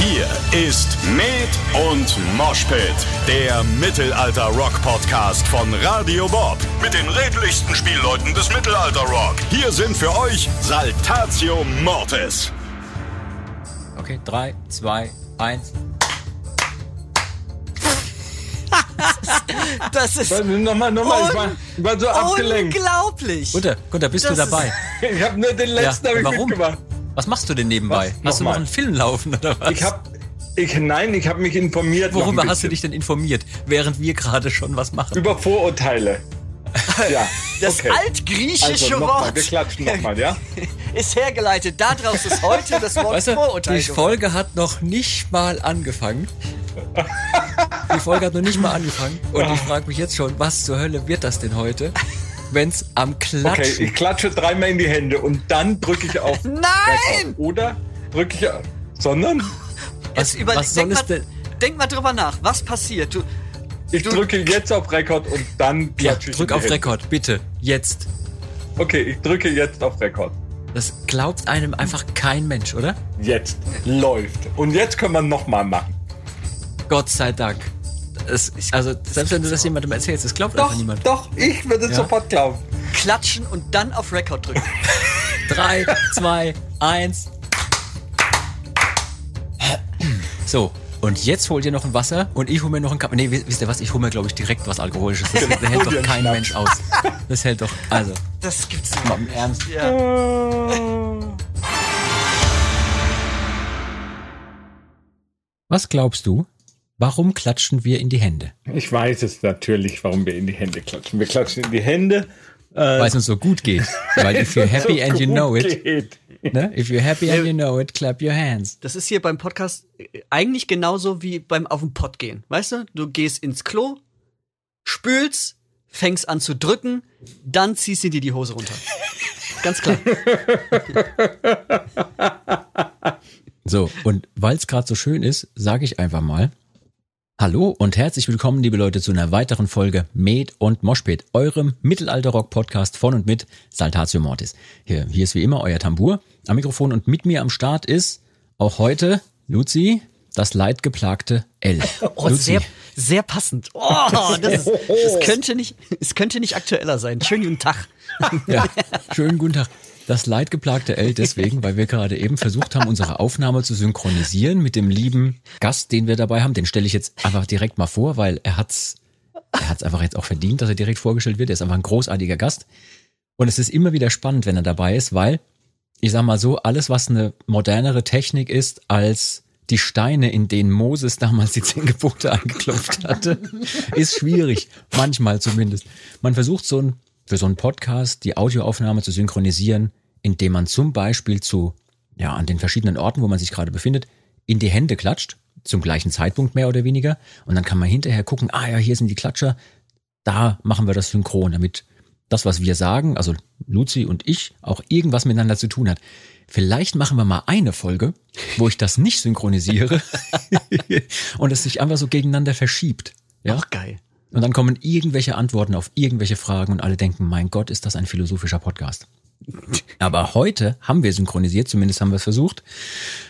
Hier ist Med und Moshpit, der Mittelalter-Rock-Podcast von Radio Bob. Mit den redlichsten Spielleuten des Mittelalter-Rock. Hier sind für euch Saltatio Mortis. Okay, drei, zwei, eins. Das ist Nochmal, nochmal, ich war, ich war so abgelenkt. unglaublich. Gunter, Gunter, bist Das du dabei? Ich habe nur den letzten Ja, hab ich warum? mitgemacht. Was machst du denn nebenbei? Was? Hast du noch Nochmal. einen Film laufen oder was? Ich habe, ich, nein, ich habe mich informiert. Worüber hast du dich denn informiert, während wir gerade schon was machen? Über Vorurteile. Ja, Das okay. altgriechische Also nochmal, Wort wir klatschen nochmal, ja? ist hergeleitet. Daraus ist heute das Wort Weißt du, Vorurteil. die Folge hat noch nicht mal angefangen. Die Folge hat noch nicht mal angefangen. Und ich frage mich jetzt schon, was zur Hölle wird das denn heute, wenn's am Okay, Klatschen... ich klatsche dreimal in die Hände und dann drücke ich auf. Nein! Record. Oder drücke ich auf. Sondern was, überleg- was soll denk, es mal, denn... denk mal drüber nach. Was passiert? Du, ich drücke jetzt auf Rekord und dann Ja, klatsche ich. drück auf. Rekord, bitte. Jetzt. Okay, ich drücke jetzt auf Rekord. Das glaubt einem einfach kein Mensch, oder? Jetzt läuft. Und jetzt können wir nochmal machen. Gott sei Dank. Es, also, selbst wenn du das jemandem erzählst, das glaubt Doch, einfach niemand. doch, ich würde Ja? sofort glauben. klatschen und dann auf Record drücken. Drei, zwei, eins. So, und jetzt holt ihr noch ein Wasser und ich hole mir noch ein Kaffee. Nee, wisst ihr was? Ich hole mir, glaube ich, direkt was Alkoholisches. Das, das hält doch kein. Mensch aus. Das hält doch, also, Das gibt's nicht. mal im Ernst. Ja. Was glaubst du? Warum klatschen wir in die Hände? Ich weiß es natürlich, warum wir in die Hände klatschen. Wir klatschen in die Hände. Weil es uns so gut geht. Weil if you're happy so and you know it, geht. ne? If you're happy and you know it, clap your hands. Das ist hier beim Podcast äh, eigentlich genauso wie beim auf den Pott gehen. Weißt du? Du gehst ins Klo, spülst, fängst an zu drücken, dann ziehst du dir die Hose runter. Ganz klar. So, und weil es gerade so schön ist, sage ich einfach mal Hallo und herzlich willkommen, liebe Leute, zu einer weiteren Folge Med und Moshpit, eurem Mittelalter-Rock-Podcast von und mit Saltatio Mortis. Hier, hier ist wie immer euer Tambour am Mikrofon und mit mir am Start ist auch heute Luzi, das leidgeplagte L. Oh, Luzi, sehr, sehr passend. Oh, das, ist, das könnte nicht, es könnte nicht aktueller sein. Schönen guten Tag. Ja, schönen guten Tag. Das leidgeplagte L deswegen, weil wir gerade eben versucht haben, unsere Aufnahme zu synchronisieren mit dem lieben Gast, den wir dabei haben. Den stelle ich jetzt einfach direkt mal vor, weil er hat's, er hat's einfach jetzt auch verdient, dass er direkt vorgestellt wird. Er ist einfach ein großartiger Gast. Und es ist immer wieder spannend, wenn er dabei ist, weil, ich sag mal so, alles, was eine modernere Technik ist als die Steine, in denen Moses damals die zehn Gebote angeklopft hatte, ist schwierig. Manchmal zumindest. Man versucht so ein, für so einen Podcast die Audioaufnahme zu synchronisieren, indem man zum Beispiel zu, ja, an den verschiedenen Orten, wo man sich gerade befindet, in die Hände klatscht, zum gleichen Zeitpunkt mehr oder weniger. Und dann kann man hinterher gucken, ah ja, hier sind die Klatscher, da machen wir das synchron, damit das, was wir sagen, also Luzi und ich, auch irgendwas miteinander zu tun hat. Vielleicht machen wir mal eine Folge, wo ich das nicht synchronisiere und es sich einfach so gegeneinander verschiebt. Ja? Ach, geil. Und dann kommen irgendwelche Antworten auf irgendwelche Fragen und alle denken, mein Gott, ist das ein philosophischer Podcast. Aber heute haben wir synchronisiert, zumindest haben wir es versucht,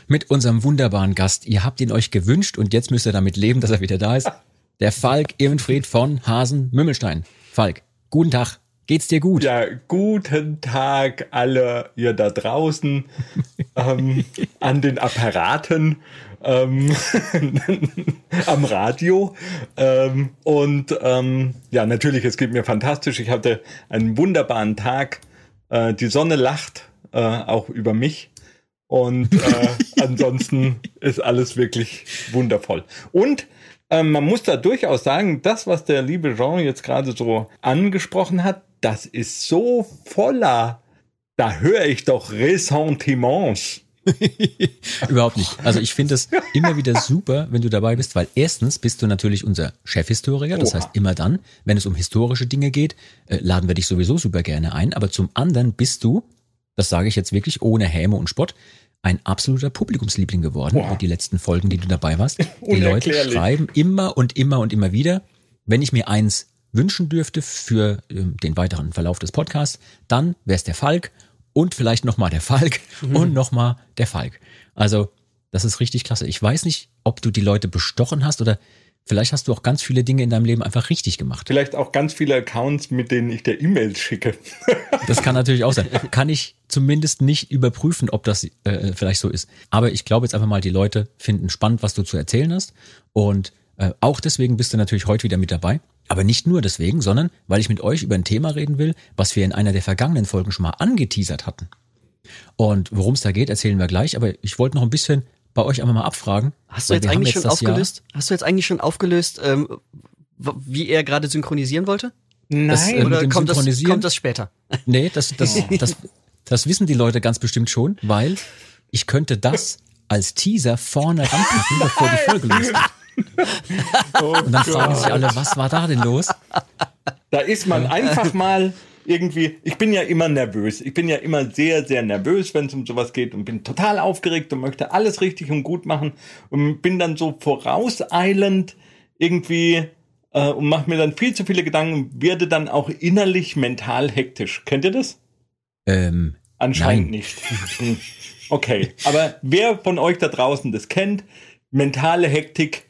mit unserem wunderbaren Gast. Ihr habt ihn euch gewünscht und jetzt müsst ihr damit leben, dass er wieder da ist. Der Falk Irmenfried von Hasen Mümmelstein. Falk, guten Tag. Geht's dir gut? Ja, guten Tag alle ihr da draußen ähm, an den Apparaten, ähm, am Radio. Ähm, und ähm, ja, natürlich, es geht mir fantastisch. Ich hatte einen wunderbaren Tag. Äh, die Sonne lacht äh, auch über mich. Und äh, ansonsten ist alles wirklich wundervoll. Und ähm, man muss da durchaus sagen, das, was der liebe Jean jetzt gerade so angesprochen hat, das ist so voller, da höre ich doch Ressentiments. Überhaupt nicht. Also ich finde es immer wieder super, wenn du dabei bist, weil erstens bist du natürlich unser Chefhistoriker. Das Oha. heißt, immer dann, wenn es um historische Dinge geht, äh, laden wir dich sowieso super gerne ein. Aber zum anderen bist du, das sage ich jetzt wirklich ohne Häme und Spott, ein absoluter Publikumsliebling geworden Boah. über die letzten Folgen, die du dabei warst. Die Leute schreiben immer und immer und immer wieder, wenn ich mir eins wünschen dürfte für ähm, den weiteren Verlauf des Podcasts, dann wäre es der Falk und vielleicht nochmal der Falk und nochmal der Falk. Also Das ist richtig klasse. Ich weiß nicht, ob du die Leute bestochen hast oder vielleicht hast du auch ganz viele Dinge in deinem Leben einfach richtig gemacht. Vielleicht auch ganz viele Accounts, mit denen ich dir E-Mails schicke. Das kann natürlich auch sein. Kann ich zumindest nicht überprüfen, ob das äh, vielleicht so ist. Aber ich glaube jetzt einfach mal, die Leute finden spannend, was du zu erzählen hast. Und äh, auch deswegen bist du natürlich heute wieder mit dabei. Aber nicht nur deswegen, sondern weil ich mit euch über ein Thema reden will, was wir in einer der vergangenen Folgen schon mal angeteasert hatten. Und worum es da geht, erzählen wir gleich. Aber ich wollte noch ein bisschen bei euch einmal mal abfragen. Hast du jetzt eigentlich schon das aufgelöst? Hast du jetzt eigentlich schon aufgelöst, ähm, wie er gerade synchronisieren wollte? Das, äh, Oder kommt das, kommt das später? Jahr, nee, das, das, das, das wissen die Leute ganz bestimmt schon, weil ich könnte das als Teaser vorne ranpacken, bevor die Folge losgeht. Und dann fragen sich alle, was war da denn los? Da ist man einfach mal irgendwie, ich bin ja immer nervös. Ich bin ja immer sehr, sehr nervös, wenn es um sowas geht und bin total aufgeregt und möchte alles richtig und gut machen und bin dann so vorauseilend irgendwie äh, und mache mir dann viel zu viele Gedanken und werde dann auch innerlich mental hektisch. Kennt ihr das? Ähm, Anscheinend Nein. nicht. Okay, aber wer von euch da draußen das kennt, mentale Hektik,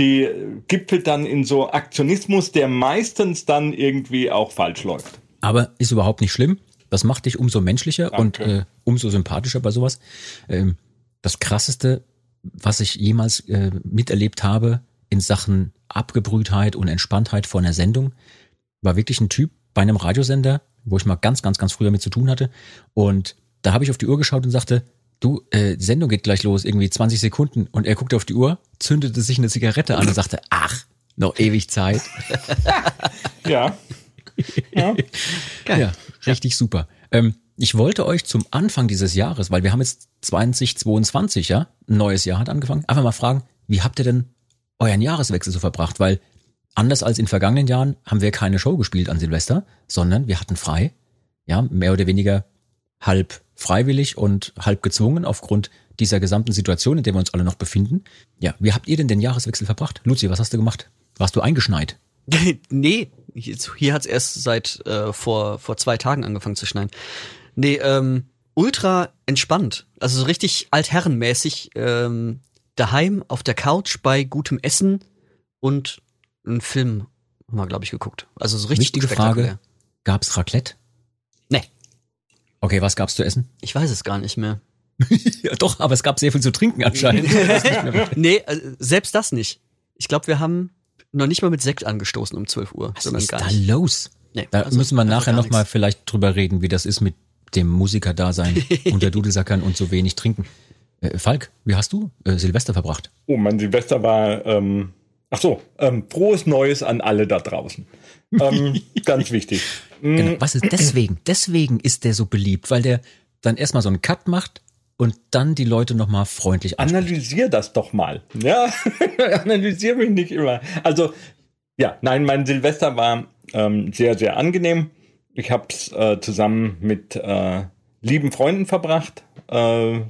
die gipfelt dann in so Aktionismus, der meistens dann irgendwie auch falsch läuft. aber ist überhaupt nicht schlimm. Das macht dich umso menschlicher und Danke. äh, umso sympathischer bei sowas. Ähm, das krasseste, was ich jemals äh, miterlebt habe in Sachen Abgebrühtheit und Entspanntheit vor einer Sendung, war wirklich ein Typ bei einem Radiosender, wo ich mal ganz, ganz, ganz früher mit zu tun hatte. Und da habe ich auf die Uhr geschaut und sagte, du, äh, die Sendung geht gleich los, irgendwie 20 Sekunden. Und er guckte auf die Uhr, zündete sich eine Zigarette an und sagte, ach, noch ewig Zeit. Ja. ja. Ja, richtig super. Ähm, ich wollte euch zum Anfang dieses Jahres, weil wir haben jetzt 2022, ja, ein neues Jahr hat angefangen, einfach mal fragen, wie habt ihr denn euren Jahreswechsel so verbracht? Weil anders als in vergangenen Jahren haben wir keine Show gespielt an Silvester, sondern wir hatten frei, ja, mehr oder weniger halb freiwillig und halb gezwungen aufgrund dieser gesamten Situation, in der wir uns alle noch befinden. Ja, wie habt ihr denn den Jahreswechsel verbracht? Luzi, was hast du gemacht? Warst du eingeschneit? nee, hier hat's erst seit äh, vor, vor zwei Tagen angefangen zu schneien. Nee, ähm, ultra entspannt. Also so richtig altherrenmäßig ähm, daheim auf der Couch bei gutem Essen und einen Film haben wir, glaube ich, geguckt. Also so richtig Wichtige. Frage. Gab's Raclette? Okay, was gab's zu essen? ich weiß es gar nicht mehr. Ja, doch, aber es gab sehr viel zu trinken anscheinend. nee, äh, selbst das nicht. Ich glaube, wir haben noch nicht mal mit Sekt angestoßen um 12 Uhr. Was sondern ist gar da nicht. los? Nee, Da also- müssen wir also nachher nochmal vielleicht drüber reden, wie das ist mit dem Musikerdasein unter Dudelsackern und so wenig trinken. Äh, Falk, wie hast du äh, Silvester verbracht? Oh, mein Silvester war, ähm, ach so, ähm, frohes Neues an alle da draußen. Ähm, ganz wichtig. Mm, Genau. Was ist deswegen? Deswegen ist der so beliebt, weil der dann erstmal so einen Cut macht und dann die Leute nochmal freundlich anspricht. Analysier das doch mal. Ja, analysier mich nicht immer. Also, ja, nein, mein Silvester war ähm, sehr, sehr angenehm. Ich habe es äh, zusammen mit äh, lieben Freunden verbracht. Äh,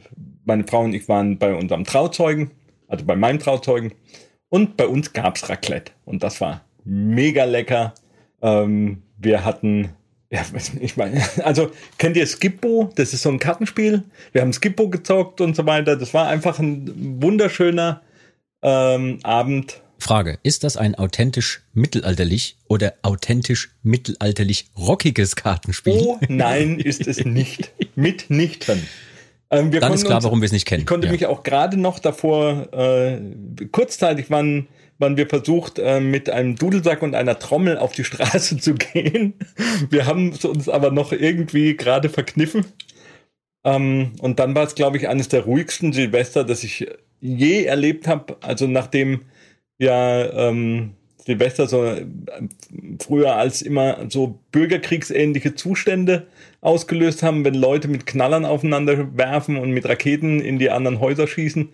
meine Frau und ich waren bei unserem Trauzeugen, also bei meinem Trauzeugen. Und bei uns gab's Raclette. Und das war mega lecker. Ähm, wir hatten, ja, ich meine, also kennt ihr Skippo? Das ist so ein Kartenspiel. Wir haben Skippo gezockt und so weiter. Das war einfach ein wunderschöner ähm, Abend. Frage, ist das ein authentisch mittelalterlich oder authentisch mittelalterlich rockiges Kartenspiel? Oh nein, ist es nicht. Mitnichten. Ähm, wir dann ist klar, uns- warum wir es nicht kennen. Ich konnte Ja. mich auch gerade noch davor, äh, kurzzeitig waren, waren wir versucht, äh, mit einem Dudelsack und einer Trommel auf die Straße zu gehen. Wir haben es uns aber noch irgendwie gerade verkniffen. Ähm, und dann war es, glaube ich, eines der ruhigsten Silvester, das ich je erlebt habe. Also nachdem ja ähm, Silvester so äh, früher als immer so bürgerkriegsähnliche Zustände ausgelöst haben, wenn Leute mit Knallern aufeinander werfen und mit Raketen in die anderen Häuser schießen.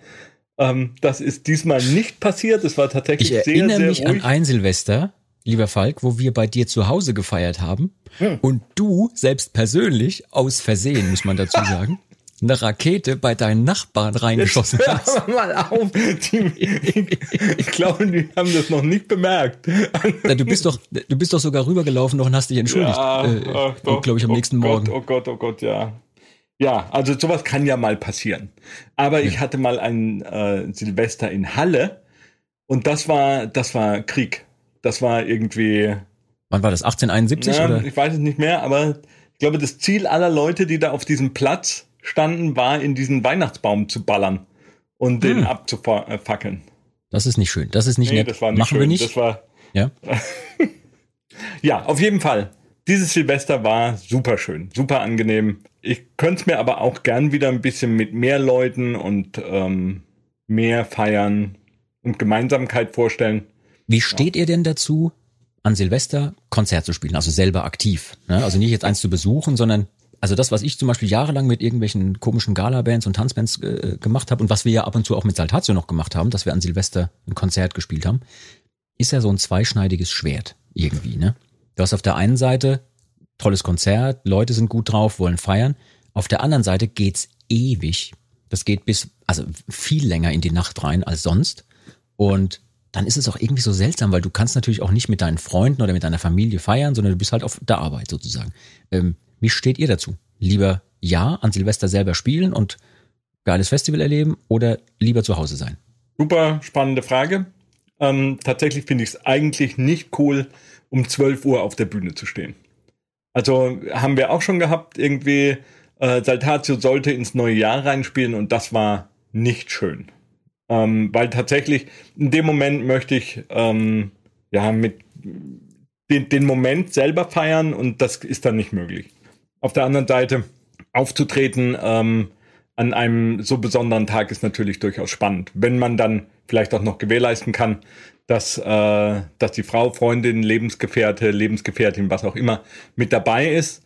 Ähm, das ist diesmal nicht passiert. Es war tatsächlich Ich sehr, erinnere sehr mich ruhig. an ein Silvester, lieber Falk, wo wir bei dir zu Hause gefeiert haben Hm. und du selbst persönlich aus Versehen, muss man dazu sagen, eine Rakete bei deinen Nachbarn reingeschossen Hör hast. aber mal auf. Die, ich glaube, die haben das noch nicht bemerkt. Na, Du bist doch, du bist doch sogar rübergelaufen noch und hast dich entschuldigt, Ja, äh, glaube ich, am oh nächsten Gott, Morgen. Oh Gott, oh Gott, ja. Ja, also sowas kann ja mal passieren. Aber ich hatte mal ein äh, Silvester in Halle und das war, das war Krieg. Das war irgendwie. Wann war das? 1871 Ja, oder? ich weiß es nicht mehr, aber ich glaube, das Ziel aller Leute, die da auf diesem Platz standen, war, in diesen Weihnachtsbaum zu ballern und den Hm. abzufackeln. Das ist nicht schön. Das ist nicht Nee, nett. das war nicht Machen schön. wir nicht. Das war, ja. ja, auf jeden Fall. Dieses Silvester war super schön, super angenehm. Ich könnte es mir aber auch gern wieder ein bisschen mit mehr Leuten und ähm, mehr Feiern und Gemeinsamkeit vorstellen. Wie steht ihr denn dazu, an Silvester Konzert zu spielen? Also selber aktiv. Ne? Also nicht jetzt eins zu besuchen, sondern also das, was ich zum Beispiel jahrelang mit irgendwelchen komischen Gala-Bands und Tanzbands äh, gemacht habe und was wir ja ab und zu auch mit Saltatio noch gemacht haben, dass wir an Silvester ein Konzert gespielt haben, ist ja so ein zweischneidiges Schwert irgendwie. Ne? Du hast auf der einen Seite tolles Konzert, Leute sind gut drauf, wollen feiern. Auf der anderen Seite geht's ewig. Das geht bis, also viel länger in die Nacht rein als sonst. Und dann ist es auch irgendwie so seltsam, weil du kannst natürlich auch nicht mit deinen Freunden oder mit deiner Familie feiern, sondern du bist halt auf der Arbeit sozusagen. Ähm, wie steht ihr dazu? Lieber ja an Silvester selber spielen und geiles Festival erleben oder lieber zu Hause sein? Super spannende Frage. Ähm, tatsächlich finde ich es eigentlich nicht cool, um 12 Uhr auf der Bühne zu stehen. Also haben wir auch schon gehabt, irgendwie äh, Saltatio sollte ins neue Jahr reinspielen und das war nicht schön. Ähm, weil tatsächlich in dem Moment möchte ich ähm, ja mit den, den Moment selber feiern und das ist dann nicht möglich. Auf der anderen Seite aufzutreten ähm, an einem so besonderen Tag ist natürlich durchaus spannend, wenn man dann vielleicht auch noch gewährleisten kann, dass, äh, dass die Frau, Freundin, Lebensgefährte, Lebensgefährtin, was auch immer mit dabei ist,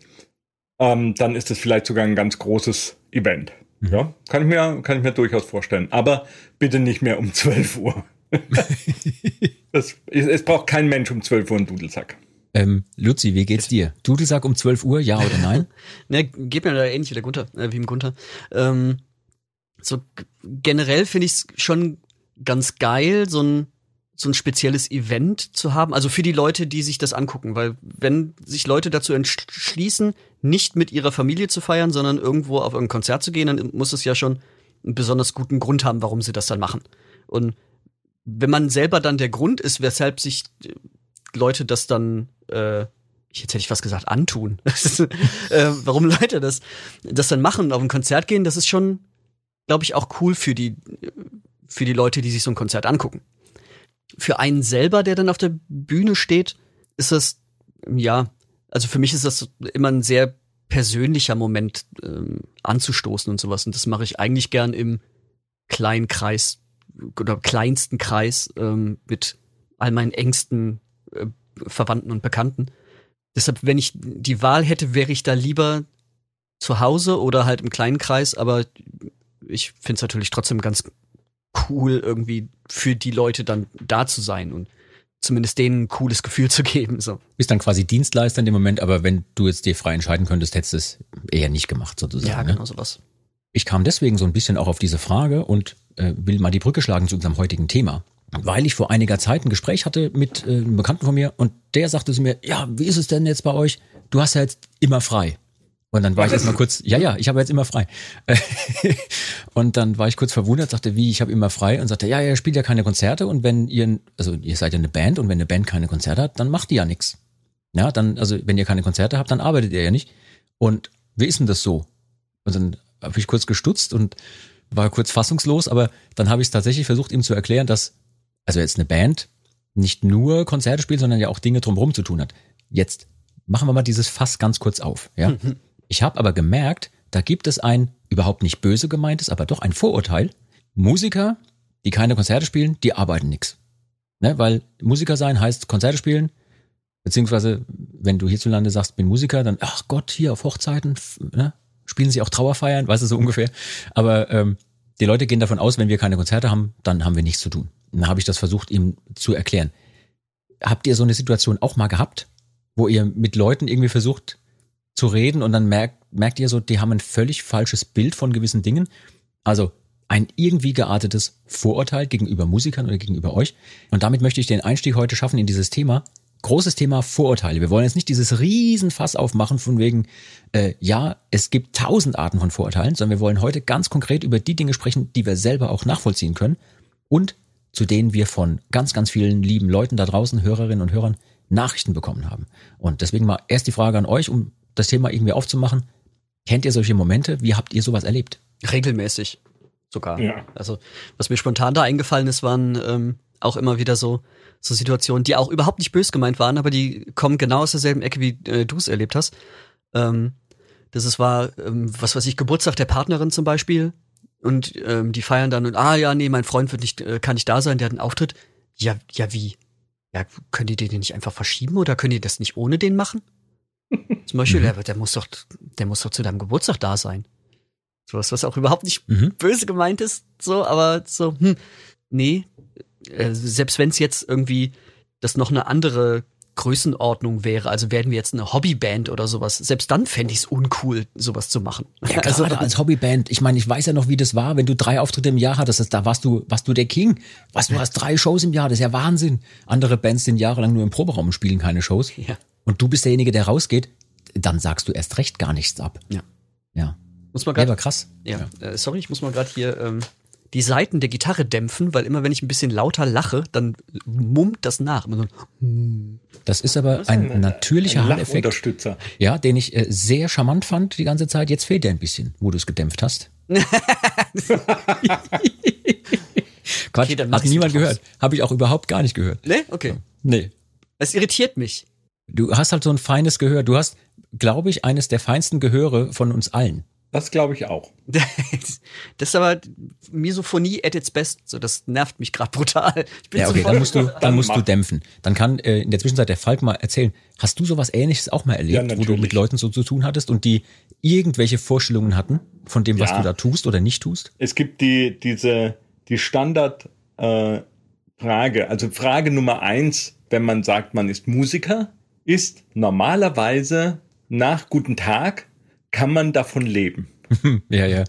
ähm, dann ist es vielleicht sogar ein ganz großes Event. Ja, kann ich mir, kann ich mir durchaus vorstellen. Aber bitte nicht mehr um 12 Uhr. das, es, es braucht kein Mensch um 12 Uhr einen Dudelsack. Ähm, Luzi, wie geht's dir? Dudelsack um 12 Uhr, ja oder nein? Ne, geht mir da ähnlich wie der Gunther, äh, wie im Gunther. Ähm, so generell finde ich es schon ganz geil, so ein so ein spezielles Event zu haben, also für die Leute, die sich das angucken, weil wenn sich Leute dazu entschließen, nicht mit ihrer Familie zu feiern, sondern irgendwo auf ein Konzert zu gehen, dann muss es ja schon einen besonders guten Grund haben, warum sie das dann machen. Und wenn man selber dann der Grund ist, weshalb sich äh, Leute das dann, äh, jetzt hätte ich fast gesagt, antun. äh, warum Leute das, das dann machen und auf ein Konzert gehen, das ist schon, glaube ich, auch cool für die, für die Leute, die sich so ein Konzert angucken. Für einen selber, der dann auf der Bühne steht, ist das, ja, also für mich ist das immer ein sehr persönlicher Moment ähm, anzustoßen und sowas. Und das mache ich eigentlich gern im kleinen Kreis oder kleinsten Kreis ähm, mit all meinen engsten äh, Verwandten und Bekannten. Deshalb, wenn ich die Wahl hätte, wäre ich da lieber zu Hause oder halt im kleinen Kreis, aber ich finde es natürlich trotzdem ganz cool, irgendwie für die Leute dann da zu sein und zumindest denen ein cooles Gefühl zu geben. So. Bist dann quasi Dienstleister in dem Moment, aber wenn du jetzt dir frei entscheiden könntest, hättest du es eher nicht gemacht sozusagen. Ja, ne? genau sowas. Ich kam deswegen so ein bisschen auch auf diese Frage und äh, will mal die Brücke schlagen zu unserem heutigen Thema. Weil ich vor einiger Zeit ein Gespräch hatte mit äh, einem Bekannten von mir und der sagte zu mir, ja, wie ist es denn jetzt bei euch? Du hast ja jetzt immer frei. Und dann war ich erstmal kurz, ja, ja, ich habe jetzt immer frei. und dann war ich kurz verwundert, sagte, wie, ich habe immer frei und sagte, ja, ihr spielt ja keine Konzerte und wenn ihr, also ihr seid ja eine Band und wenn eine Band keine Konzerte hat, dann macht die ja nichts. Ja, dann, also wenn ihr keine Konzerte habt, dann arbeitet ihr ja nicht. Und wie ist denn das so? Und dann habe ich kurz gestutzt und war kurz fassungslos, aber dann habe ich es tatsächlich versucht, ihm zu erklären, dass, also jetzt eine Band nicht nur Konzerte spielt, sondern ja auch Dinge drumherum zu tun hat. Jetzt machen wir mal dieses Fass ganz kurz auf. Ja? Ich habe aber gemerkt, da gibt es ein überhaupt nicht böse gemeintes, aber doch ein Vorurteil. Musiker, die keine Konzerte spielen, die arbeiten nix. Ne? Weil Musiker sein heißt Konzerte spielen, beziehungsweise wenn du hierzulande sagst, bin Musiker, dann, ach Gott, hier auf Hochzeiten, ne? spielen sie auch Trauerfeiern, weißt du, so ungefähr. Aber ähm, die Leute gehen davon aus, wenn wir keine Konzerte haben, dann haben wir nichts zu tun. Dann habe ich das versucht, ihm zu erklären. Habt ihr so eine Situation auch mal gehabt, wo ihr mit Leuten irgendwie versucht zu reden und dann merkt, merkt ihr so, die haben ein völlig falsches Bild von gewissen Dingen? Also ein irgendwie geartetes Vorurteil gegenüber Musikern oder gegenüber euch. Und damit möchte ich den Einstieg heute schaffen in dieses Thema. großes Thema Vorurteile. Wir wollen jetzt nicht dieses Riesenfass aufmachen von wegen, äh, ja, es gibt tausend Arten von Vorurteilen, sondern wir wollen heute ganz konkret über die Dinge sprechen, die wir selber auch nachvollziehen können und zu denen wir von ganz, ganz vielen lieben Leuten da draußen, Hörerinnen und Hörern, Nachrichten bekommen haben. Und deswegen mal erst die Frage an euch, um das Thema irgendwie aufzumachen. Kennt ihr solche Momente? Wie habt ihr sowas erlebt? Regelmäßig sogar. Ja. Also was mir spontan da eingefallen ist, waren ähm, auch immer wieder so so Situationen, die auch überhaupt nicht bös gemeint waren, aber die kommen genau aus derselben Ecke, wie äh, du es erlebt hast. Ähm, das ist war, ähm, was weiß ich, Geburtstag der Partnerin zum Beispiel. Und ähm, die feiern dann und ah ja, nee, mein Freund wird nicht, äh, kann nicht da sein, der hat einen Auftritt. Ja, ja, wie? Ja, können die den nicht einfach verschieben oder können die das nicht ohne den machen? Zum Beispiel, der, der muss doch, der muss doch zu deinem Geburtstag da sein. Sowas, was auch überhaupt nicht Mhm. böse gemeint ist, so, aber so, hm, nee, äh, selbst wenn es jetzt irgendwie das noch eine andere Größenordnung wäre, also werden wir jetzt eine Hobbyband oder sowas, selbst dann fände ich es uncool, sowas zu machen. Ja, gerade als Hobbyband. Ich meine, ich weiß ja noch, wie das war, wenn du drei Auftritte im Jahr hattest. Da warst du, warst du der King. Was, du hast drei Shows im Jahr. Das ist ja Wahnsinn. Andere Bands sind jahrelang nur im Proberaum und spielen keine Shows. Ja. Und du bist derjenige, der rausgeht. Dann sagst du erst recht gar nichts ab. Ja. Ja. Muss man Ja, gerade aber krass. Ja, Äh, sorry, ich muss mal gerade hier ähm, die Seiten der Gitarre dämpfen, weil immer wenn ich ein bisschen lauter lache, dann mummt das nach. Immer so, Das ist aber ein natürlicher Ein Handeffekt. Lachunterstützer. Ja, den ich äh, sehr charmant fand die ganze Zeit. Jetzt fehlt der ein bisschen, wo du es gedämpft hast. Quatsch, Okay, hat niemand gehört. Habe ich auch überhaupt gar nicht gehört. ne? Okay. Nee. Es irritiert mich. Du hast halt so ein feines Gehör. Du hast, glaube ich, eines der feinsten Gehöre von uns allen. Das glaube ich auch. Das ist aber Misophonie at its best. So, das nervt mich gerade brutal. Ich bin Ja, okay, dann musst du, dann musst du dämpfen. Dann kann äh, in der Zwischenzeit der Falk mal erzählen. Hast du sowas Ähnliches auch mal erlebt, Ja, wo du mit Leuten so zu tun hattest und die irgendwelche Vorstellungen hatten von dem, was Ja. du da tust oder nicht tust? Es gibt die, diese, die Standard, äh, Frage, also Frage Nummer eins, wenn man sagt, man ist Musiker, ist normalerweise nach guten Tag kann man davon leben. Ja, ja.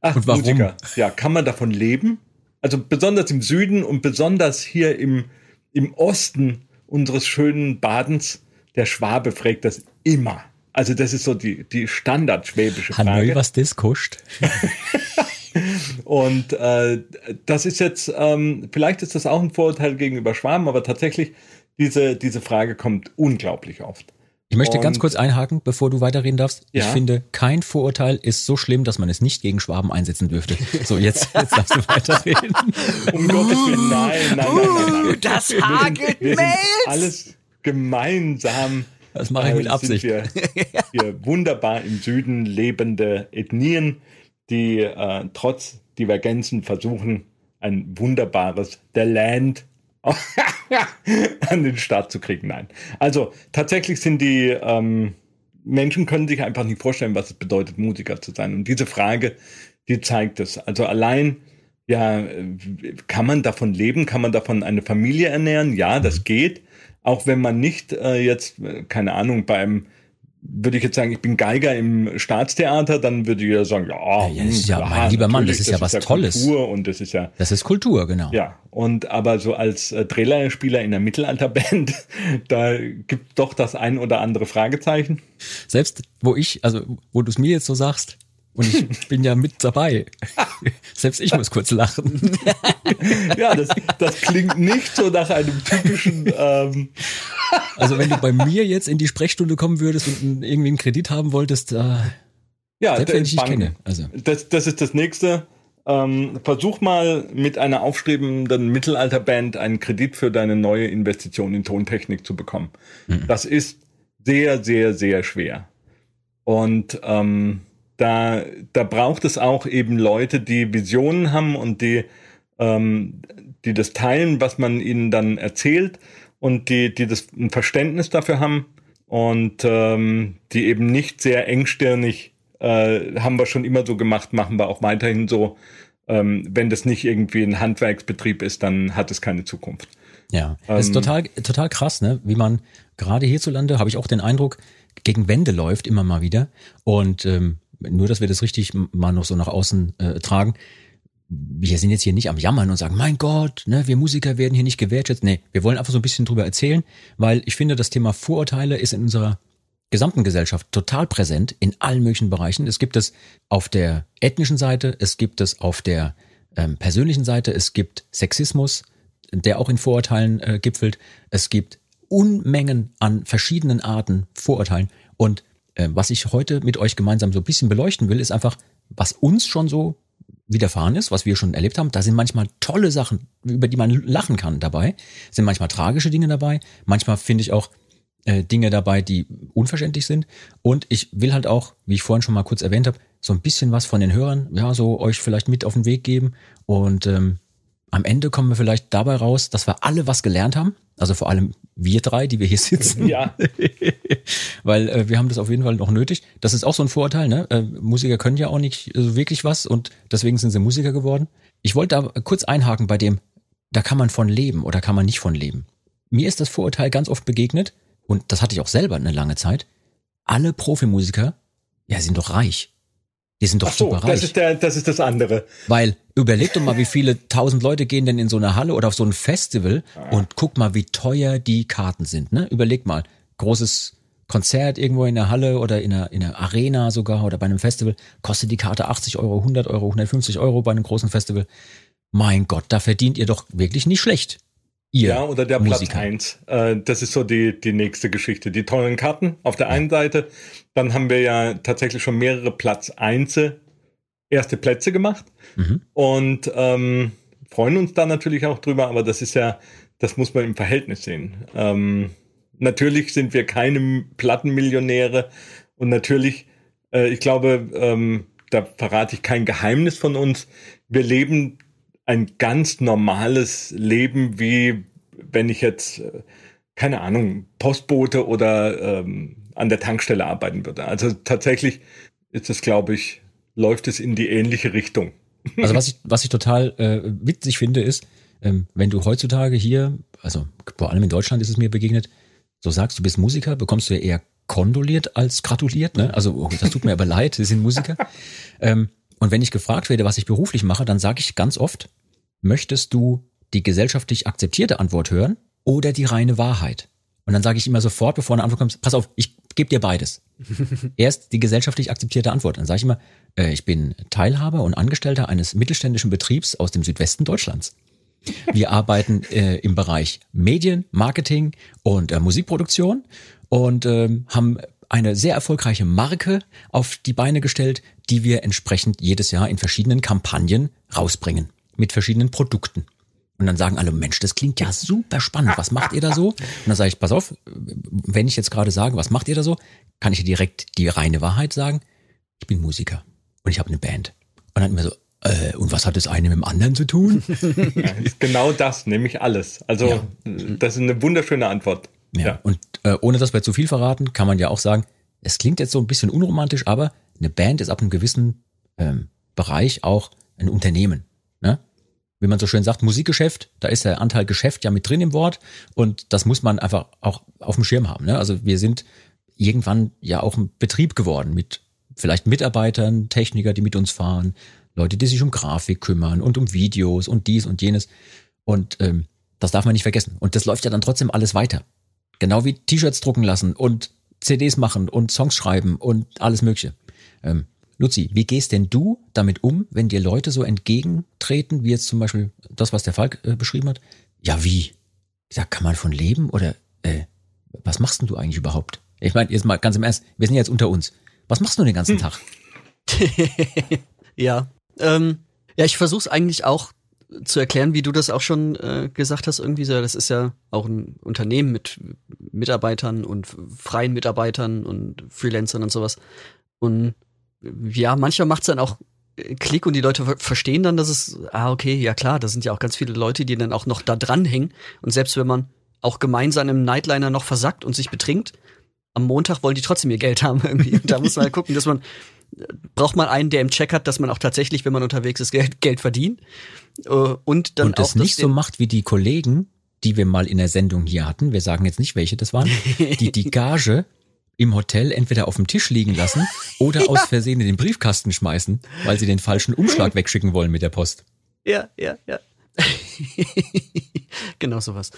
Ach, Und warum? Musiker. Ja, kann man davon leben? Also besonders im Süden und besonders hier im, im Osten unseres schönen Badens, der Schwabe fragt das immer. Also das ist so die, die standardschwäbische Frage. Hanoi, was das kostet? Und äh, das ist jetzt, ähm, vielleicht ist das auch ein Vorurteil gegenüber Schwaben, aber tatsächlich, diese, diese Frage kommt unglaublich oft. Ich möchte ganz Und- kurz einhaken, bevor du weiterreden darfst. Ich Ja. finde, kein Vorurteil ist so schlimm, dass man es nicht gegen Schwaben einsetzen dürfte. So, jetzt, jetzt darfst du weiterreden. Um Gottes Willen, nein, nein, nein, nein, nein. Das Wir sind, hagelt wir sind alles gemeinsam. Das mache ich mit äh, Absicht. Sind wir, wir wunderbar im Süden lebende Ethnien, die äh, trotz Divergenzen versuchen, ein wunderbares The Land an den Start zu kriegen. Nein. Also tatsächlich sind die ähm, Menschen können sich einfach nicht vorstellen, was es bedeutet, Musiker zu sein. Und diese Frage, die zeigt es. Also allein, ja, kann man davon leben? Kann man davon eine Familie ernähren? Ja, das geht. Auch wenn man nicht äh, jetzt, äh, keine Ahnung, beim würde ich jetzt sagen, ich bin Geiger im Staatstheater, dann würde ich ja sagen, ja, Ja, das ist hm, ja, mein lieber Mann, das ist ja was Tolles. Kultur und das ist ja, Das ist Kultur, genau. ja, und aber so als äh, Drehleiterspieler in der Mittelalterband, da gibt doch das ein oder andere Fragezeichen. Selbst wo ich, also wo du es mir jetzt so sagst, und ich bin ja mit dabei. Selbst ich muss kurz lachen. Ja, das, das klingt nicht so nach einem typischen, ähm, Also wenn du bei mir jetzt in die Sprechstunde kommen würdest und irgendwie einen Kredit haben wolltest, äh, ja, selbst wenn ich dich kenne. Also Das, das ist das nächste. Ähm, versuch mal mit einer aufstrebenden Mittelalterband einen Kredit für deine neue Investition in Tontechnik zu bekommen. Das ist sehr, sehr, sehr schwer. Und ähm, da, da braucht es auch eben Leute, die Visionen haben und die, ähm, die das teilen, was man ihnen dann erzählt und die, die das ein Verständnis dafür haben und ähm, die eben nicht sehr engstirnig äh, haben wir schon immer so gemacht, machen wir auch weiterhin so. Ähm, wenn das nicht irgendwie ein Handwerksbetrieb ist, dann hat es keine Zukunft. ja, das ist Ähm, total, total krass, ne? Wie man gerade hierzulande, habe ich auch den Eindruck, gegen Wände läuft immer mal wieder. Und ähm, nur, dass wir das richtig mal noch so nach außen äh, tragen. wir sind jetzt hier nicht am Jammern und sagen, mein Gott, ne, wir Musiker werden hier nicht gewertschätzt. Nee, wir wollen einfach so ein bisschen drüber erzählen, weil ich finde, das Thema Vorurteile ist in unserer gesamten Gesellschaft total präsent in allen möglichen Bereichen. Es gibt es auf der ethnischen Seite, es gibt es auf der ähm, persönlichen Seite, es gibt Sexismus, der auch in Vorurteilen äh, gipfelt. Es gibt Unmengen an verschiedenen Arten Vorurteilen. Und äh, was ich heute mit euch gemeinsam so ein bisschen beleuchten will, ist einfach, was uns schon so widerfahren ist, was wir schon erlebt haben. Da sind manchmal tolle Sachen, über die man lachen kann dabei. Sind manchmal tragische Dinge dabei. Manchmal finde ich auch äh, Dinge dabei, die unverständlich sind. Und ich will halt auch, wie ich vorhin schon mal kurz erwähnt habe, so ein bisschen was von den Hörern, ja, so euch vielleicht mit auf den Weg geben. Und ähm, am Ende kommen wir vielleicht dabei raus, dass wir alle was gelernt haben. Also vor allem wir drei, die wir hier sitzen. Ja. Weil äh, wir haben das auf jeden Fall noch nötig. Das ist auch so ein Vorurteil, ne? Äh, Musiker können ja auch nicht so wirklich was und deswegen sind sie Musiker geworden. Ich wollte da kurz einhaken bei dem, da kann man von leben oder kann man nicht von leben. Mir ist das Vorurteil ganz oft begegnet und das hatte ich auch selber eine lange Zeit. Alle Profimusiker, ja, sind doch reich. Die sind doch so, super reich. das ist, der, das ist das andere. Weil überleg doch mal, wie viele tausend Leute gehen denn in so eine Halle oder auf so ein Festival und guck mal, wie teuer die Karten sind. Ne? Überleg mal, großes Konzert irgendwo in der Halle oder in einer, in einer Arena sogar oder bei einem Festival, kostet die Karte 80 Euro, 100 Euro, 150 Euro bei einem großen Festival. Mein Gott, da verdient ihr doch wirklich nicht schlecht. Ihr Ja, oder der Musiker. Platz eins. Äh, das ist so die, die nächste Geschichte. Die teuren Karten auf der einen Seite. Dann haben wir ja tatsächlich schon mehrere Platz eins erste Plätze gemacht Mhm. und ähm, freuen uns da natürlich auch drüber, aber das ist ja, das muss man im Verhältnis sehen. Ähm, natürlich sind wir keine Plattenmillionäre und natürlich, äh, ich glaube, ähm, da verrate ich kein Geheimnis von uns. Wir leben ein ganz normales Leben, wie wenn ich jetzt, äh, keine Ahnung, Postbote oder ähm, an der Tankstelle arbeiten würde. Also tatsächlich ist es, glaube ich, läuft es in die ähnliche Richtung. Also was ich, was ich total äh, witzig finde, ist, ähm, wenn du heutzutage hier, also vor allem in Deutschland ist es mir begegnet, so sagst, du bist Musiker, bekommst du ja eher kondoliert als gratuliert, ne? Also oh, das tut mir aber leid, wir sind Musiker. ähm, und wenn ich gefragt werde, was ich beruflich mache, dann sage ich ganz oft, möchtest du die gesellschaftlich akzeptierte Antwort hören oder die reine Wahrheit? Und dann sage ich immer sofort, bevor eine Antwort kommt, pass auf, ich gebe dir beides. Erst die gesellschaftlich akzeptierte Antwort. Dann sage ich immer, äh, ich bin Teilhaber und Angestellter eines mittelständischen Betriebs aus dem Südwesten Deutschlands. Wir arbeiten äh, im Bereich Medien, Marketing und äh, Musikproduktion und ähm, haben eine sehr erfolgreiche Marke auf die Beine gestellt, die wir entsprechend jedes Jahr in verschiedenen Kampagnen rausbringen mit verschiedenen Produkten. Und dann sagen alle, Mensch, das klingt ja super spannend. Was macht ihr da so? Und dann sage ich, pass auf, wenn ich jetzt gerade sage, was macht ihr da so, kann ich dir direkt die reine Wahrheit sagen. Ich bin Musiker und ich habe eine Band. Und dann immer so, äh, und was hat das eine mit dem anderen zu tun? Ja, ist genau das, nämlich alles. Also Ja. das ist eine wunderschöne Antwort. Ja. Und äh, ohne dass wir zu viel verraten, kann man ja auch sagen, es klingt jetzt so ein bisschen unromantisch, aber eine Band ist ab einem gewissen ähm, Bereich auch ein Unternehmen. Ne? Wie man so schön sagt, Musikgeschäft, da ist der Anteil Geschäft ja mit drin im Wort und das muss man einfach auch auf dem Schirm haben. Ne? Also wir sind irgendwann ja auch ein Betrieb geworden mit vielleicht Mitarbeitern, Techniker, die mit uns fahren, Leute, die sich um Grafik kümmern und um Videos und dies und jenes. Und ähm, das darf man nicht vergessen. Und das läuft ja dann trotzdem alles weiter. Genau wie T-Shirts drucken lassen und CDs machen und Songs schreiben und alles Mögliche. Ähm, Luzi, wie gehst denn du damit um, wenn dir Leute so entgegentreten, wie jetzt zum Beispiel das, was der Falk äh, beschrieben hat? Ja, wie? Da kann man von leben oder äh, was machst denn du eigentlich überhaupt? Ich meine, jetzt mal ganz im Ernst, wir sind jetzt unter uns. Was machst du den ganzen Tag? Ja. Ähm, ja, ich versuche es eigentlich auch zu erklären, wie du das auch schon äh, gesagt hast, irgendwie so, das ist ja auch ein Unternehmen mit Mitarbeitern und freien Mitarbeitern und Freelancern und sowas. Und ja, manchmal macht es dann auch äh, Klick und die Leute ver verstehen dann, dass es, ah, okay, ja klar, da sind ja auch ganz viele Leute, die dann auch noch da dranhängen. Und selbst wenn man auch gemeinsam im Nightliner noch versackt und sich betrinkt, am Montag wollen die trotzdem ihr Geld haben irgendwie. Und da muss man halt gucken, dass man braucht man einen, der im Check hat, dass man auch tatsächlich, wenn man unterwegs ist, Geld, Geld verdient. Äh, Und dann und auch das nicht so macht wie die Kollegen, die wir mal in der Sendung hier hatten, wir sagen jetzt nicht welche das waren, die die Gage im Hotel entweder auf dem Tisch liegen lassen oder aus Versehen in den Briefkasten schmeißen, weil sie den falschen Umschlag wegschicken wollen mit der Post. Ja, ja, ja. genau sowas.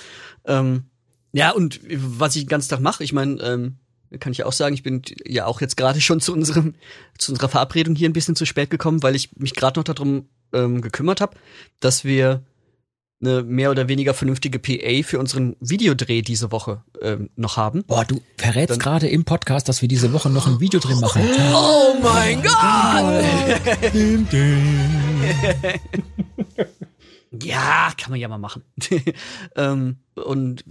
Ähm, ja, und was ich den ganzen Tag mache, ich meine, ähm, kann ich ja auch sagen, ich bin ja auch jetzt gerade schon zu unserem zu unserer Verabredung hier ein bisschen zu spät gekommen, weil ich mich gerade noch darum ähm, gekümmert habe, dass wir eine mehr oder weniger vernünftige PA für unseren Videodreh diese Woche ähm, noch haben. Boah, du verrätst gerade im Podcast, dass wir diese Woche noch ein Videodreh machen. Oh mein Gott! ja, kann man ja mal machen. ähm, und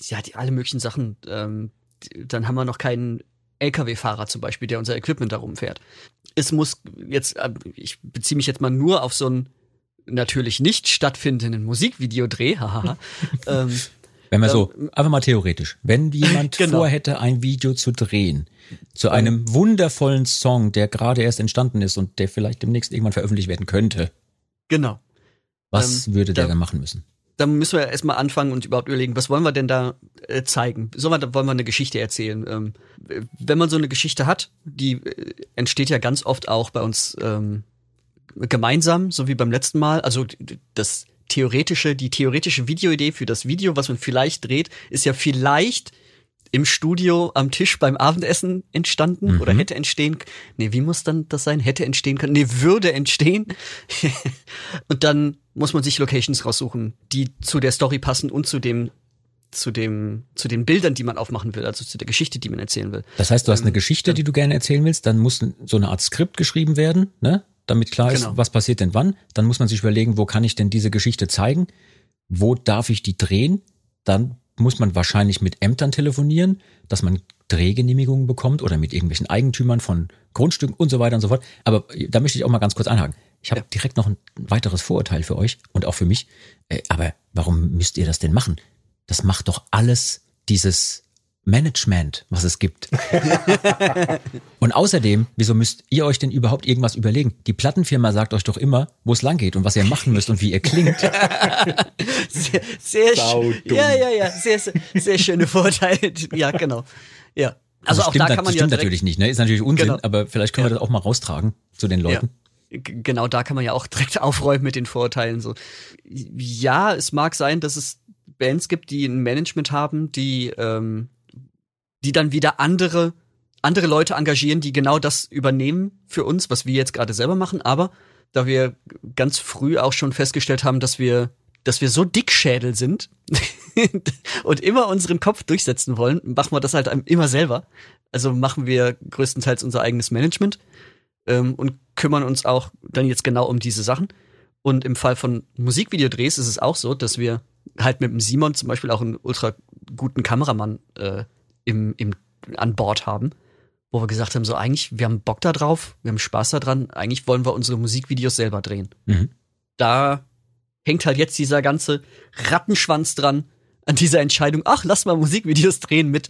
ja, die, alle möglichen Sachen. Ähm, dann haben wir noch keinen LKW-Fahrer zum Beispiel, der unser Equipment darum fährt. Es muss jetzt, äh, ich beziehe mich jetzt mal nur auf so einen natürlich nicht stattfindenden Musikvideodreh, haha. ähm, Wenn wir so, einfach mal theoretisch, wenn jemand Genau. vorhätte, ein Video zu drehen, zu einem wundervollen Song, der gerade erst entstanden ist und der vielleicht demnächst irgendwann veröffentlicht werden könnte, genau. was Ähm, würde der da- dann machen müssen? Dann müssen wir erstmal anfangen und überhaupt überlegen, was wollen wir denn da äh, zeigen? Sollen wir, wollen wir eine Geschichte erzählen? Ähm, wenn man so eine Geschichte hat, die äh, entsteht ja ganz oft auch bei uns ähm, gemeinsam, so wie beim letzten Mal. Also das theoretische, die theoretische Videoidee für das Video, was man vielleicht dreht, ist ja vielleicht im Studio am Tisch beim Abendessen entstanden Mhm. oder hätte entstehen. Nee, wie muss dann das sein? Hätte entstehen können. Nee, würde entstehen. und dann muss man sich Locations raussuchen, die zu der Story passen und zu dem zu dem zu den Bildern, die man aufmachen will, also zu der Geschichte, die man erzählen will. Das heißt, du hast eine Ähm, Geschichte, die du gerne erzählen willst, dann muss so eine Art Skript geschrieben werden, ne? damit klar ist, Genau. was passiert denn wann. Dann muss man sich überlegen, wo kann ich denn diese Geschichte zeigen? Wo darf ich die drehen? Dann muss man wahrscheinlich mit Ämtern telefonieren, dass man Drehgenehmigungen bekommt oder mit irgendwelchen Eigentümern von Grundstücken und so weiter und so fort. Aber da möchte ich auch mal ganz kurz einhaken. Ich habe Ja. direkt noch ein weiteres Vorurteil für euch und auch für mich. Äh, Aber warum müsst ihr das denn machen? Das macht doch alles dieses Management, was es gibt. Und außerdem, wieso müsst ihr euch denn überhaupt irgendwas überlegen? Die Plattenfirma sagt euch doch immer, wo es lang geht und was ihr machen müsst und wie ihr klingt. Sehr, sehr schön. Ja, ja, ja, sehr, sehr, sehr schöne Vorteile. Ja, genau. Ja. Also, auch stimmt, da das kann man ja stimmt direkt, natürlich nicht, ne? Ist natürlich Unsinn, Genau. aber vielleicht können wir das auch mal raustragen zu den Leuten. G- genau da kann man ja auch direkt aufräumen mit den Vorurteilen so. Ja, es mag sein, dass es Bands gibt, die ein Management haben, die ähm, die dann wieder andere andere Leute engagieren, die genau das übernehmen für uns, was wir jetzt gerade selber machen, aber da wir ganz früh auch schon festgestellt haben, dass wir dass wir so dickschädel sind und immer unseren Kopf durchsetzen wollen, machen wir das halt immer selber. Also machen wir größtenteils unser eigenes Management ähm, und kümmern uns auch dann jetzt genau um diese Sachen. Und im Fall von Musikvideodrehs ist es auch so, dass wir halt mit dem Simon zum Beispiel auch einen ultra guten Kameramann äh, im, im, an Bord haben, wo wir gesagt haben, so eigentlich, wir haben Bock da drauf, wir haben Spaß daran, eigentlich wollen wir unsere Musikvideos selber drehen. Mhm. Da hängt halt jetzt dieser ganze Rattenschwanz dran an dieser Entscheidung, ach, lass mal Musikvideos drehen mit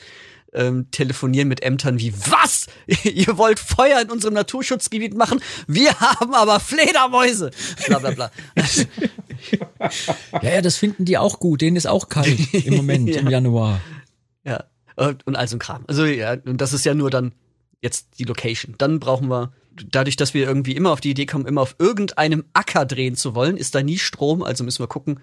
ähm, telefonieren mit Ämtern wie, was? Ihr wollt Feuer in unserem Naturschutzgebiet machen? Wir haben aber Fledermäuse! Bla bla bla. Ja, ja, das finden die auch gut. Denen ist auch kalt im Moment, Ja. im Januar. ja. Und, und all so ein Kram. Also ja, und das ist ja nur dann jetzt die Location. Dann brauchen wir, dadurch, dass wir irgendwie immer auf die Idee kommen, immer auf irgendeinem Acker drehen zu wollen, ist da nie Strom, also müssen wir gucken,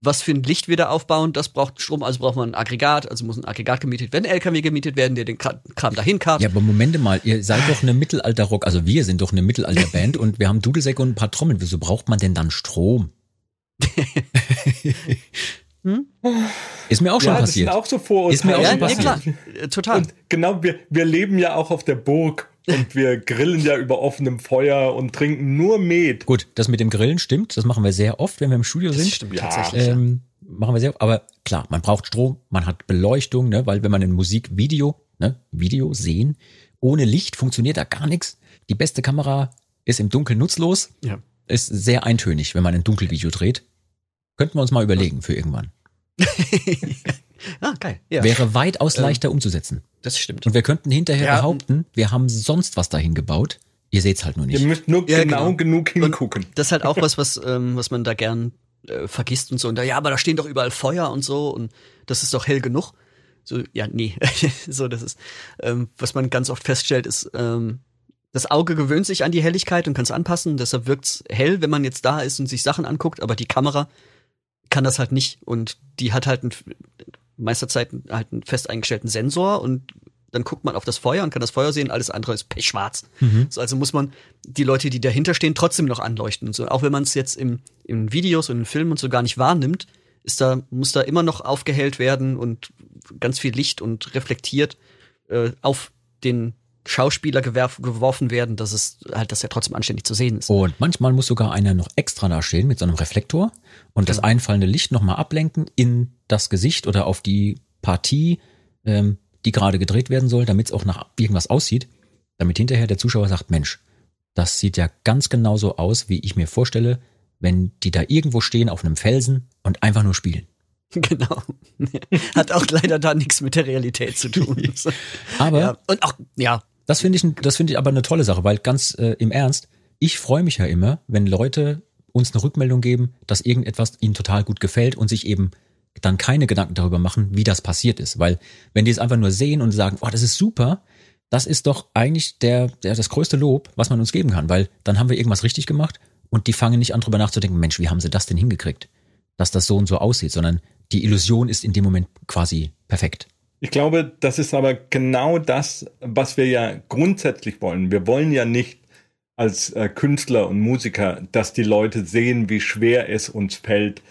was für ein Licht wir da aufbauen. Das braucht Strom, also braucht man ein Aggregat, also muss ein Aggregat gemietet werden, ein LKW gemietet werden, der den Kra- Kram dahin karrt. Ja, aber Momente mal, ihr seid doch eine Mittelalter-Rock, also wir sind doch eine Mittelalter-Band und wir haben Dudelsäcke und ein paar Trommeln. Wieso braucht man denn dann Strom? Ist mir auch schon ja, das passiert. sind auch so Vorurteile. Ist mir auch ja, schon passiert. klar, Äh, total. Und genau, wir, wir leben ja auch auf der Burg und wir grillen ja über offenem Feuer und trinken nur Met. Gut, das mit dem Grillen stimmt. Das machen wir sehr oft, wenn wir im Studio das sind. stimmt Ja. tatsächlich. Ja. Ähm, machen wir sehr, aber klar, man braucht Strom, man hat Beleuchtung, ne, weil wenn man ein Musikvideo, ne, Video sehen, ohne Licht funktioniert da gar nichts. Die beste Kamera ist im Dunkeln nutzlos, Ja. ist sehr eintönig, wenn man ein Dunkelvideo dreht. Könnten wir uns mal überlegen für irgendwann. Ah, geil. Ja, Wäre weitaus leichter umzusetzen. das stimmt. Und wir könnten hinterher Ja. behaupten, wir haben sonst was dahin gebaut. Ihr seht's halt nur Ihr nicht. müsst nur Ja, genau, genau. genug hingucken. Das ist halt auch was, was, ähm, was man da gern äh, vergisst und so. Und da, ja, aber da stehen doch überall Feuer und so und das ist doch hell genug. So, ja, nee. so, das ist, ähm, was man ganz oft feststellt, ist, ähm, das Auge gewöhnt sich an die Helligkeit und kann es anpassen, deshalb wirkt's hell, wenn man jetzt da ist und sich Sachen anguckt, aber die Kamera kann das halt nicht und die hat halt ein, meister Zeit halt einen fest eingestellten Sensor und dann guckt man auf das Feuer und kann das Feuer sehen, alles andere ist pechschwarz. Mhm. So, also muss man die Leute, die dahinter stehen, trotzdem noch anleuchten. Und so, auch wenn man es jetzt im, in Videos und in Filmen und so gar nicht wahrnimmt, ist da, muss da immer noch aufgehellt werden und ganz viel Licht und reflektiert äh, auf den Schauspieler geworfen werden, dass es halt, dass er trotzdem anständig zu sehen ist. Und manchmal muss sogar einer noch extra da stehen mit so einem Reflektor und das einfallende Licht nochmal ablenken in das Gesicht oder auf die Partie, ähm, die gerade gedreht werden soll, damit es auch nach irgendwas aussieht, damit hinterher der Zuschauer sagt, Mensch, das sieht ja ganz genau so aus, wie ich mir vorstelle, wenn die da irgendwo stehen auf einem Felsen und einfach nur spielen. Genau. Hat auch leider da nichts mit der Realität zu tun. Aber Ja, und auch, ja, Das finde ich, das finde ich aber eine tolle Sache, weil ganz äh, im Ernst, ich freue mich ja immer, wenn Leute uns eine Rückmeldung geben, dass irgendetwas ihnen total gut gefällt und sich eben dann keine Gedanken darüber machen, wie das passiert ist. Weil wenn die es einfach nur sehen und sagen, oh, das ist super, das ist doch eigentlich der, der das größte Lob, was man uns geben kann, weil dann haben wir irgendwas richtig gemacht und die fangen nicht an drüber nachzudenken, Mensch, wie haben sie das denn hingekriegt, dass das so und so aussieht, sondern die Illusion ist in dem Moment quasi perfekt. Ich glaube, das ist aber genau das, was wir ja grundsätzlich wollen. Wir wollen ja nicht als äh, Künstler und Musiker, dass die Leute sehen, wie schwer es uns fällt,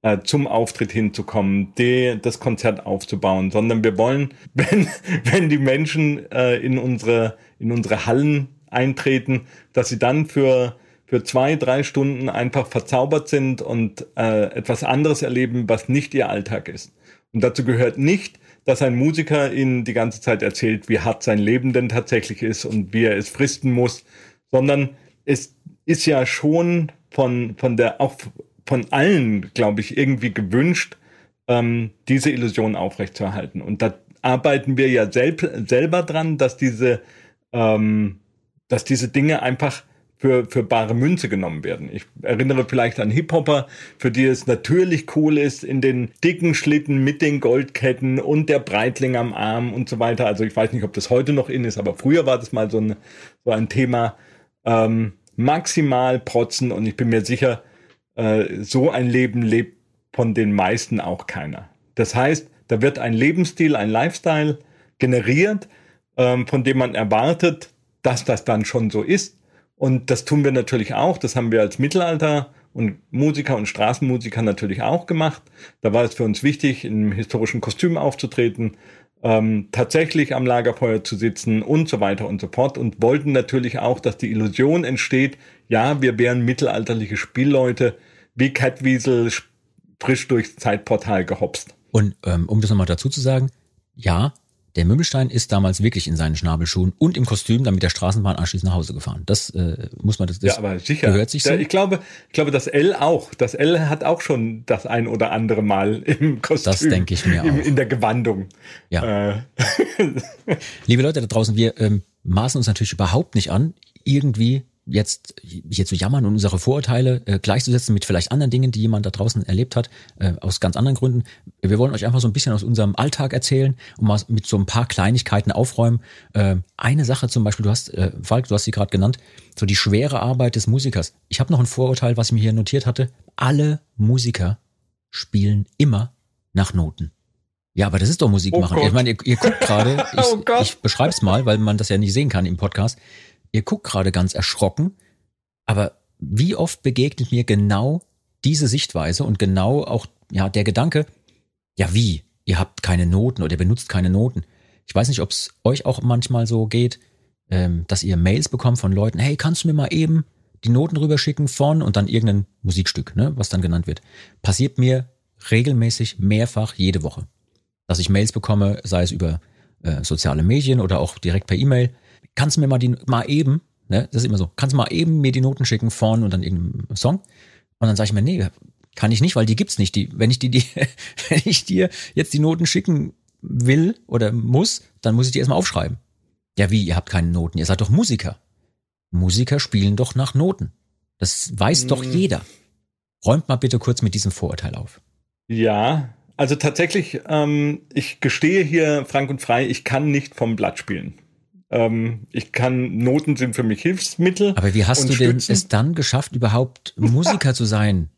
äh, zum Auftritt hinzukommen, die, das Konzert aufzubauen, sondern wir wollen, wenn, wenn die Menschen äh, in, unsere, in unsere Hallen eintreten, dass sie dann für, für zwei, drei Stunden einfach verzaubert sind und äh, etwas anderes erleben, was nicht ihr Alltag ist. Und dazu gehört nicht, dass ein Musiker ihnen die ganze Zeit erzählt, wie hart sein Leben denn tatsächlich ist und wie er es fristen muss, sondern es ist ja schon von, von der, auch von allen, glaube ich, irgendwie gewünscht, ähm, diese Illusion aufrechtzuerhalten. Und da arbeiten wir ja selb, selber dran, dass diese, ähm, dass diese Dinge einfach für, für bare Münze genommen werden. Ich erinnere vielleicht an Hip-Hopper, für die es natürlich cool ist, in den dicken Schlitten mit den Goldketten und der Breitling am Arm und so weiter. Also ich weiß nicht, ob das heute noch in ist, aber früher war das mal so ein, so ein Thema. Ähm, maximal protzen und ich bin mir sicher, äh, so ein Leben lebt von den meisten auch keiner. Das heißt, da wird ein Lebensstil, ein Lifestyle generiert, ähm, von dem man erwartet, dass das dann schon so ist. Und das tun wir natürlich auch. Das haben wir als Mittelalter und Musiker und Straßenmusiker natürlich auch gemacht. Da war es für uns wichtig, im historischen Kostüm aufzutreten, ähm, tatsächlich am Lagerfeuer zu sitzen und so weiter und so fort und wollten natürlich auch, dass die Illusion entsteht, ja, wir wären mittelalterliche Spielleute, wie Catwiesel frisch durchs Zeitportal gehopst. Und ähm, um das nochmal dazu zu sagen, ja, der Mümmelstein ist damals wirklich in seinen Schnabelschuhen und im Kostüm dann mit der Straßenbahn anschließend nach Hause gefahren. Das äh, muss man, das, das ja, aber sicher. gehört sich so. Ich glaube, ich glaube, das L auch. Das L hat auch schon das ein oder andere Mal im Kostüm. Das denke ich mir im, auch. In der Gewandung. Ja. Äh, Liebe Leute da draußen, wir ähm, maßen uns natürlich überhaupt nicht an, irgendwie jetzt hier zu jammern und unsere Vorurteile äh, gleichzusetzen mit vielleicht anderen Dingen, die jemand da draußen erlebt hat, äh, aus ganz anderen Gründen. Wir wollen euch einfach so ein bisschen aus unserem Alltag erzählen und mal mit so ein paar Kleinigkeiten aufräumen. Äh, eine Sache zum Beispiel, du hast, äh, Falk, du hast sie gerade genannt, so die schwere Arbeit des Musikers. Ich habe noch ein Vorurteil, was ich mir hier notiert hatte. Alle Musiker spielen immer nach Noten. Ja, aber das ist doch Musik Oh machen. Gott. ich meine, ihr, ihr guckt gerade, ich, Oh ich beschreib's mal, weil man das ja nicht sehen kann im Podcast. Ihr guckt gerade ganz erschrocken, aber wie oft begegnet mir genau diese Sichtweise und genau auch ja der Gedanke, ja wie, ihr habt keine Noten oder ihr benutzt keine Noten. Ich weiß nicht, ob es euch auch manchmal so geht, ähm, dass ihr Mails bekommt von Leuten, hey, kannst du mir mal eben die Noten rüberschicken von und dann irgendein Musikstück, ne, was dann genannt wird. Passiert mir regelmäßig mehrfach jede Woche, dass ich Mails bekomme, sei es über äh, soziale Medien oder auch direkt per E-Mail. Kannst du mir mal die mal eben, ne, das ist immer so, kannst du mal eben mir die Noten schicken von und dann irgendeinem Song? Und dann sage ich mir, nee, kann ich nicht, weil die gibt's nicht. Die, wenn ich die, die, wenn ich dir jetzt die Noten schicken will oder muss, dann muss ich die erstmal aufschreiben. Ja, wie, ihr habt keine Noten, ihr seid doch Musiker. Musiker spielen doch nach Noten. Das weiß doch Mm. jeder. Räumt mal bitte kurz mit diesem Vorurteil auf. ja, also tatsächlich, ähm, ich gestehe hier frank und frei, ich kann nicht vom Blatt spielen. Ähm, ich kann, Noten sind für mich Hilfsmittel. Aber wie hast du denn Stützen. es dann geschafft, überhaupt Musiker zu sein?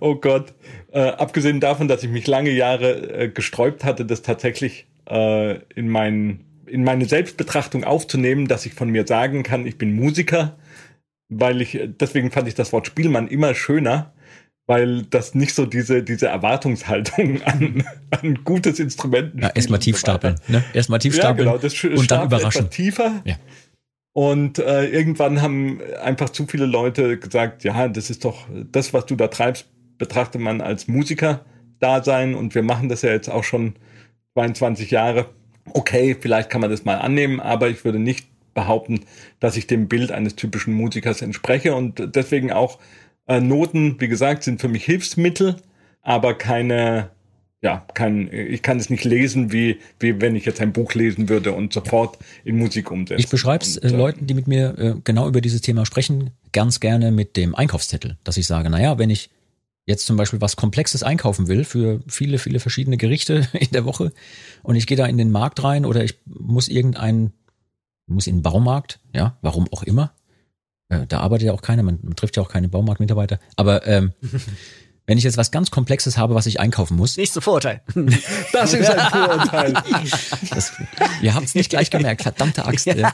Oh Gott. Äh, abgesehen davon, dass ich mich lange Jahre äh, gesträubt hatte, das tatsächlich äh, in, mein, in meine Selbstbetrachtung aufzunehmen, dass ich von mir sagen kann, ich bin Musiker, weil ich, deswegen fand ich das Wort Spielmann immer schöner, weil das nicht so diese, diese Erwartungshaltung an, an gutes Instrument. Ja, erstmal tief stapeln. Ne? Erstmal tief Ja, stapeln genau, das und dann überraschen. tiefer. Ja. Und äh, irgendwann haben einfach zu viele Leute gesagt, ja, das ist doch das, was du da treibst, betrachtet man als Musiker-Dasein und wir machen das ja jetzt auch schon 22 Jahre. Okay, vielleicht kann man das mal annehmen, aber ich würde nicht behaupten, dass ich dem Bild eines typischen Musikers entspreche und deswegen auch äh, Noten, wie gesagt, sind für mich Hilfsmittel, aber keine ja, kein, ich kann es nicht lesen, wie, wie wenn ich jetzt ein Buch lesen würde und sofort in Musik umsetzen. Ich beschreibe es äh, äh, Leuten, die mit mir äh, genau über dieses Thema sprechen, ganz gerne mit dem Einkaufszettel, dass ich sage, naja, wenn ich jetzt zum Beispiel was Komplexes einkaufen will für viele, viele verschiedene Gerichte in der Woche und ich gehe da in den Markt rein oder ich muss irgendeinen, muss in den Baumarkt, ja, warum auch immer. Äh, da arbeitet ja auch keiner, man, man trifft ja auch keine Baumarktmitarbeiter. Aber ähm, wenn ich jetzt was ganz Komplexes habe, was ich einkaufen muss, Nicht so Vorurteil. Das ist ein Vorurteil. Das, ihr habt es nicht gleich gemerkt, verdammte Axt. Ja.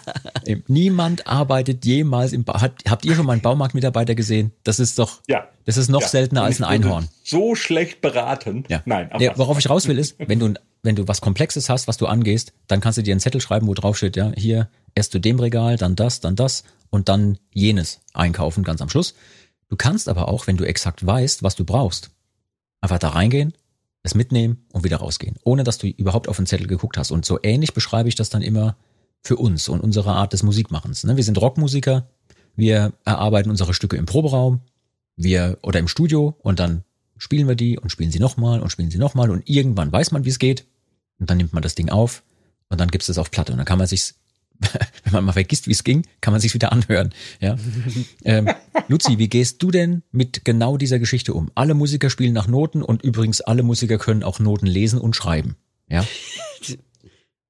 Niemand arbeitet jemals im Bau. Habt, habt ihr schon mal einen Baumarktmitarbeiter gesehen? Das ist doch, Ja. das ist noch Ja. seltener als ein Einhorn. So schlecht beraten. Ja. Nein, aber ja, worauf ich raus will ist, wenn du, wenn du was Komplexes hast, was du angehst, dann kannst du dir einen Zettel schreiben, wo drauf steht, ja, hier erst zu dem Regal, dann das, dann das und dann jenes einkaufen, ganz am Schluss. Du kannst aber auch, wenn du exakt weißt, was du brauchst, einfach da reingehen, es mitnehmen und wieder rausgehen, ohne dass du überhaupt auf den Zettel geguckt hast. Und so ähnlich beschreibe ich das dann immer für uns und unsere Art des Musikmachens. ne? Wir sind Rockmusiker, wir erarbeiten unsere Stücke im Proberaum, wir oder im Studio und dann spielen wir die und spielen sie nochmal und spielen sie nochmal und irgendwann weiß man, wie es geht und dann nimmt man das Ding auf und dann gibt's es auf Platte und dann kann man sich's, wenn man mal vergisst, wie es ging, kann man sich's wieder anhören. Ja. ähm, Luzi, wie gehst du denn mit genau dieser Geschichte um? Alle Musiker spielen nach Noten und übrigens alle Musiker können auch Noten lesen und schreiben. Ja.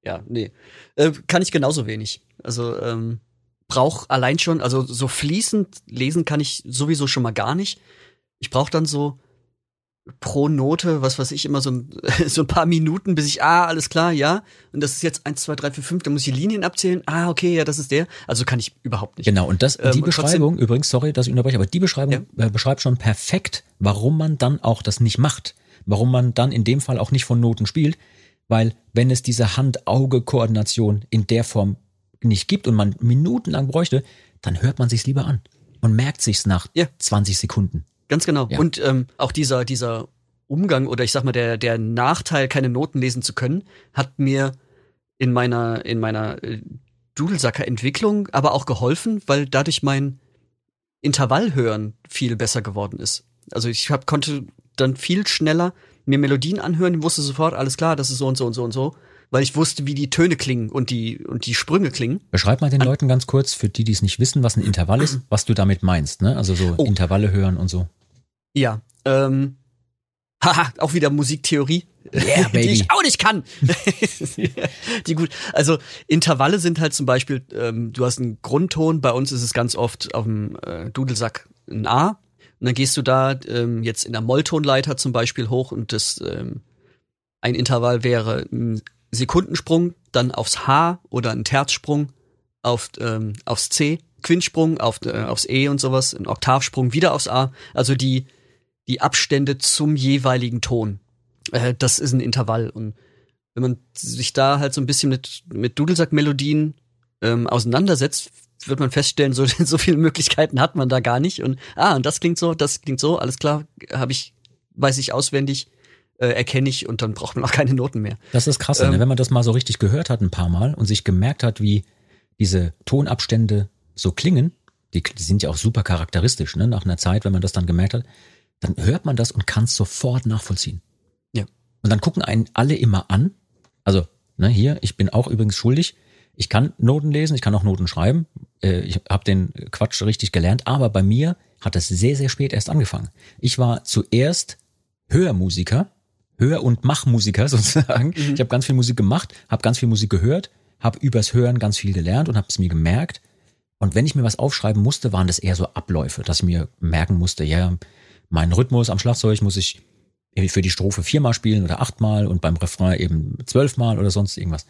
Ja, nee. Äh, kann ich genauso wenig. Also, ähm, brauch allein schon, also so fließend lesen kann ich sowieso schon mal gar nicht. Ich brauche dann so pro Note, was weiß ich, immer so ein, so ein paar Minuten, bis ich, ah, alles klar, ja. Und das ist jetzt eins, zwei, drei, vier, fünf, dann muss ich die Linien abzählen. Ah, okay, ja, das ist der. Also kann ich überhaupt nicht. Genau, und das, Ähm, die trotzdem- Beschreibung, übrigens, sorry, dass ich unterbreche, aber die Beschreibung äh, beschreibt schon perfekt, warum man dann auch das nicht macht. Warum man dann in dem Fall auch nicht von Noten spielt, weil wenn es diese Hand-Auge-Koordination in der Form nicht gibt und man minutenlang bräuchte, dann hört man sich's lieber an und merkt sich's nach Ja. 20 Sekunden. Ganz genau. Ja. Und ähm, auch dieser, dieser Umgang oder ich sag mal, der, der Nachteil, keine Noten lesen zu können, hat mir in meiner, in meiner äh, Dudelsacker-Entwicklung aber auch geholfen, weil dadurch mein Intervallhören viel besser geworden ist. Also ich hab, konnte dann viel schneller mir Melodien anhören, wusste sofort, alles klar, das ist so und so und so und so, weil ich wusste, wie die Töne klingen und die, und die Sprünge klingen. Beschreib mal den Leuten ganz kurz, für die, die es nicht wissen, was ein Intervall ist, was du damit meinst, ne? Also so Oh. Intervalle hören und so. Ja, ähm, haha, auch wieder Musiktheorie, Yeah, die ich auch nicht kann. die gut, also Intervalle sind halt zum Beispiel, ähm, du hast einen Grundton, bei uns ist es ganz oft auf dem äh, Dudelsack ein A und dann gehst du da ähm, jetzt in der Molltonleiter zum Beispiel hoch und das ähm, ein Intervall wäre ein Sekundensprung, dann aufs H oder ein Terzsprung auf, ähm, aufs C, Quintsprung auf, äh, aufs E und sowas, ein Oktavsprung wieder aufs A. Also die, die Abstände zum jeweiligen Ton. Äh, das ist ein Intervall. Und wenn man sich da halt so ein bisschen mit, mit Dudelsack-Melodien ähm, auseinandersetzt, wird man feststellen, so, so viele Möglichkeiten hat man da gar nicht. Und ah, und das klingt so, das klingt so, alles klar, habe ich, weiß ich auswendig, erkenne ich und dann braucht man auch keine Noten mehr. Das ist krass? Ähm, wenn man das mal so richtig gehört hat ein paar Mal und sich gemerkt hat, wie diese Tonabstände so klingen, die, die sind ja auch super charakteristisch, ne? nach einer Zeit, wenn man das dann gemerkt hat, dann hört man das und kann es sofort nachvollziehen. Ja. Und dann gucken einen alle immer an. Also, ne, hier, ich bin auch übrigens schuldig. Ich kann Noten lesen, ich kann auch Noten schreiben. Äh, ich habe den Quatsch richtig gelernt, aber bei mir hat es sehr, sehr spät erst angefangen. Ich war zuerst Hörmusiker, Hör- und Machmusiker sozusagen. Ich habe ganz viel Musik gemacht, habe ganz viel Musik gehört, habe übers Hören ganz viel gelernt und habe es mir gemerkt. Und wenn ich mir was aufschreiben musste, waren das eher so Abläufe, dass ich mir merken musste, ja, meinen Rhythmus am Schlagzeug muss ich für die Strophe viermal spielen oder achtmal und beim Refrain eben zwölfmal oder sonst irgendwas.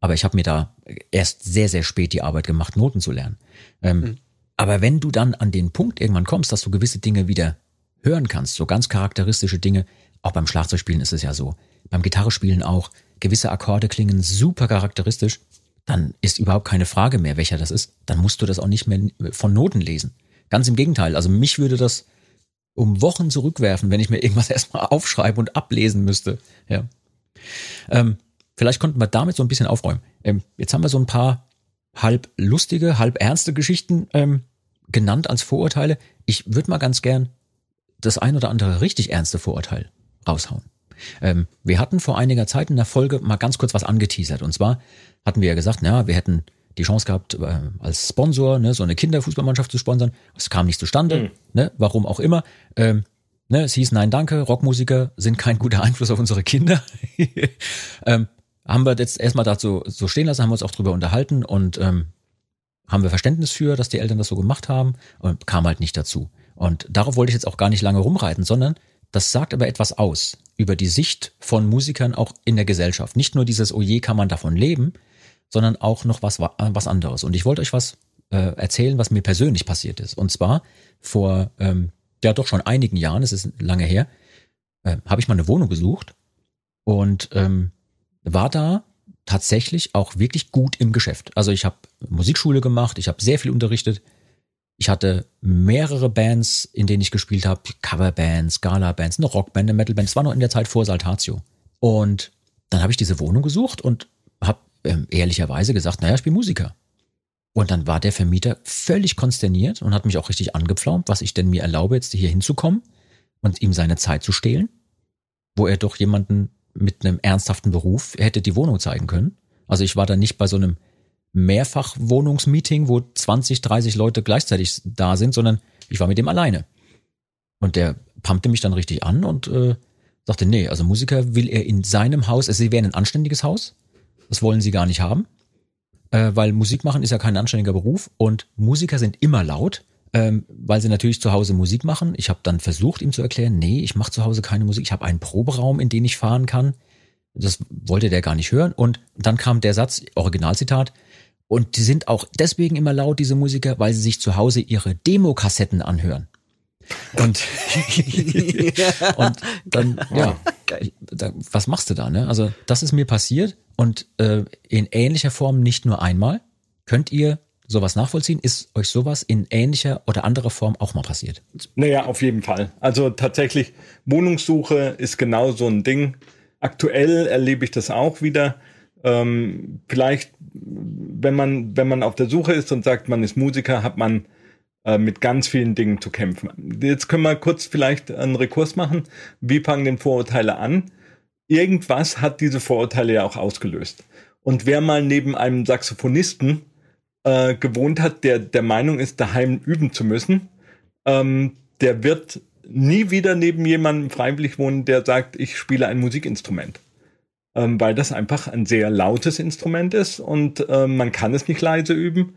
Aber ich habe mir da erst sehr, sehr spät die Arbeit gemacht, Noten zu lernen. Ähm, mhm. Aber wenn du dann an den Punkt irgendwann kommst, dass du gewisse Dinge wieder hören kannst, so ganz charakteristische Dinge, auch beim Schlagzeugspielen ist es ja so, beim Gitarrespielen auch, gewisse Akkorde klingen super charakteristisch, dann ist überhaupt keine Frage mehr, welcher das ist. Dann musst du das auch nicht mehr von Noten lesen. Ganz im Gegenteil. Also mich würde das um Wochen zurückwerfen, wenn ich mir irgendwas erstmal aufschreiben und ablesen müsste. Ja. Ähm, vielleicht konnten wir damit so ein bisschen aufräumen. Ähm, jetzt haben wir so ein paar halb lustige, halb ernste Geschichten ähm, genannt als Vorurteile. Ich würde mal ganz gern das ein oder andere richtig ernste Vorurteil raushauen. Ähm, wir hatten vor einiger Zeit in der Folge mal ganz kurz was angeteasert. Und zwar hatten wir ja gesagt, na, wir hätten die Chance gehabt, äh, als Sponsor ne, so eine Kinderfußballmannschaft zu sponsern. Es kam nicht zustande, mhm. ne, warum auch immer. Ähm, ne, es hieß, nein, danke, Rockmusiker sind kein guter Einfluss auf unsere Kinder. ähm, haben wir jetzt erstmal dazu so stehen lassen, haben wir uns auch drüber unterhalten und ähm, haben wir Verständnis für, dass die Eltern das so gemacht haben und kam halt nicht dazu. Und darauf wollte ich jetzt auch gar nicht lange rumreiten, sondern das sagt aber etwas aus über die Sicht von Musikern auch in der Gesellschaft. Nicht nur dieses, oh je, kann man davon leben, sondern auch noch was, was anderes. Und ich wollte euch was äh, erzählen, was mir persönlich passiert ist. Und zwar vor, ähm, ja doch schon einigen Jahren, es ist lange her, äh, habe ich mal eine Wohnung gesucht und ähm, war da tatsächlich auch wirklich gut im Geschäft. Also ich habe Musikschule gemacht, ich habe sehr viel unterrichtet. Ich hatte mehrere Bands, in denen ich gespielt habe, Coverbands, Gala-Bands, eine Rockband, eine Metalband. Es war noch in der Zeit vor Saltatio. Und dann habe ich diese Wohnung gesucht und habe ähm, ehrlicherweise gesagt, naja, ich bin Musiker. Und dann war der Vermieter völlig konsterniert und hat mich auch richtig angepflaumt, was ich denn mir erlaube, jetzt hier hinzukommen und ihm seine Zeit zu stehlen, wo er doch jemanden mit einem ernsthaften Beruf hätte die Wohnung zeigen können. Also ich war da nicht bei so einem Mehrfachwohnungsmeeting, wo 20, 30 Leute gleichzeitig da sind, sondern ich war mit dem alleine. Und der pumpte mich dann richtig an und äh, sagte, nee, also Musiker will er in seinem Haus, also sie wären ein anständiges Haus, das wollen sie gar nicht haben, äh, weil Musik machen ist ja kein anständiger Beruf und Musiker sind immer laut, ähm, weil sie natürlich zu Hause Musik machen. Ich habe dann versucht, ihm zu erklären, nee, ich mache zu Hause keine Musik, ich habe einen Proberaum, in den ich fahren kann. Das wollte der gar nicht hören. Und dann kam der Satz, Originalzitat, und die sind auch deswegen immer laut, diese Musiker, weil sie sich zu Hause ihre Demokassetten anhören. Und, und dann, ja, was machst du da, ne? Also, das ist mir passiert und äh, in ähnlicher Form nicht nur einmal. Könnt ihr sowas nachvollziehen? Ist euch sowas in ähnlicher oder anderer Form auch mal passiert? Naja, auf jeden Fall. Also tatsächlich, Wohnungssuche ist genau so ein Ding. Aktuell erlebe ich das auch wieder. Ähm, vielleicht, wenn man, wenn man auf der Suche ist und sagt, man ist Musiker, hat man äh, mit ganz vielen Dingen zu kämpfen. Jetzt können wir kurz vielleicht einen Rekurs machen. Wie fangen denn Vorurteile an? Irgendwas hat diese Vorurteile ja auch ausgelöst. Und wer mal neben einem Saxophonisten äh, gewohnt hat, der der Meinung ist, daheim üben zu müssen, ähm, der wird nie wieder neben jemandem freiwillig wohnen, der sagt, ich spiele ein Musikinstrument ähm, weil das einfach ein sehr lautes Instrument ist und äh, man kann es nicht leise üben.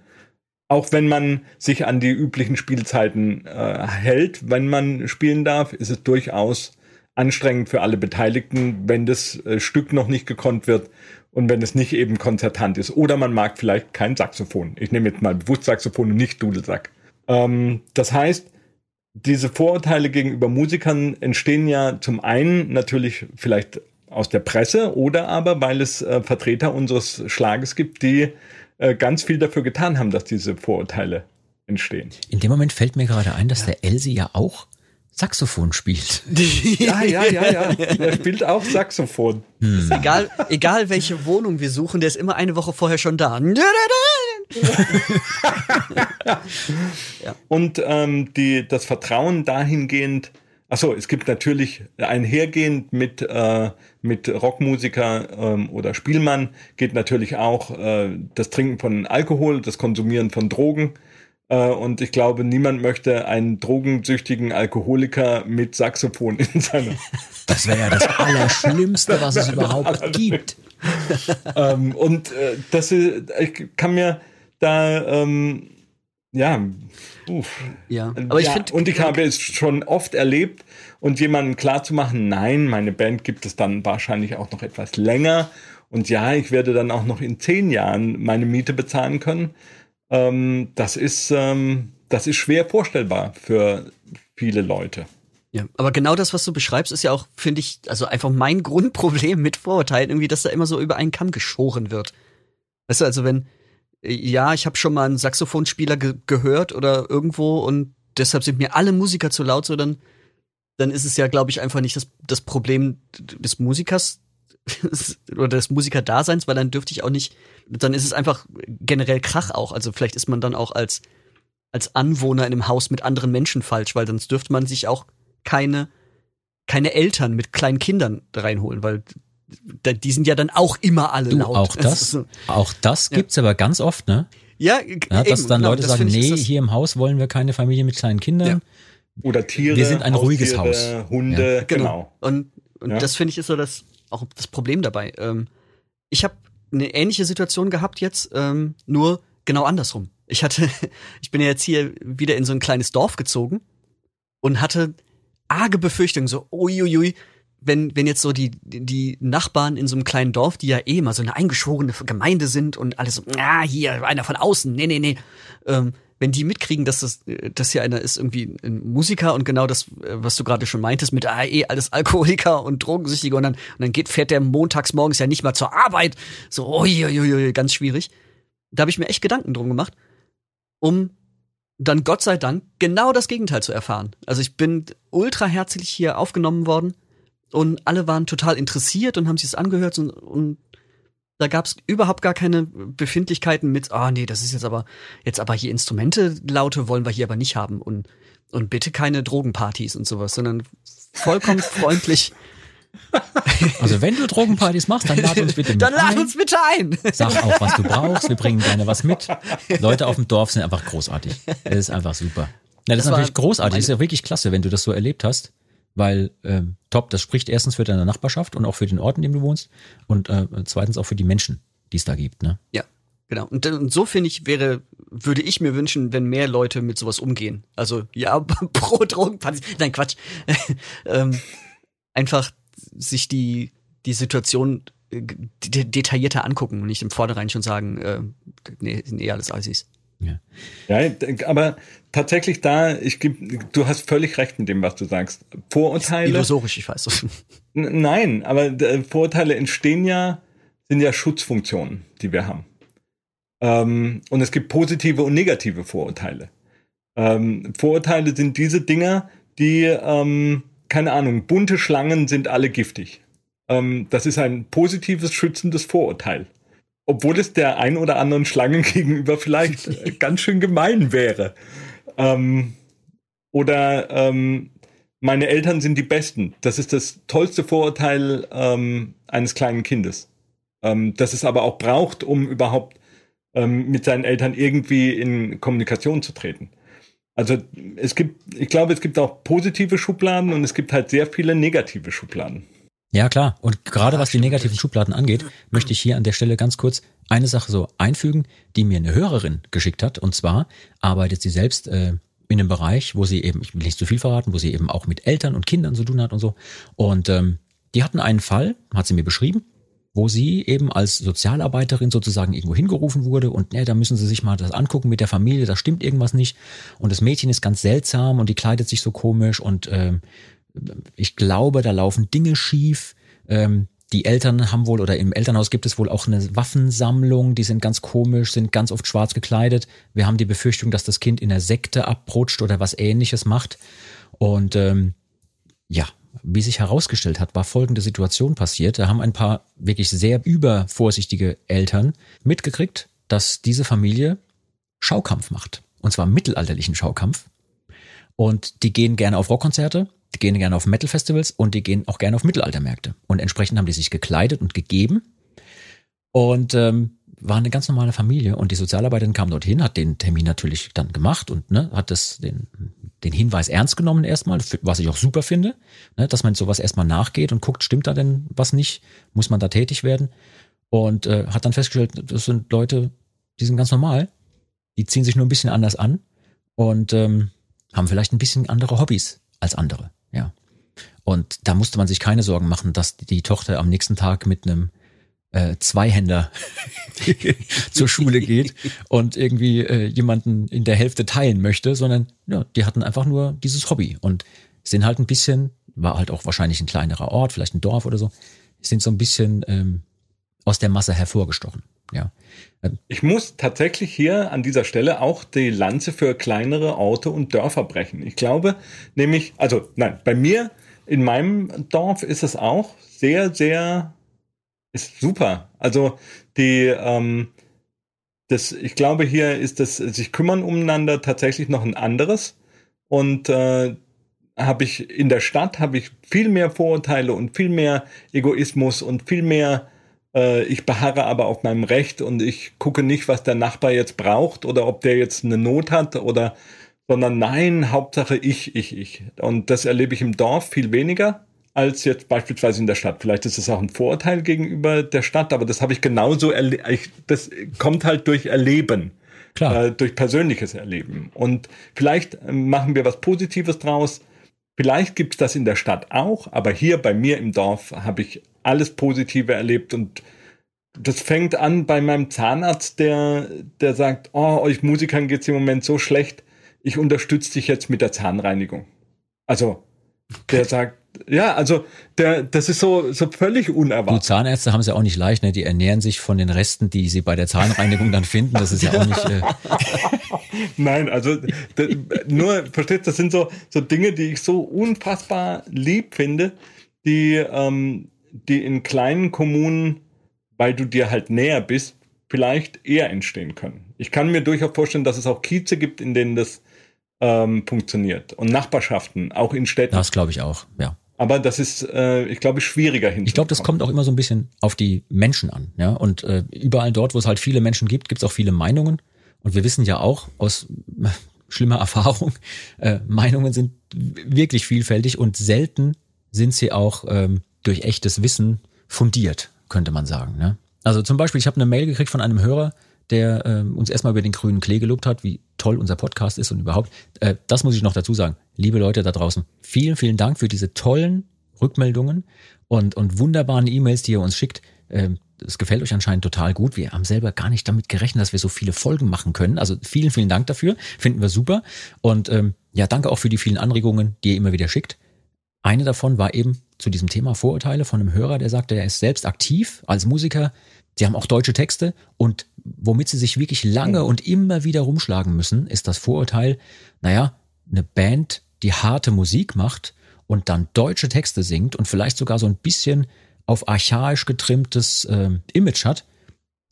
Auch wenn man sich an die üblichen Spielzeiten äh, hält, wenn man spielen darf, ist es durchaus anstrengend für alle Beteiligten, wenn das äh, Stück noch nicht gekonnt wird und wenn es nicht eben konzertant ist. Oder man mag vielleicht kein Saxophon. Ich nehme jetzt mal bewusst Saxophon und nicht Dudelsack. Ähm, das heißt, diese Vorurteile gegenüber Musikern entstehen ja zum einen natürlich vielleicht aus der Presse oder aber weil es äh, Vertreter unseres Schlages gibt, die äh, ganz viel dafür getan haben, dass diese Vorurteile entstehen. In dem Moment fällt mir gerade ein, dass ja. der Elsie ja auch Saxophon spielt. ja, ja, ja, ja. Er spielt auch Saxophon. Hm. Egal, egal welche Wohnung wir suchen, der ist immer eine Woche vorher schon da. ja. Und ähm, die, das Vertrauen dahingehend, Achso, es gibt natürlich einhergehend mit, äh, mit Rockmusiker ähm, oder Spielmann geht natürlich auch äh, das Trinken von Alkohol, das Konsumieren von Drogen. Äh, und ich glaube, niemand möchte einen drogensüchtigen Alkoholiker mit Saxophon in seiner. Das wäre ja das Allerschlimmste, was es überhaupt gibt. ähm, und äh, das ist, ich kann mir da, ähm, ja, uff. Ja, aber ich ja, finde. und ich habe es schon oft erlebt und jemandem klarzumachen, nein, meine Band gibt es dann wahrscheinlich auch noch etwas länger und ja, ich werde dann auch noch in zehn Jahren meine Miete bezahlen können. Ähm, das ist, ähm, das ist schwer vorstellbar für viele Leute. Ja, aber genau das, was du beschreibst, ist ja auch, finde ich, also einfach mein Grundproblem mit Vorurteilen, irgendwie, dass da immer so über einen Kamm geschoren wird. Weißt du, also wenn, ja, ich habe schon mal einen Saxophonspieler ge gehört oder irgendwo und deshalb sind mir alle Musiker zu laut, so dann, dann ist es ja, glaube ich, einfach nicht das, das Problem des Musikers oder des Musikerdaseins, weil dann dürfte ich auch nicht, dann ist es einfach generell Krach auch. Also vielleicht ist man dann auch als, als Anwohner in einem Haus mit anderen Menschen falsch, weil sonst dürfte man sich auch keine, keine Eltern mit kleinen Kindern reinholen, weil die sind ja dann auch immer alle Du, laut. auch das, auch das gibt's aber ganz oft, ne? Ja, Ja, dass eben, dann genau, Leute das sagen, nee, hier im Haus wollen wir keine Familie mit kleinen Kindern. Oder Tiere. Wir sind ein ruhiges Haus. Hunde, Genau. genau. Und, und Ja. das finde ich ist so das auch das Problem dabei. Ähm, ich habe eine ähnliche Situation gehabt jetzt, ähm, nur genau andersrum. Ich hatte, ich bin ja jetzt hier wieder in so ein kleines Dorf gezogen und hatte arge Befürchtungen, so uiuiui, wenn, wenn jetzt so die, die Nachbarn in so einem kleinen Dorf, die ja eh immer so eine eingeschworene Gemeinde sind und alles so, ah, hier, einer von außen, nee, nee, nee, ähm, wenn die mitkriegen, dass das, äh, dass hier einer ist irgendwie ein Musiker und genau das, äh, was du gerade schon meintest, mit ah, eh alles Alkoholiker und Drogensüchtige und dann, und dann geht, fährt der montags morgens ja nicht mal zur Arbeit. So, uiuiui, ganz schwierig. Da habe ich mir echt Gedanken drum gemacht, um dann Gott sei Dank genau das Gegenteil zu erfahren. Also ich bin ultra herzlich hier aufgenommen worden und alle waren total interessiert und haben sich das angehört und, und da gab es überhaupt gar keine Befindlichkeiten mit, ah nee, das ist jetzt aber jetzt aber hier Instrumente laute wollen wir hier aber nicht haben und und bitte keine Drogenpartys und sowas, sondern vollkommen freundlich. Also wenn du Drogenpartys machst, dann lad uns bitte mit Dann lad ein. uns bitte ein. Sag auch, was du brauchst. Wir bringen gerne was mit. Leute auf dem Dorf sind einfach großartig. Das ist einfach super. Ja, das, Das ist natürlich großartig. Das ist ja wirklich klasse, wenn du das so erlebt hast. Weil, ähm, top, das spricht erstens für deine Nachbarschaft und auch für den Ort, in dem du wohnst. Und äh, zweitens auch für die Menschen, die es da gibt. Ne? Ja, genau. Und, dann- und so finde ich, wäre, würde ich mir wünschen, wenn mehr Leute mit sowas umgehen. Also, ja, pro Drogenpartys. Nein, Quatsch. ähm, einfach sich die, die Situation äh, de detaillierter angucken und nicht im Vornherein schon sagen, äh, nee, eh alles Assis. Ja. Ja, aber tatsächlich da, ich geb, du hast völlig recht mit dem, was du sagst. Vorurteile. Illusorisch, ich weiß. N- Nein, aber äh, Vorurteile entstehen ja, sind ja Schutzfunktionen, die wir haben. Ähm, und es gibt positive und negative Vorurteile. Ähm, Vorurteile sind diese Dinger, die, ähm, keine Ahnung, bunte Schlangen sind alle giftig. Ähm, das ist ein positives, schützendes Vorurteil. Obwohl es der ein oder anderen Schlangen gegenüber vielleicht äh, ganz schön gemein wäre. Ähm, oder ähm, meine Eltern sind die Besten. Das ist das tollste Vorurteil ähm, eines kleinen Kindes. Ähm, das es aber auch braucht, um überhaupt ähm, mit seinen Eltern irgendwie in Kommunikation zu treten. Also es gibt, ich glaube, es gibt auch positive Schubladen und es gibt halt sehr viele negative Schubladen. Ja, klar. Und gerade was die negativen Schubladen angeht, möchte ich hier an der Stelle ganz kurz eine Sache so einfügen, die mir eine Hörerin geschickt hat. Und zwar arbeitet sie selbst äh, in einem Bereich, wo sie eben, ich will nicht zu viel verraten, wo sie eben auch mit Eltern und Kindern zu tun hat und so. Und ähm, die hatten einen Fall, hat sie mir beschrieben, wo sie eben als Sozialarbeiterin sozusagen irgendwo hingerufen wurde und ne, da müssen sie sich mal das angucken mit der Familie, da stimmt irgendwas nicht und das Mädchen ist ganz seltsam und die kleidet sich so komisch und ähm, ich glaube, da laufen Dinge schief. Ähm, die Eltern haben wohl oder im Elternhaus gibt es wohl auch eine Waffensammlung, die sind ganz komisch, sind ganz oft schwarz gekleidet. Wir haben die Befürchtung, dass das Kind in der Sekte abrutscht oder was ähnliches macht. Und ähm, ja, wie sich herausgestellt hat, war folgende Situation passiert. Da haben ein paar wirklich sehr übervorsichtige Eltern mitgekriegt, dass diese Familie Schaukampf macht. Und zwar mittelalterlichen Schaukampf. Und die gehen gerne auf Rockkonzerte, die gehen gerne auf Metal-Festivals und die gehen auch gerne auf Mittelaltermärkte. Und entsprechend haben die sich gekleidet und gegeben. Und ähm, war eine ganz normale Familie und die Sozialarbeiterin kam dorthin, hat den Termin natürlich dann gemacht und ne, hat das den, den Hinweis ernst genommen erstmal, was ich auch super finde, ne, dass man sowas erstmal nachgeht und guckt, stimmt da denn was nicht, muss man da tätig werden und äh, hat dann festgestellt, das sind Leute, die sind ganz normal, die ziehen sich nur ein bisschen anders an und ähm, haben vielleicht ein bisschen andere Hobbys als andere. Und da musste man sich keine Sorgen machen, dass die Tochter am nächsten Tag mit einem äh, Zweihänder zur Schule geht und irgendwie äh, jemanden in der Hälfte teilen möchte, sondern ja, die hatten einfach nur dieses Hobby und sind halt ein bisschen, war halt auch wahrscheinlich ein kleinerer Ort, vielleicht ein Dorf oder so, sind so ein bisschen ähm, aus der Masse hervorgestochen. Ja. Ich muss tatsächlich hier an dieser Stelle auch die Lanze für kleinere Orte und Dörfer brechen. Ich glaube nämlich, also nein, bei mir in meinem Dorf ist es auch sehr, sehr, ist super. Also die, ähm, das, ich glaube, hier ist das sich kümmern umeinander tatsächlich noch ein anderes. Und äh, habe ich in der Stadt habe ich viel mehr Vorurteile und viel mehr Egoismus und viel mehr äh, ich beharre aber auf meinem Recht und ich gucke nicht, was der Nachbar jetzt braucht oder ob der jetzt eine Not hat oder, sondern nein, Hauptsache ich, ich, ich. Und das erlebe ich im Dorf viel weniger als jetzt beispielsweise in der Stadt. Vielleicht ist es auch ein Vorurteil gegenüber der Stadt, aber das habe ich genauso erlebt. Das kommt halt durch Erleben. Äh, durch persönliches Erleben. Und vielleicht äh, machen wir was Positives draus. Vielleicht gibt es das in der Stadt auch, aber hier bei mir im Dorf habe ich alles Positive erlebt und das fängt an bei meinem Zahnarzt, der, der sagt, oh, euch Musikern geht's im Moment so schlecht, ich unterstütze dich jetzt mit der Zahnreinigung. Also, der sagt, ja, also der, das ist so, so völlig unerwartet. Die Zahnärzte haben es ja auch nicht leicht, ne? Die ernähren sich von den Resten, die sie bei der Zahnreinigung dann finden. Das ist ja auch nicht. Äh Nein, also nur, versteht, das sind so, so Dinge, die ich so unfassbar lieb finde, die, ähm, die in kleinen Kommunen, weil du dir halt näher bist, vielleicht eher entstehen können. Ich kann mir durchaus vorstellen, dass es auch Kieze gibt, in denen das ähm, funktioniert und Nachbarschaften, auch in Städten. Das glaube ich auch, ja. Aber das ist, äh, ich glaube, schwieriger hin. Ich glaube, das kommt auch immer so ein bisschen auf die Menschen an. Ja? Und äh, überall dort, wo es halt viele Menschen gibt, gibt es auch viele Meinungen. Und wir wissen ja auch aus äh, schlimmer Erfahrung, äh, Meinungen sind wirklich vielfältig und selten sind sie auch ähm, durch echtes Wissen fundiert, könnte man sagen. Ne? Also zum Beispiel, ich habe eine Mail gekriegt von einem Hörer, der äh, uns erstmal über den grünen Klee gelobt hat, wie toll unser Podcast ist und überhaupt. Äh, das muss ich noch dazu sagen. Liebe Leute da draußen, vielen, vielen Dank für diese tollen Rückmeldungen und, und wunderbaren E-Mails, die ihr uns schickt. Äh, es gefällt euch anscheinend total gut. Wir haben selber gar nicht damit gerechnet, dass wir so viele Folgen machen können. Also vielen, vielen Dank dafür. Finden wir super. Und ähm, ja, danke auch für die vielen Anregungen, die ihr immer wieder schickt. Eine davon war eben zu diesem Thema Vorurteile von einem Hörer, der sagte, er ist selbst aktiv als Musiker. Sie haben auch deutsche Texte und womit sie sich wirklich lange und immer wieder rumschlagen müssen, ist das Vorurteil, naja, eine Band, die harte Musik macht und dann deutsche Texte singt und vielleicht sogar so ein bisschen auf archaisch getrimmtes äh, Image hat,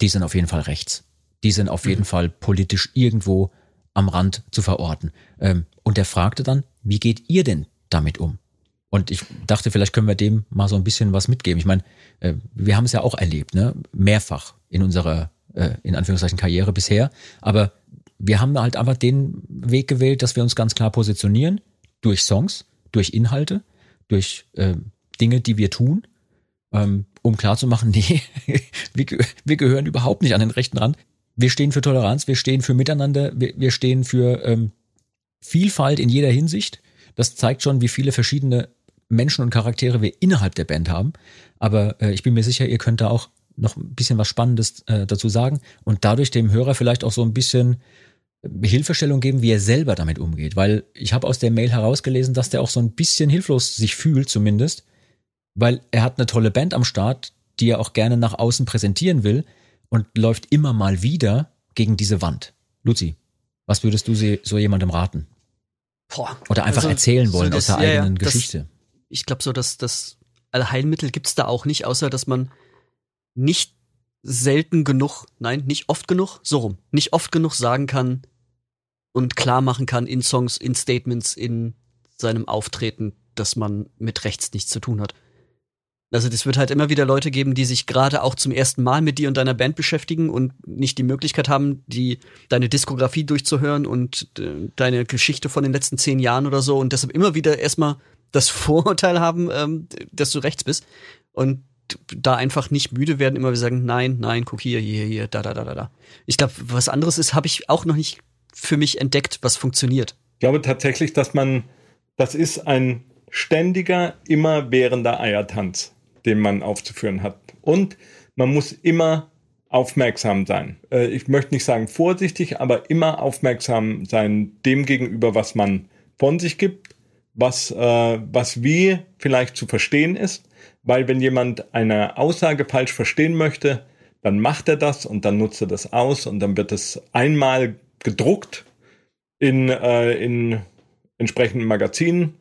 die sind auf jeden Fall rechts. Die sind auf jeden mhm. Fall politisch irgendwo am Rand zu verorten. Ähm, und er fragte dann, wie geht ihr denn damit um? Und ich dachte, vielleicht können wir dem mal so ein bisschen was mitgeben. Ich meine, äh, wir haben es ja auch erlebt, ne? Mehrfach in unserer, äh, in Anführungszeichen, Karriere bisher. Aber wir haben halt einfach den Weg gewählt, dass wir uns ganz klar positionieren durch Songs, durch Inhalte, durch äh, Dinge, die wir tun, ähm, um klarzumachen, nee, wir, wir gehören überhaupt nicht an den rechten Rand. Wir stehen für Toleranz, wir stehen für Miteinander, wir, wir stehen für ähm, Vielfalt in jeder Hinsicht. Das zeigt schon, wie viele verschiedene Menschen und Charaktere wir innerhalb der Band haben. Aber äh, ich bin mir sicher, ihr könnt da auch noch ein bisschen was Spannendes äh, dazu sagen und dadurch dem Hörer vielleicht auch so ein bisschen Hilfestellung geben, wie er selber damit umgeht. Weil ich habe aus der Mail herausgelesen, dass der auch so ein bisschen hilflos sich fühlt zumindest, weil er hat eine tolle Band am Start, die er auch gerne nach außen präsentieren will und läuft immer mal wieder gegen diese Wand. Luzi, was würdest du so jemandem raten? Boah, Oder einfach also, erzählen wollen so das, aus der ja, eigenen ja, Geschichte. Das, ich glaube so, dass das Allheilmittel gibt's da auch nicht, außer dass man nicht selten genug, nein, nicht oft genug, so rum, nicht oft genug sagen kann und klar machen kann in Songs, in Statements, in seinem Auftreten, dass man mit rechts nichts zu tun hat. Also das wird halt immer wieder Leute geben, die sich gerade auch zum ersten Mal mit dir und deiner Band beschäftigen und nicht die Möglichkeit haben, die deine Diskografie durchzuhören und äh, deine Geschichte von den letzten zehn Jahren oder so und deshalb immer wieder erstmal das Vorurteil haben, ähm, dass du rechts bist und da einfach nicht müde werden, immer wieder sagen, nein, nein, guck hier, hier, hier, da, da, da, da, da. Ich glaube, was anderes ist, habe ich auch noch nicht für mich entdeckt, was funktioniert. Ich glaube tatsächlich, dass man, das ist ein ständiger, immerwährender Eiertanz den man aufzuführen hat. Und man muss immer aufmerksam sein. Äh, ich möchte nicht sagen vorsichtig, aber immer aufmerksam sein dem gegenüber, was man von sich gibt, was, äh, was wie vielleicht zu verstehen ist. Weil wenn jemand eine Aussage falsch verstehen möchte, dann macht er das und dann nutzt er das aus und dann wird es einmal gedruckt in, äh, in entsprechenden Magazinen.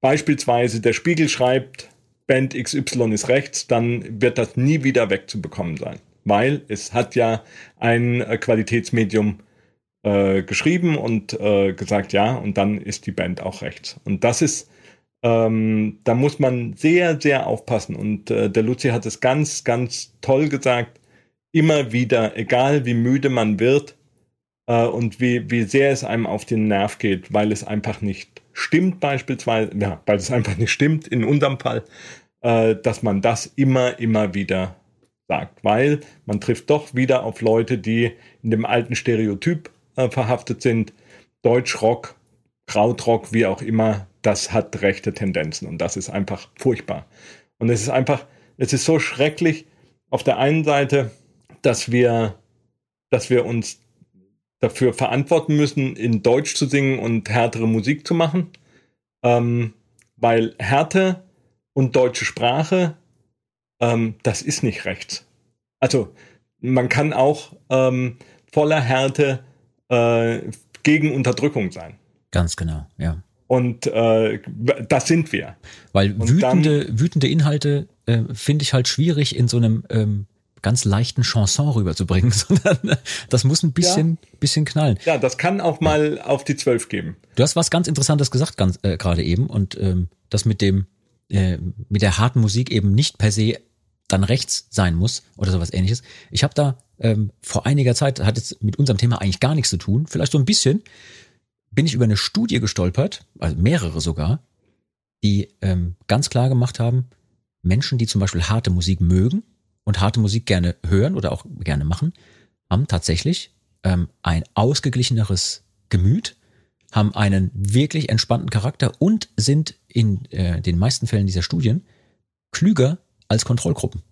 Beispielsweise der Spiegel schreibt, Band XY ist rechts, dann wird das nie wieder wegzubekommen sein. Weil es hat ja ein äh, Qualitätsmedium äh, geschrieben und äh, gesagt, ja, und dann ist die Band auch rechts. Und das ist, ähm, da muss man sehr, sehr aufpassen. Und äh, der Luzi hat es ganz, ganz toll gesagt. Immer wieder, egal wie müde man wird äh, und wie, wie sehr es einem auf den Nerv geht, weil es einfach nicht stimmt beispielsweise, ja, weil es einfach nicht stimmt, in unserem Fall, äh, dass man das immer, immer wieder sagt, weil man trifft doch wieder auf Leute, die in dem alten Stereotyp äh, verhaftet sind. Deutschrock, Krautrock, wie auch immer, das hat rechte Tendenzen und das ist einfach furchtbar. Und es ist einfach, es ist so schrecklich auf der einen Seite, dass wir, dass wir uns dafür verantworten müssen, in Deutsch zu singen und härtere Musik zu machen. Ähm, weil Härte und deutsche Sprache, ähm, das ist nicht rechts. Also man kann auch ähm, voller Härte äh, gegen Unterdrückung sein. Ganz genau, ja. Und äh, das sind wir. Weil wütende, dann, wütende Inhalte äh, finde ich halt schwierig in so einem ähm, ganz leichten Chanson rüberzubringen, sondern das muss ein bisschen, ja. bisschen knallen. Ja, das kann auch mal auf die Zwölf geben. Du hast was ganz Interessantes gesagt ganz äh, gerade eben und ähm, das mit dem äh, mit der harten Musik eben nicht per se dann rechts sein muss oder sowas ähnliches. Ich habe da ähm, vor einiger Zeit, hat jetzt mit unserem Thema eigentlich gar nichts zu tun, vielleicht so ein bisschen, bin ich über eine Studie gestolpert, also mehrere sogar, die ähm, ganz klar gemacht haben, Menschen, die zum Beispiel harte Musik mögen, und harte Musik gerne hören oder auch gerne machen, haben tatsächlich ähm, ein ausgeglicheneres Gemüt, haben einen wirklich entspannten Charakter und sind in äh, den meisten Fällen dieser Studien klüger als Kontrollgruppen.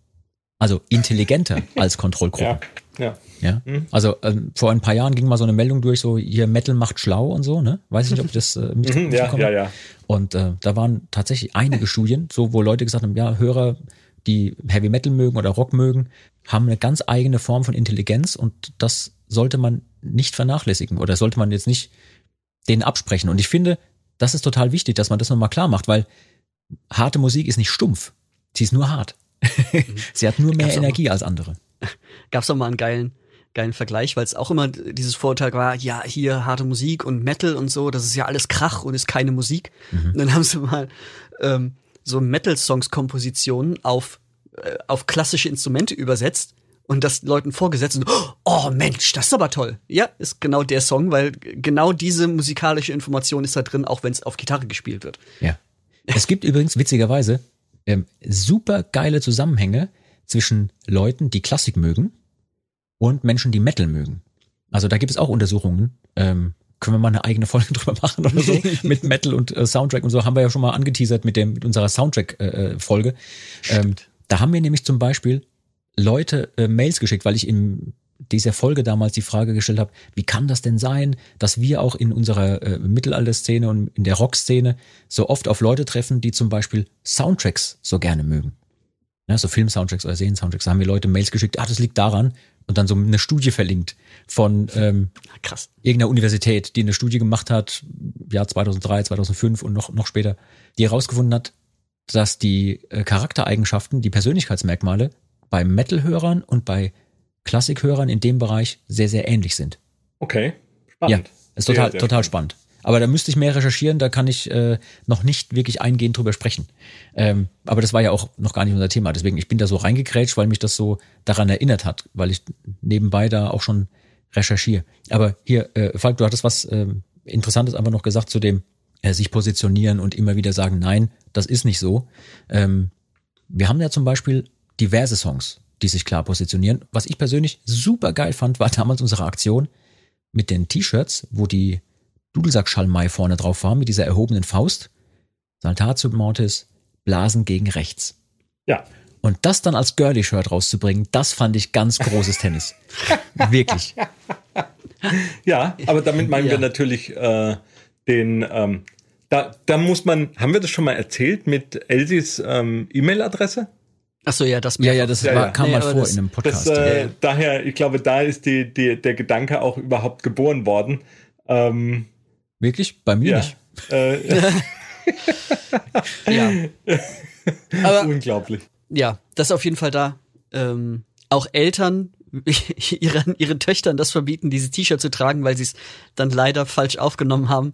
Also intelligenter als Kontrollgruppen. Ja. Ja. ja? Mhm. Also ähm, vor ein paar Jahren ging mal so eine Meldung durch, so hier Metal macht schlau und so, ne? Weiß ich nicht, ob ich das äh, mit, mhm, ja, ja, ja. Und äh, da waren tatsächlich einige Studien, so wo Leute gesagt haben, ja, Hörer die Heavy Metal mögen oder Rock mögen, haben eine ganz eigene Form von Intelligenz und das sollte man nicht vernachlässigen oder sollte man jetzt nicht denen absprechen. Und ich finde, das ist total wichtig, dass man das nochmal klar macht, weil harte Musik ist nicht stumpf. Sie ist nur hart. Sie hat nur mehr Energie als andere. Gab's doch mal einen geilen, geilen Vergleich, weil es auch immer dieses Vorurteil war, ja, hier harte Musik und Metal und so, das ist ja alles Krach und ist keine Musik. Mhm. Und dann haben sie mal ähm, so Metal-Songs-Kompositionen auf, äh, auf klassische Instrumente übersetzt und das Leuten vorgesetzt und, oh Mensch, das ist aber toll. Ja, ist genau der Song, weil genau diese musikalische Information ist da drin, auch wenn es auf Gitarre gespielt wird. Ja. Es gibt übrigens witzigerweise ähm, super geile Zusammenhänge zwischen Leuten, die Klassik mögen und Menschen, die Metal mögen. Also da gibt es auch Untersuchungen, ähm, können wir mal eine eigene Folge drüber machen oder so mit Metal und äh, Soundtrack und so haben wir ja schon mal angeteasert mit dem mit unserer Soundtrack äh, Folge. Ähm, da haben wir nämlich zum Beispiel Leute äh, Mails geschickt, weil ich in dieser Folge damals die Frage gestellt habe, wie kann das denn sein, dass wir auch in unserer äh, Mittelalterszene und in der Rockszene so oft auf Leute treffen, die zum Beispiel Soundtracks so gerne mögen. Ja, so Film-Soundtracks oder Serien-Soundtracks. Da haben wir Leute Mails geschickt, ah, das liegt daran, und dann so eine Studie verlinkt von ähm, Krass. irgendeiner Universität, die eine Studie gemacht hat, Jahr 2003, 2005 und noch, noch später, die herausgefunden hat, dass die äh, Charaktereigenschaften, die Persönlichkeitsmerkmale bei Metal-Hörern und bei Klassik-Hörern in dem Bereich sehr, sehr ähnlich sind. Okay, spannend. Ja, ist total, sehr, sehr total spannend. Aber da müsste ich mehr recherchieren, da kann ich äh, noch nicht wirklich eingehend drüber sprechen. Ähm, aber das war ja auch noch gar nicht unser Thema. Deswegen, ich bin da so reingekrätscht, weil mich das so daran erinnert hat, weil ich nebenbei da auch schon recherchiere. Aber hier, äh, Falk, du hattest was äh, Interessantes einfach noch gesagt zu dem äh, sich positionieren und immer wieder sagen, nein, das ist nicht so. Ähm, wir haben ja zum Beispiel diverse Songs, die sich klar positionieren. Was ich persönlich super geil fand, war damals unsere Aktion mit den T-Shirts, wo die Dudelsack-Schalmei vorne drauf war, mit dieser erhobenen Faust. Saltar zu Mortis, Blasen gegen rechts. Ja. Und das dann als Girly-Shirt rauszubringen, das fand ich ganz großes Tennis. Wirklich. Ja, aber damit meinen Ja. wir natürlich äh, den, ähm, da, da muss man, haben wir das schon mal erzählt mit Elsis ähm, E-Mail-Adresse? Ach so, ja, das Ja, ja, das Ja, war, ja. kam Nee, mal vor das- in einem Das, Podcast. äh, ja. daher, ich glaube, da ist die, die, der Gedanke auch überhaupt geboren worden. Ähm, Wirklich? Bei mir ja. nicht. Äh, ja. Aber unglaublich. ja, das ist auf jeden Fall da. Ähm, auch Eltern ihren, ihren Töchtern das verbieten, dieses T-Shirt zu tragen, weil sie es dann leider falsch aufgenommen haben.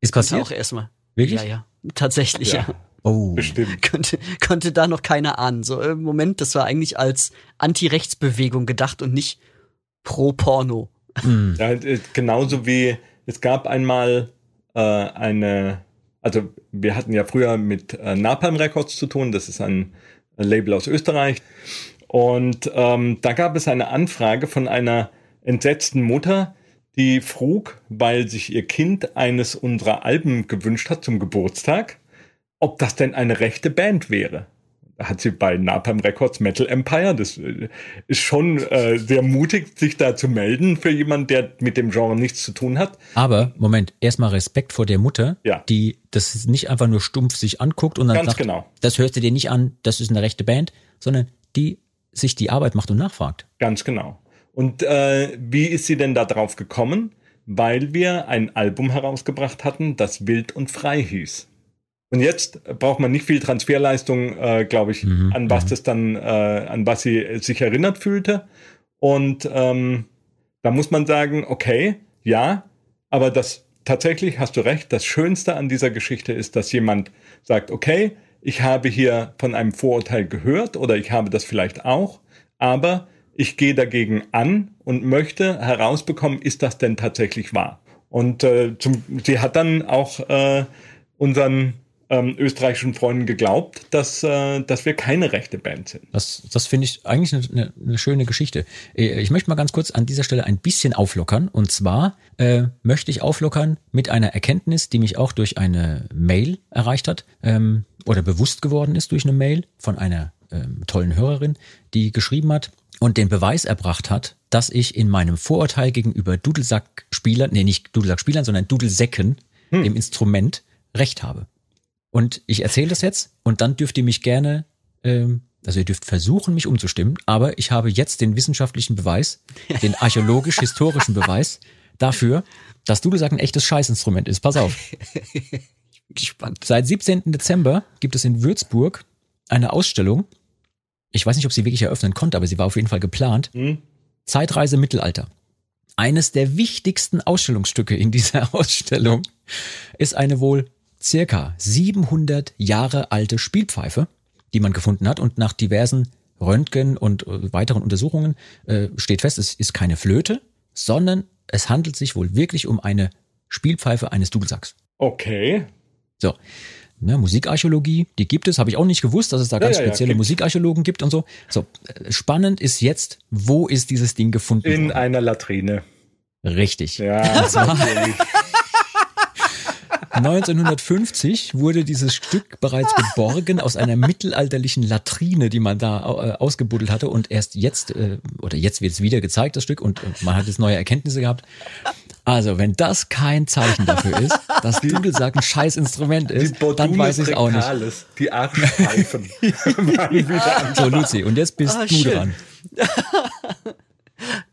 Ist Konnte passiert? auch erstmal. Wirklich? Ja, ja. Tatsächlich, ja. Ja. Oh. Bestimmt. Konnte, konnte da noch keiner ahnen. So, im Moment, das war eigentlich als Anti-Rechtsbewegung gedacht und nicht pro Porno. Hm. Ja, äh, genauso wie es gab einmal äh, eine, also wir hatten ja früher mit äh, Napalm Records zu tun, das ist ein Label aus Österreich. Und ähm, da gab es eine Anfrage von einer entsetzten Mutter, die frug, weil sich ihr Kind eines unserer Alben gewünscht hat zum Geburtstag, ob das denn eine rechte Band wäre. Da hat sie bei Napalm Records Metal Empire, das äh, ist schon äh, sehr mutig, sich da zu melden für jemanden, der mit dem Genre nichts zu tun hat. Aber, Moment, erstmal Respekt vor der Mutter, Ja. die das nicht einfach nur stumpf sich anguckt und dann Ganz sagt, genau. das hörst du dir nicht an, das ist eine rechte Band, sondern die sich die Arbeit macht und nachfragt. Ganz genau. Und äh, wie ist sie denn da drauf gekommen? Weil wir ein Album herausgebracht hatten, das Wild und Frei hieß. Und jetzt braucht man nicht viel Transferleistung, äh, glaube ich, Mhm, an was das dann, äh, an was sie sich erinnert fühlte. Und ähm, da muss man sagen, okay, ja, aber das tatsächlich hast du recht. Das Schönste an dieser Geschichte ist, dass jemand sagt, okay, ich habe hier von einem Vorurteil gehört oder ich habe das vielleicht auch, aber ich gehe dagegen an und möchte herausbekommen, ist das denn tatsächlich wahr? Und äh, zum, sie hat dann auch äh, unseren ähm, österreichischen Freunden geglaubt, dass, äh, dass wir keine rechte Band sind. Das, das finde ich eigentlich eine, eine, schöne Geschichte. Äh, Ich möchte mal ganz kurz an dieser Stelle ein bisschen auflockern. Und zwar äh, möchte ich auflockern mit einer Erkenntnis, die mich auch durch eine Mail erreicht hat ähm, oder bewusst geworden ist durch eine Mail von einer ähm, tollen Hörerin, die geschrieben hat und den Beweis erbracht hat, dass ich in meinem Vorurteil gegenüber Dudelsack-Spielern, nee, nicht Dudelsack-Spielern, sondern Dudelsäcken, dem Instrument, recht habe. Und ich erzähle das jetzt und dann dürft ihr mich gerne, ähm, also ihr dürft versuchen, mich umzustimmen, aber ich habe jetzt den wissenschaftlichen Beweis, den archäologisch-historischen Beweis dafür, dass Dudelsack ein echtes Scheißinstrument ist. Pass auf. Gespannt. Seit 17. Dezember gibt es in Würzburg eine Ausstellung. Ich weiß nicht, ob sie wirklich eröffnen konnte, aber sie war auf jeden Fall geplant. Hm? Zeitreise Mittelalter. Eines der wichtigsten Ausstellungsstücke in dieser Ausstellung ist eine wohl circa 700 Jahre alte Spielpfeife, die man gefunden hat und nach diversen Röntgen und äh, weiteren Untersuchungen äh, steht fest, es ist keine Flöte, sondern es handelt sich wohl wirklich um eine Spielpfeife eines Dudelsacks. Okay. So. Ja, Musikarchäologie, die gibt es, habe ich auch nicht gewusst, dass es da ganz ja, ja, spezielle gibt's. Musikarchäologen gibt und so. So, äh, spannend ist jetzt, wo ist dieses Ding gefunden In worden? einer Latrine. Richtig. Ja, natürlich. 1950 wurde dieses Stück bereits geborgen aus einer mittelalterlichen Latrine, die man da äh, ausgebuddelt hatte und erst jetzt, äh, oder jetzt wird es wieder gezeigt, das Stück, und äh, man hat jetzt neue Erkenntnisse gehabt. Also, wenn das kein Zeichen dafür ist, dass Dudelsack ein scheiß Instrument ist, dann weiß ich auch nicht. Die Arschpfeifen waren wieder So, Luzi, und jetzt bist Ah, du schön. dran.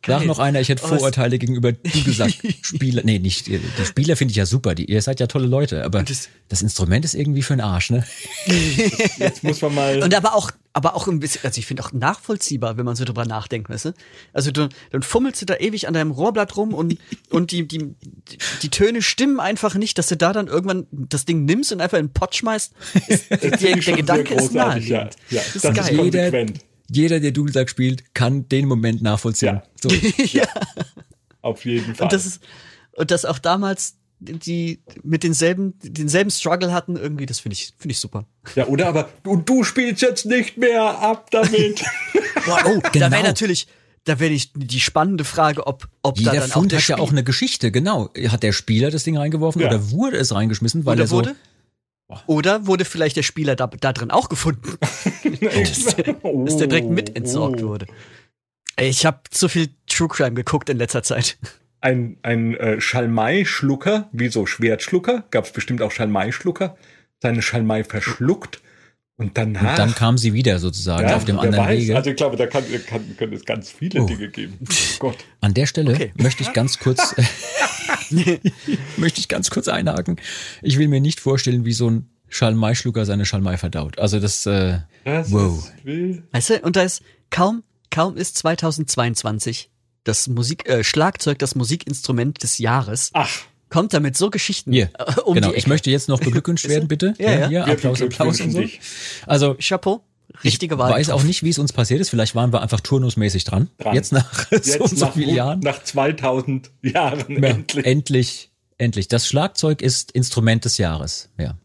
Sag noch einer, ich hätte Oh, Vorurteile gegenüber Dudelsack-Spieler. Nee, nicht, die Spieler finde ich ja super, die, ihr seid ja tolle Leute, aber das- das Instrument ist irgendwie für den Arsch, ne? Jetzt muss man mal. Und aber auch aber auch ein bisschen, also ich finde auch nachvollziehbar, wenn man so drüber nachdenkt, weißt du? Also du, dann fummelst du da ewig an deinem Rohrblatt rum und, und die, die, die, Töne stimmen einfach nicht, dass du da dann irgendwann das Ding nimmst und einfach in den Pott schmeißt. Ist, der, der Gedanke ist großartig, ja. naheliegend. Ja, Das ist das ist geil. Konsequent. jeder, der Dudelsack spielt, kann den Moment nachvollziehen. Ja. So. ja. Auf jeden Fall. Und das ist, und das auch damals die mit denselben, denselben Struggle hatten, irgendwie, das finde ich, finde ich super. ja, oder aber, und du spielst jetzt nicht mehr ab damit. Boah, oh, da Genau. wäre natürlich, da wäre ich die spannende Frage, ob, ob da Jeder dann auch Fund der hat ja auch eine Geschichte, genau. Hat der Spieler das Ding reingeworfen Ja. oder wurde es reingeschmissen, weil oder er so. wurde, oder wurde vielleicht der Spieler da, da drin auch gefunden, dass, der, dass der direkt mit entsorgt Oh. wurde. Ich habe zu viel True Crime geguckt in letzter Zeit. Ein, ein äh, Schalmei-Schlucker, wie so Schwertschlucker, gab es bestimmt auch Schalmei-Schlucker, seine Schalmei verschluckt und danach. Und dann kam sie wieder sozusagen ja, auf dem anderen weiß, Wege. Also ich glaube, da kann, kann, können es ganz viele Oh. Dinge geben. Gott. An der Stelle Okay. möchte ich ganz kurz, möchte ich ganz kurz einhaken. Ich will mir nicht vorstellen, wie so ein Schalmei-Schlucker seine Schalmei verdaut. Also das, äh, Das wow. ist wild. Weißt du, und da ist kaum, kaum ist 2022 das Musik, äh, Schlagzeug das Musikinstrument des Jahres, Ach, kommt damit so Geschichten Hier, äh, um genau. die Ich möchte jetzt noch beglückwünscht werden, bitte. Ja, ja. Hier, Wir Applaus, Applaus und so. dich. Also Chapeau, ich richtige Wahl. weiß auch nicht, wie es uns passiert ist. Vielleicht waren wir einfach turnusmäßig dran. Dran. Jetzt nach so jetzt und so nach, vielen Jahren. nach 2000 Jahren Ja, endlich. endlich, endlich. Das Schlagzeug ist Instrument des Jahres. Ja.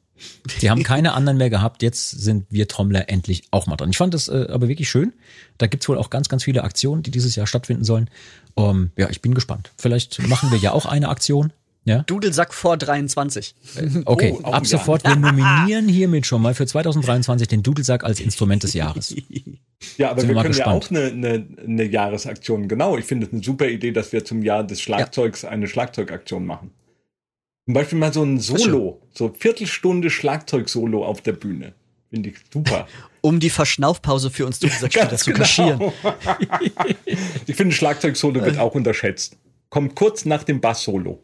Die haben keine anderen mehr gehabt. Jetzt sind wir Trommler endlich auch mal dran. Ich fand das äh, aber wirklich schön. Da gibt's wohl auch ganz, ganz viele Aktionen, die dieses Jahr stattfinden sollen. Um, ja, ich bin gespannt. Vielleicht machen wir ja auch eine Aktion. Ja, Dudelsack vor 23. okay. Oh, auch Ab ja. sofort, wir nominieren hiermit schon mal für 2023 den Dudelsack als Instrument des Jahres. Ja, aber Sind wir wir können ja gespannt. auch eine, eine, eine Jahresaktion, genau. Ich finde es eine super Idee, dass wir zum Jahr des Schlagzeugs eine Schlagzeugaktion machen. Zum Beispiel mal so ein Solo, so Viertelstunde Schlagzeug-Solo auf der Bühne. Finde ich super. Um die Verschnaufpause für uns Dudelsackspieler zu kaschieren. genau. ich finde, Schlagzeug-Solo wird auch unterschätzt. Kommt kurz nach dem Bass-Solo.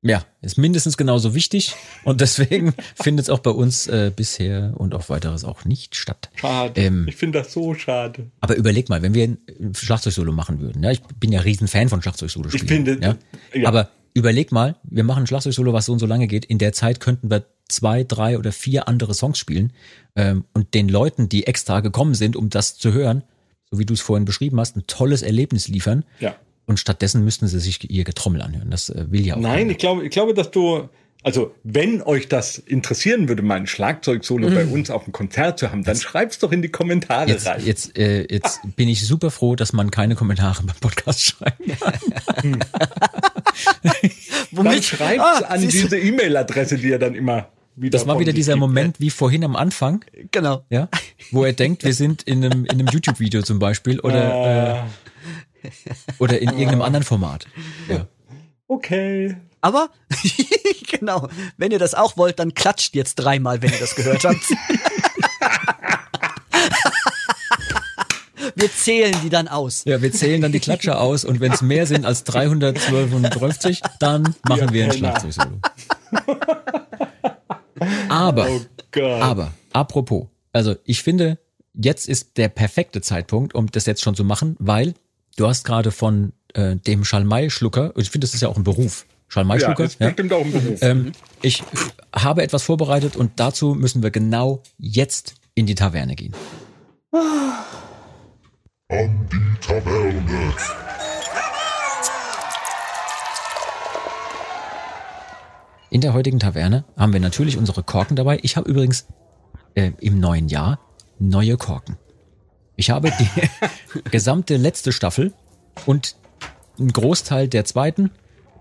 Ja, ist mindestens genauso wichtig und deswegen findet es auch bei uns äh, bisher und auf weiteres auch nicht statt. Schade. Ähm, ich finde das so schade. Aber überleg mal, wenn wir ein Schlagzeugsolo machen würden. Ja, ich bin ja riesen Fan von Schlagzeugsolo spielen. Ich finde- ja? ja. Aber überleg mal, wir machen ein Schlagzeugsolo, was so und so lange geht. In der Zeit könnten wir zwei, drei oder vier andere Songs spielen ähm, und den Leuten, die extra gekommen sind, um das zu hören, so wie du es vorhin beschrieben hast, ein tolles Erlebnis liefern. Ja. Und stattdessen müssten sie sich ihr Getrommel anhören. Das äh, will ja auch. Nein, keiner. ich glaube, ich glaube, dass du, also wenn euch das interessieren würde, mal ein Schlagzeug-Solo bei uns auf dem Konzert zu haben, dann schreibt's doch in die Kommentare Jetzt, rein. jetzt, äh, jetzt bin ich super froh, dass man keine Kommentare beim Podcast schreibt. Dann Womit? schreibt's Ah, an diese E-Mail-Adresse, die ihr dann immer wieder Das war wieder dieser gibt. Moment wie vorhin am Anfang, Genau. ja, wo er denkt, wir sind in einem, in einem YouTube-Video zum Beispiel oder, Äh, äh, oder in irgendeinem anderen Format. Ja. okay. Aber, genau, wenn ihr das auch wollt, dann klatscht jetzt dreimal, wenn ihr das gehört habt. Wir zählen die dann aus. ja, wir zählen dann die Klatscher aus und wenn es mehr sind als 312, dann machen Ja, wir ein Penner. Schlagzeugsolo. Aber, Oh Gott. aber, apropos, also ich finde, jetzt ist der perfekte Zeitpunkt, um das jetzt schon zu machen, weil du hast gerade von äh, dem Schalmei-Schlucker, ich finde, das ist ja auch ein Beruf, ja, Schalmei-Schlucker, ist bestimmt auch ein Beruf. Ähm, ich habe etwas vorbereitet und dazu müssen wir genau jetzt in die Taverne gehen. An die Taverne. In der heutigen Taverne haben wir natürlich unsere Korken dabei. Ich habe übrigens äh, im neuen Jahr neue Korken. Ich habe die gesamte letzte Staffel und einen Großteil der zweiten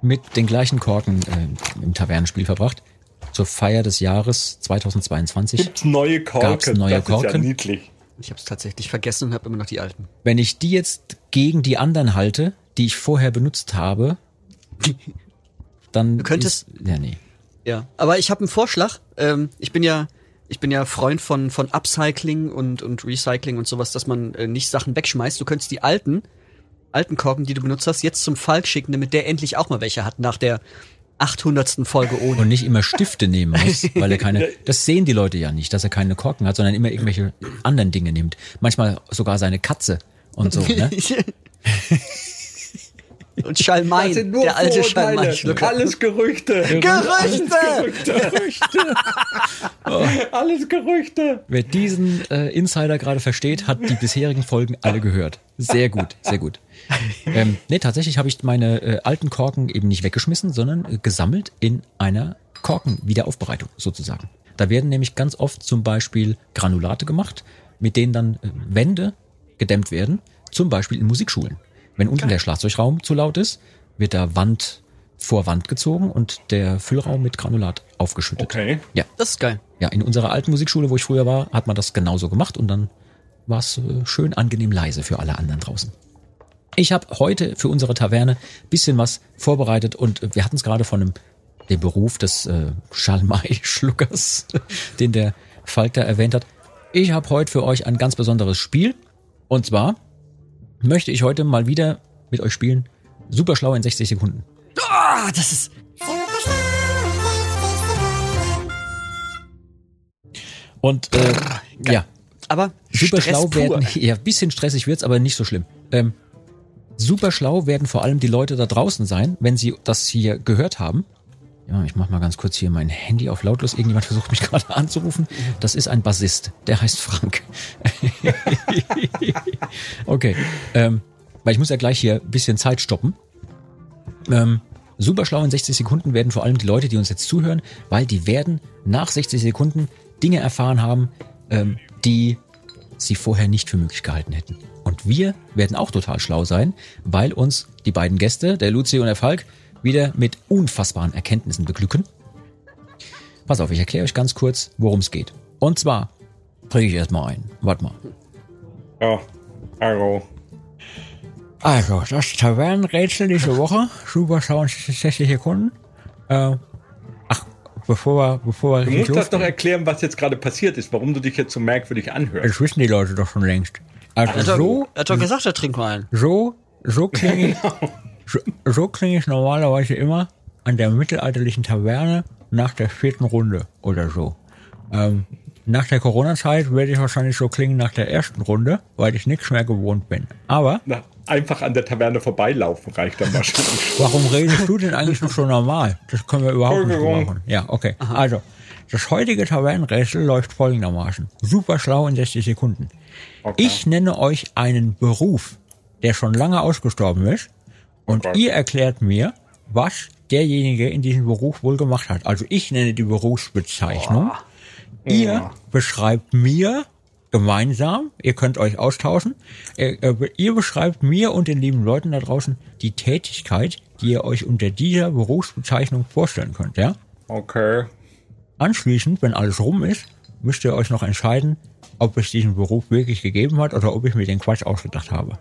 mit den gleichen Korken äh, im Tavernenspiel verbracht. Zur Feier des Jahres 2022. Gibt's neue Korken? Gab's neue das ist ja Korken? niedlich. Ich habe es tatsächlich vergessen und habe immer noch die alten. Wenn ich die jetzt gegen die anderen halte, die ich vorher benutzt habe, dann Du könntest- ist, ja nee. Ja, aber ich habe einen Vorschlag. Ähm, ich bin ja, ich bin ja Freund von von Upcycling und und Recycling und sowas, dass man äh, nicht Sachen wegschmeißt. Du könntest die alten alten Korken, die du benutzt hast, jetzt zum Falk schicken, damit der endlich auch mal welche hat nach der 800. Folge ohne. und nicht immer Stifte nehmen muss, weil er keine, das sehen die Leute ja nicht, dass er keine Korken hat, sondern immer irgendwelche anderen Dinge nimmt. Manchmal sogar seine Katze und so, ne? Und Schalmein, der alte Schalmein. Alles Gerüchte. Gerüchte! Alles Gerüchte. Wer diesen äh, Insider gerade versteht, hat die bisherigen Folgen alle gehört. Sehr gut, sehr gut. Ähm, nee, tatsächlich habe ich meine äh, alten Korken eben nicht weggeschmissen, sondern äh, gesammelt in einer Korkenwiederaufbereitung sozusagen. Da werden nämlich ganz oft zum Beispiel Granulate gemacht, mit denen dann äh, Wände gedämmt werden, zum Beispiel in Musikschulen. Wenn unten der Schlagzeugraum zu laut ist, wird da Wand vor Wand gezogen und der Füllraum mit Granulat aufgeschüttet. Okay. Ja, Das ist geil. ja, in unserer alten Musikschule, wo ich früher war, hat man das genauso gemacht und dann war es äh, schön angenehm leise für alle anderen draußen. Ich habe heute für unsere Taverne bisschen was vorbereitet und wir hatten es gerade von dem, dem Beruf des äh, Schalmei-Schluckers, den der Falk da erwähnt hat. Ich habe heute für euch ein ganz besonderes Spiel und zwar möchte ich heute mal wieder mit euch spielen. Super schlau in 60 Sekunden. Ah, das ist. Und äh, ja, Aber super Stress schlau pur. werden, ja, bisschen stressig wird's, aber nicht so schlimm. Ähm, super schlau werden vor allem die Leute da draußen sein, wenn sie das hier gehört haben. Ja, ich mach mal ganz kurz hier mein Handy auf lautlos. Irgendjemand versucht mich gerade anzurufen. Das ist ein Bassist, der heißt Frank. okay, ähm, weil ich muss ja gleich hier ein bisschen Zeit stoppen. Ähm, super schlau in 60 Sekunden werden vor allem die Leute, die uns jetzt zuhören, weil die werden nach 60 Sekunden Dinge erfahren haben, ähm, die sie vorher nicht für möglich gehalten hätten. Und wir werden auch total schlau sein, weil uns die beiden Gäste, der Luzi und der Falk, wieder mit unfassbaren Erkenntnissen beglücken. Pass auf, ich erkläre euch ganz kurz, worum es geht. Und zwar kriege ich erstmal ein. Warte mal. Ja, also. Also, das Tavernenrätsel diese Woche. Super schlau in 60 Sekunden. Äh, ach, bevor wir, bevor wir Du musst das doch erklären, was jetzt gerade passiert ist, warum du dich jetzt so merkwürdig anhörst. Das wissen die Leute doch schon längst. Also Er hat, so, doch, er hat doch gesagt, er trinkt mal einen. so, so klinge ich, so, so klinge ich normalerweise immer an der mittelalterlichen Taverne nach der vierten Runde oder so. Ähm, nach der Corona-Zeit werde ich wahrscheinlich so klingen nach der ersten Runde, weil ich nichts mehr gewohnt bin. Aber Na, einfach an der Taverne vorbeilaufen reicht dann wahrscheinlich. Warum redest du denn eigentlich noch so normal? Das können wir überhaupt nicht machen. Ja, okay. Also, das heutige Tavernenrätsel läuft folgendermaßen. Super schlau in 60 Sekunden. Okay. Ich nenne euch einen Beruf, der schon lange ausgestorben ist. Und Gott. ihr erklärt mir, was derjenige in diesem Beruf wohl gemacht hat. Also ich nenne die Berufsbezeichnung. Ihr beschreibt mir gemeinsam, ihr könnt euch austauschen, ihr, äh, ihr beschreibt mir und den lieben Leuten da draußen die Tätigkeit, die ihr euch unter dieser Berufsbezeichnung vorstellen könnt, ja? Okay. Anschließend, wenn alles rum ist, müsst ihr euch noch entscheiden, ob es diesen Beruf wirklich gegeben hat oder ob ich mir den Quatsch ausgedacht habe.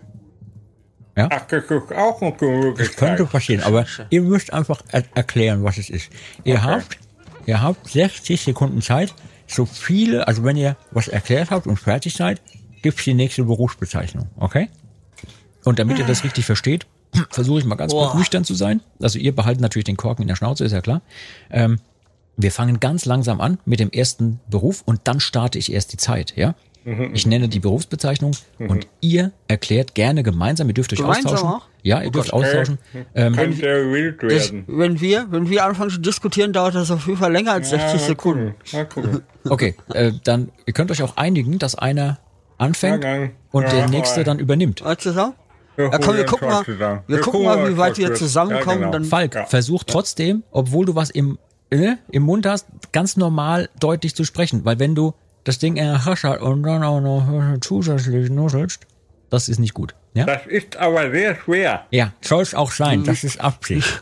Ach, das ist auch eine Möglichkeit. Könnte passieren, aber ihr müsst einfach er erklären, was es ist. Ihr habt, ihr habt 60 Sekunden Zeit, so viele, also wenn ihr was erklärt habt und fertig seid, gibt's die nächste Berufsbezeichnung, okay? Und damit ihr das richtig versteht, versuche ich mal ganz kurz nüchtern zu sein. Also ihr behaltet natürlich den Korken in der Schnauze, ist ja klar. Ähm, wir fangen ganz langsam an mit dem ersten Beruf und dann starte ich erst die Zeit, ja? Ich nenne die Berufsbezeichnung und ihr erklärt gerne gemeinsam, ihr dürft euch Gemeinsam austauschen. auch? Ja, ihr dürft austauschen. Ähm, Könnte wild Das, wenn wir, wenn wir anfangen zu diskutieren, dauert das auf jeden Fall länger als 60 mal Sekunden. gucken, Mal gucken. okay, äh, dann ihr könnt euch auch einigen, dass einer anfängt Ja, und Ja, der nächste dann übernimmt. Weißt du so? Wir Ja, komm, wir gucken mal, zusammen. wir gucken mal, wie weit wir zusammenkommen. Ja, genau. dann Falk, Ja. versuch trotzdem, obwohl du was im, äh, im Mund hast, ganz normal deutlich zu sprechen. Weil wenn du das Ding in der Tasche hast und dann auch noch zusätzlich nusselst, das ist nicht gut. Ja, Das ist aber sehr schwer. ja soll es auch sein. Das ist Absicht.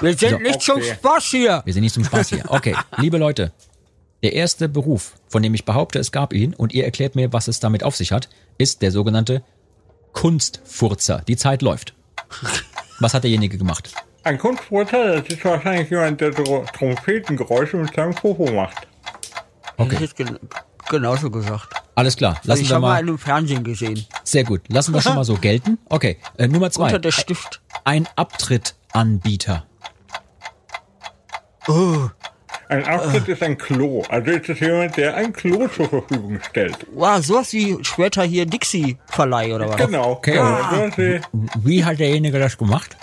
wir sind nicht zum okay. Spaß hier. Wir sind nicht zum Spaß hier. Okay, liebe Leute, der erste Beruf, von dem ich behaupte, es gab ihn, und ihr erklärt mir, was es damit auf sich hat, ist der sogenannte Kunstfurzer. Die Zeit läuft. Was hat derjenige gemacht? Ein Kunstwurzel, das ist wahrscheinlich jemand, der so Trompetengeräusche mit seinem Popo macht. Hätte ich jetzt gen genauso gesagt. Alles klar, lassen ich wir habe mal mal. einen im Fernsehen gesehen. Sehr gut, lassen wir schon mal so gelten. Okay, äh, Nummer zwei. Unter der Stift. Ein Abtrittanbieter. Oh, Ein Auftritt ist ein Klo. Also ist es jemand, der ein Klo zur Verfügung stellt. wow, sowas wie später hier Dixie-Verleih oder was? Genau. Okay. Ist Wie hat derjenige das gemacht?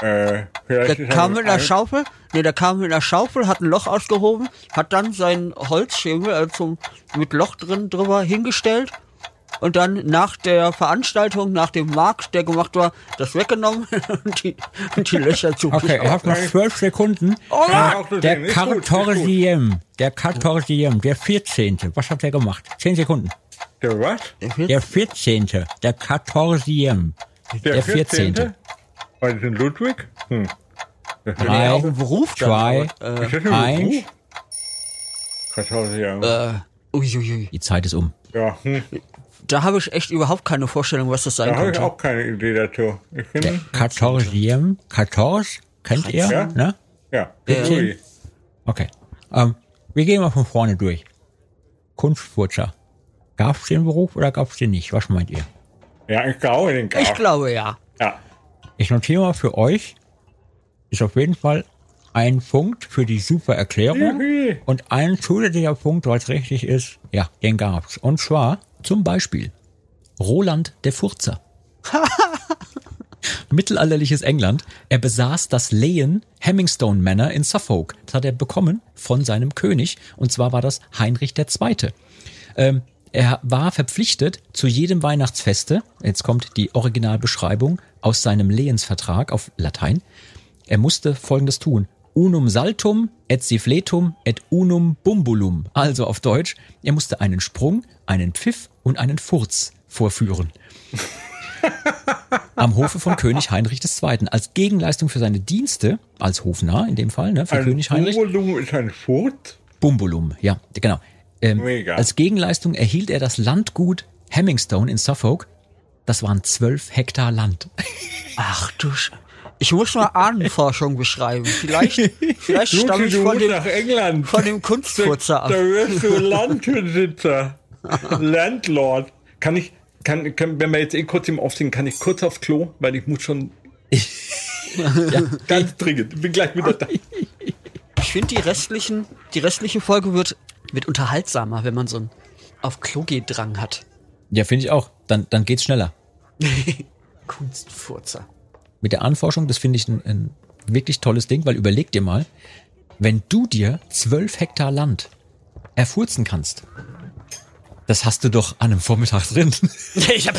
Äh, Der kam er mit einer ein- Schaufel, nee, der kam mit einer Schaufel, hat ein Loch ausgehoben, hat dann seinen Holzschemel also mit Loch drin drüber hingestellt und dann nach der Veranstaltung, nach dem Markt, der gemacht war, das weggenommen und die, und die Löcher zu. Okay, ihr habt noch zwölf Sekunden. Ja, auch so Der. Kartorsiem, der Kartorsiem, der 14. Was hat der gemacht? Zehn Sekunden. Der was? Der 14. Der Kartorsiem. Der 14. War das in Ludwig? Hm. Drei, auch ein Beruf zwei, ein eins. Äh, uiuiui. Die Zeit ist um. Ja, hm. Da habe ich echt überhaupt keine Vorstellung, was das sein da habe ich könnte. auch keine Idee dazu. Ich finde, kennt ihr? Ja. Ne? ja. Ja. Ui. Okay. Ähm, wir gehen mal von vorne durch. Kunstfurzer. Gab's den Beruf oder gab's den nicht? Was meint ihr? Ja, ich glaube, den Ich gab. glaube ja. Ich notiere mal für euch, ist auf jeden Fall ein Punkt für die super Erklärung und ein zusätzlicher Punkt, was richtig ist, ja, den gab's. Und zwar zum Beispiel Roland der Furzer. Mittelalterliches England. Er besaß das Lehen Hemmingstone Manor in Suffolk. Das hat er bekommen von seinem König. Und zwar war das Heinrich II. Ähm, er war verpflichtet zu jedem Weihnachtsfeste, jetzt kommt die Originalbeschreibung aus seinem Lehensvertrag auf Latein, er musste folgendes tun. Unum saltum et sifletum et unum bumbulum. Also auf Deutsch, er musste einen Sprung, einen Pfiff und einen Furz vorführen. Am Hofe von König Heinrich II. Als Gegenleistung für seine Dienste, als Hofnarr in dem Fall, ne, für Ein König Heinrich. Bumbulum ist ein Furt. Bumbulum, ja, genau. Ähm, Mega. als Gegenleistung erhielt er das Landgut Hemmingstone in Suffolk. Das waren zwölf Hektar Land. Ach du Sch Ich muss mal Ahnenforschung beschreiben. Vielleicht, vielleicht stamme ich von dem, nach England. von dem Kunstfurzer Da ab. wirst du Landbesitzer. Landlord. Kann ich, kann, kann, wenn wir jetzt eh kurz im Aufsehen, kann ich kurz aufs Klo, weil ich muss schon ja, ganz dringend. Ich bin gleich wieder da. Ich finde, die restlichen, die restliche Folge wird, wird unterhaltsamer, wenn man so einen auf Klo geht Drang hat. ja finde ich auch. Dann, dann geht's schneller. Kunstfurzer. Mit der Anforschung, das finde ich ein, ein wirklich tolles Ding, weil überleg dir mal, wenn du dir zwölf Hektar Land erfurzen kannst, das hast du doch an einem Vormittag drin. Ich hab,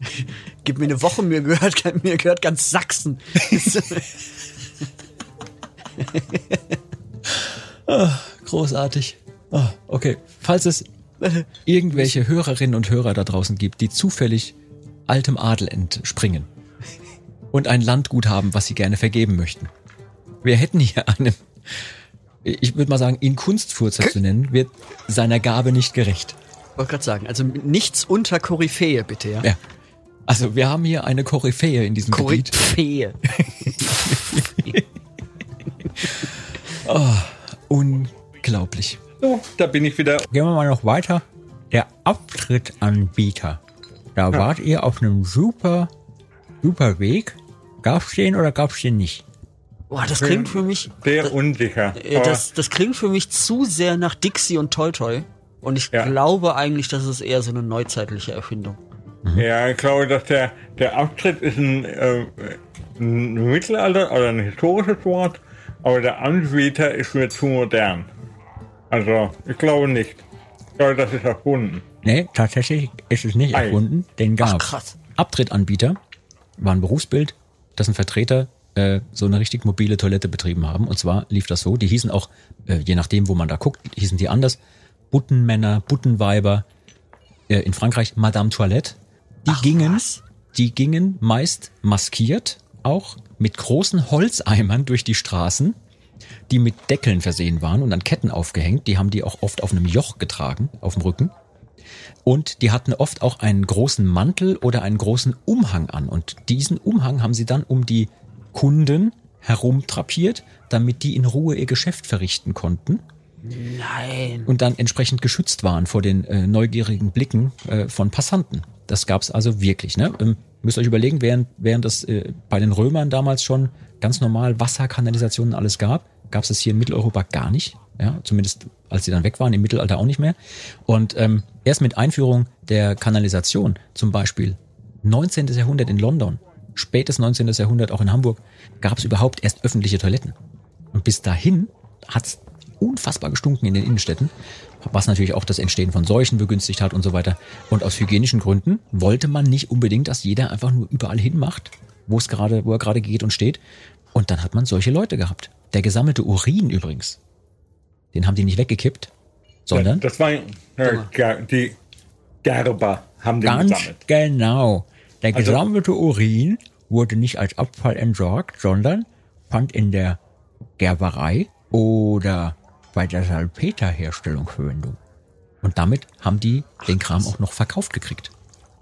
Gib mir eine Woche, mir gehört, mir gehört ganz Sachsen. Großartig. Ah, okay. Falls es irgendwelche Hörerinnen und Hörer da draußen gibt, die zufällig altem Adel entspringen und ein Landgut haben, was sie gerne vergeben möchten. Wir hätten hier einen, ich würde mal sagen, ihn Kunstfurzer zu nennen, wird seiner Gabe nicht gerecht. Wollte gerade sagen, also nichts unter Koryphäe, bitte, ja? Ja. Also wir haben hier eine Koryphäe in diesem Gebiet. Koryphäe. Unglaublich. So, da bin ich wieder. Gehen wir mal noch weiter. Der Abtrittanbieter. Da wart ihr auf einem super, super Weg. Gab's den oder gab's den nicht? Boah, das klingt für mich, Sehr unsicher. äh, das, das klingt für mich zu sehr nach Dixie und Toy Toy. Und ich Ja. glaube eigentlich, das ist eher so eine neuzeitliche Erfindung. Aber, ja, ich glaube, dass der, der Abtritt ist ein, äh, ein Mittelalter oder ein historisches Wort, aber der Anbieter ist mir zu modern. Also, ich glaube nicht. Ich glaube, das ist erfunden. Nee, tatsächlich ist es nicht Ei. erfunden. Den gab's. krass. Abtrittanbieter war ein Berufsbild, dessen Vertreter äh, so eine richtig mobile Toilette betrieben haben. Und zwar lief das so, die hießen auch, äh, je nachdem, wo man da guckt, hießen die anders. Buttenmänner, Buttenweiber, äh, in Frankreich Madame Toilette. Die gingen, was? die gingen meist maskiert, auch mit großen Holzeimern durch die Straßen, die mit Deckeln versehen waren und an Ketten aufgehängt. Die haben die auch oft auf einem Joch getragen, auf dem Rücken. Und die hatten oft auch einen großen Mantel oder einen großen Umhang an. Und diesen Umhang haben sie dann um die Kunden herumtrapiert, damit die in Ruhe ihr Geschäft verrichten konnten Nein. und dann entsprechend geschützt waren vor den äh, neugierigen Blicken äh, von Passanten. Das gab's also wirklich. Ne? Ähm, Müsst euch überlegen, während, während es äh, bei den Römern damals schon ganz normal Wasserkanalisationen alles gab, gab es das hier in Mitteleuropa gar nicht. Ja, zumindest als sie dann weg waren, im Mittelalter auch nicht mehr. Und ähm, erst mit Einführung der Kanalisation, zum Beispiel 19. Jahrhundert in London, spätes 19. Jahrhundert auch in Hamburg, gab es überhaupt erst öffentliche Toiletten. Und bis dahin hat es unfassbar gestunken in den Innenstädten, was natürlich auch das Entstehen von Seuchen begünstigt hat und so weiter. Und aus hygienischen Gründen wollte man nicht unbedingt, dass jeder einfach nur überall hinmacht, wo es gerade, wo er gerade geht und steht. Und dann hat man solche Leute gehabt. Der gesammelte Urin übrigens, den haben die nicht weggekippt, sondern Das war Ger- die Gerber haben den ganz gesammelt. genau. Der Also- gesammelte Urin wurde nicht als Abfall entsorgt, sondern fand in der Gerberei oder bei der Salpeterherstellung Verwendung. Und damit haben die den Kram auch noch verkauft gekriegt.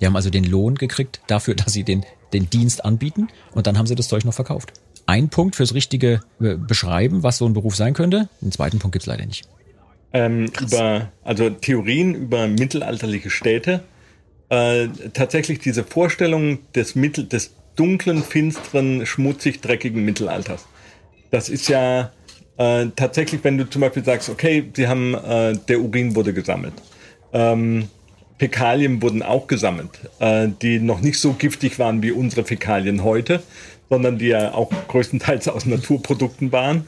Die haben also den Lohn gekriegt dafür, dass sie den, den Dienst anbieten und dann haben sie das Zeug noch verkauft. Ein Punkt fürs richtige äh, Beschreiben, was so ein Beruf sein könnte. Den zweiten Punkt gibt's leider nicht. ähm, über, also Theorien über mittelalterliche Städte. Äh, tatsächlich diese Vorstellung des Mittel, des dunklen, finsteren, schmutzig, dreckigen Mittelalters. Das ist ja äh, tatsächlich, wenn du zum Beispiel sagst, okay, sie haben, äh, der Urin wurde gesammelt. Ähm, Fäkalien wurden auch gesammelt, äh, die noch nicht so giftig waren wie unsere Fäkalien heute, sondern die ja auch größtenteils aus Naturprodukten waren.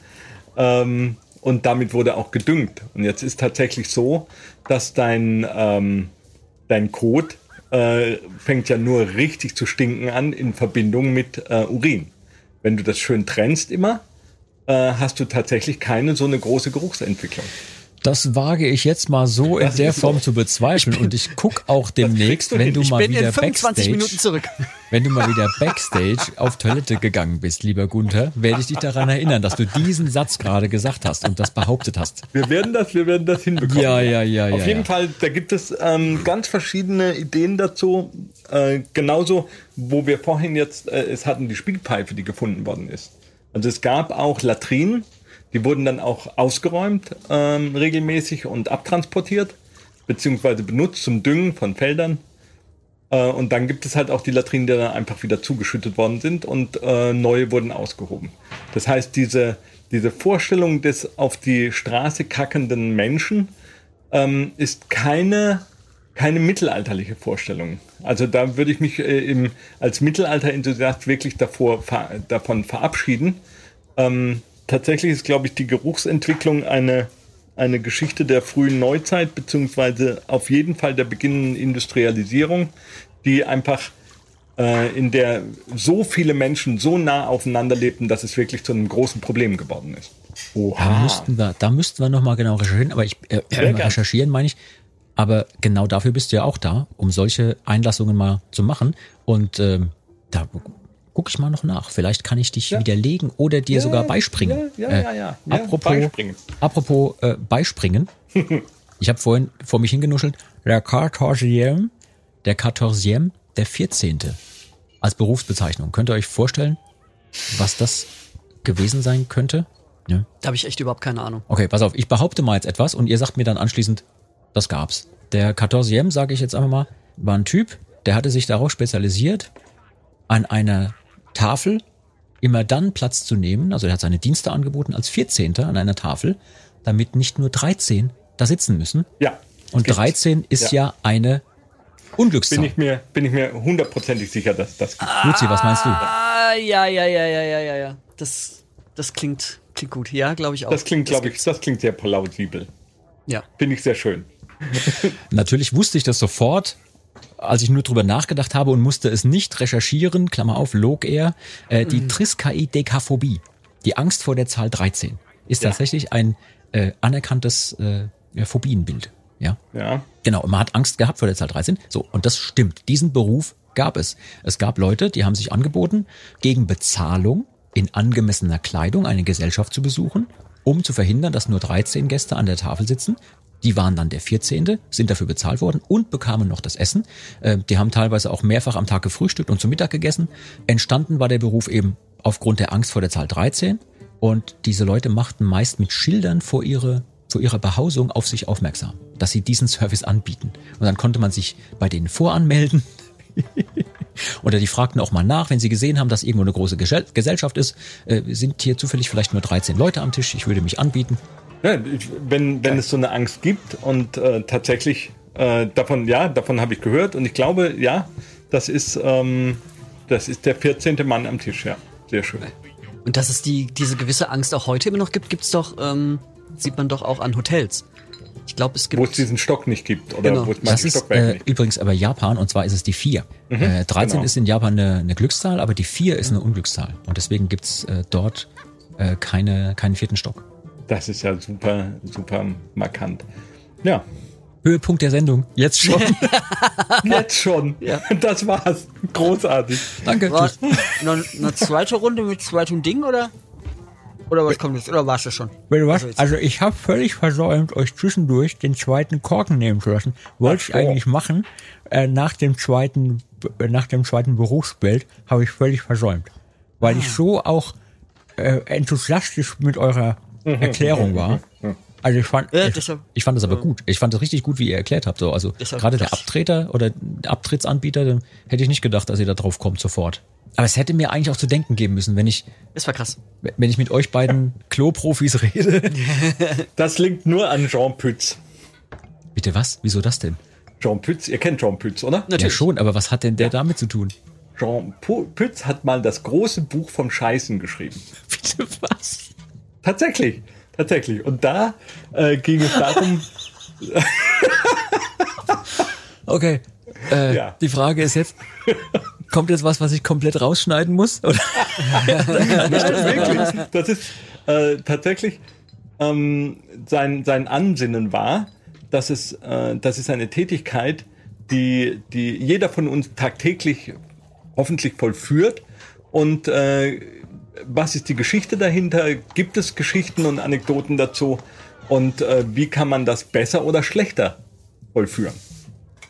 Ähm, und damit wurde auch gedüngt. Und jetzt ist tatsächlich so, dass dein, ähm, dein Kot äh, fängt ja nur richtig zu stinken an in Verbindung mit äh, Urin. Wenn du das schön trennst immer, äh, hast du tatsächlich keine so eine große Geruchsentwicklung. Das wage ich jetzt mal so in der Form zu bezweifeln und ich guck auch demnächst, wenn du mal wieder in 25 Backstage, wenn du mal wieder Backstage auf Toilette gegangen bist, lieber Gunther, werde ich dich daran erinnern, dass du diesen Satz gerade gesagt hast und das behauptet hast. Wir werden das, wir werden das hinbekommen. Ja, ja, ja, Auf ja, jeden ja. Fall, da gibt es ähm, ganz verschiedene Ideen dazu. Äh, genauso, wo wir vorhin jetzt äh, es hatten, die Spielpfeife, die gefunden worden ist. Also es gab auch Latrinen, die wurden dann auch ausgeräumt ähm, regelmäßig und abtransportiert, beziehungsweise benutzt zum Düngen von Feldern. Äh, und dann gibt es halt auch die Latrinen, die dann einfach wieder zugeschüttet worden sind und äh, neue wurden ausgehoben. Das heißt, diese, diese Vorstellung des auf die Straße kackenden Menschen ähm, ist keine, keine mittelalterliche Vorstellung. Also da würde ich mich äh, im, als Mittelalter-Enthusiast wirklich davor, ver, davon verabschieden. Ähm, tatsächlich ist, glaube ich, die Geruchsentwicklung eine, eine Geschichte der frühen Neuzeit, beziehungsweise auf jeden Fall der beginnenden Industrialisierung, die einfach äh, in der so viele Menschen so nah aufeinander lebten, dass es wirklich zu einem großen Problem geworden ist. Da müssten wir, da müssten wir nochmal genau recherchieren, aber ich, äh, recherchieren meine ich, aber genau dafür bist du ja auch da, um solche Einlassungen mal zu machen. Und ähm, da gucke ich mal noch nach. Vielleicht kann ich dich widerlegen oder dir sogar beispringen. ja, Äh, ja, ja. Ja, apropos beispringen. apropos äh, beispringen. ich habe vorhin vor mich hingenuschelt. Der 14. Der 14. Der 14. Als Berufsbezeichnung. Könnt ihr euch vorstellen, was das gewesen sein könnte? Ja. Da habe ich echt überhaupt keine Ahnung. Okay, pass auf, ich behaupte mal jetzt etwas und ihr sagt mir dann anschließend, das gab's. Der 14 sage ich jetzt einfach mal, war ein Typ, der hatte sich darauf spezialisiert, an einer Tafel immer dann Platz zu nehmen, also er hat seine Dienste angeboten als 14. an einer Tafel, damit nicht nur 13 da sitzen müssen. Ja. Und Gibt- 13 ist ja, Ja. eine Unglückszahl. Bin ich mir, bin ich mir hundertprozentig sicher, dass das gibt. Luzi, was meinst du? Ah, ja, ja, ja, ja, ja, ja, ja. Das, das klingt, klingt gut. Ja, glaube ich auch. Das klingt, glaube ich, gibt's. das klingt sehr plausibel. Ja. Finde ich sehr schön. Natürlich wusste ich das sofort, als ich nur drüber nachgedacht habe und musste es nicht recherchieren, Klammer auf, log er, äh, die Mhm. Triskaidekaphobie, die Angst vor der Zahl 13, ist Ja. tatsächlich ein äh, anerkanntes äh, Phobienbild. Ja, Ja. genau. Und man hat Angst gehabt vor der Zahl 13. So, und das stimmt. Diesen Beruf gab es. Es gab Leute, die haben sich angeboten, gegen Bezahlung in angemessener Kleidung eine Gesellschaft zu besuchen, um zu verhindern, dass nur 13 Gäste an der Tafel sitzen. Die waren dann der 14., sind dafür bezahlt worden und bekamen noch das Essen. Äh, Die haben teilweise auch mehrfach am Tag gefrühstückt und zu Mittag gegessen. Entstanden war der Beruf eben aufgrund der Angst vor der Zahl 13. Und diese Leute machten meist mit Schildern vor ihre vor ihrer Behausung auf sich aufmerksam, dass sie diesen Service anbieten. Und dann konnte man sich bei denen voranmelden. Oder die fragten auch mal nach, wenn sie gesehen haben, dass irgendwo eine große Gesell- Gesellschaft ist. Äh, sind hier zufällig vielleicht nur 13 Leute am Tisch? Ich würde mich anbieten. Ja, wenn, wenn es so eine Angst gibt und äh, tatsächlich äh, davon, ja, davon habe ich gehört und ich glaube, ja, das ist, ähm, das ist der 14. Mann am Tisch, ja. Sehr schön. Und dass es die, diese gewisse Angst auch heute immer noch gibt, gibt's doch, ähm, sieht man doch auch an Hotels. Ich glaube, es gibt. Wo es diesen Stock nicht gibt oder Genau. wo es manche Stockwerke äh, nicht gibt. übrigens aber Japan und zwar ist es die 4. äh, 13 genau. ist in Japan eine, eine Glückszahl, aber die 4 ist eine Unglückszahl. Und deswegen gibt's äh, dort äh, keine, keinen vierten Stock. Das ist ja super, super markant. Ja, Höhepunkt der Sendung. Jetzt schon. jetzt schon. Ja. Das war's. Großartig. Danke. War, eine, eine zweite Runde mit zweitem Ding oder? Oder was kommt jetzt? Oder war's das schon? Du was? Also Also ich habe völlig versäumt, euch zwischendurch den zweiten Korken nehmen zu lassen. Wollte ich eigentlich machen. Äh, nach dem zweiten, äh, nach dem zweiten Berufsbild habe ich völlig versäumt. Weil Ah. ich so auch äh, enthusiastisch mit eurer Erklärung war. Also ich fand, Ja, ich, deshalb- ich fand das aber gut. Ich fand das richtig gut, wie ihr erklärt habt. So, also Deshalb- gerade der Abtreter oder der Abtrittsanbieter, dann hätte ich nicht gedacht, dass ihr da drauf kommt sofort. Aber es hätte mir eigentlich auch zu denken geben müssen, wenn ich, Das war krass. wenn ich mit euch beiden Klo-Profis rede. Das liegt nur an Jean Pütz. Bitte was? Wieso das denn? Jean Pütz, ihr kennt Jean Pütz, oder? Ja Natürlich. schon, aber was hat denn der damit zu tun? Jean Pütz hat mal das große Buch vom Scheißen geschrieben. Bitte was? Tatsächlich, tatsächlich. Und da äh, ging es darum, Okay. Äh, Ja. Die Frage ist jetzt, kommt jetzt was, was ich komplett rausschneiden muss? Oder? Nein, wirklich. Das ist äh, tatsächlich ähm, sein, sein Ansinnen war, dass es, äh, das ist eine Tätigkeit, die, die jeder von uns tagtäglich hoffentlich vollführt. Und äh, was ist die Geschichte dahinter? Gibt es Geschichten und Anekdoten dazu? Und äh, wie kann man das besser oder schlechter vollführen?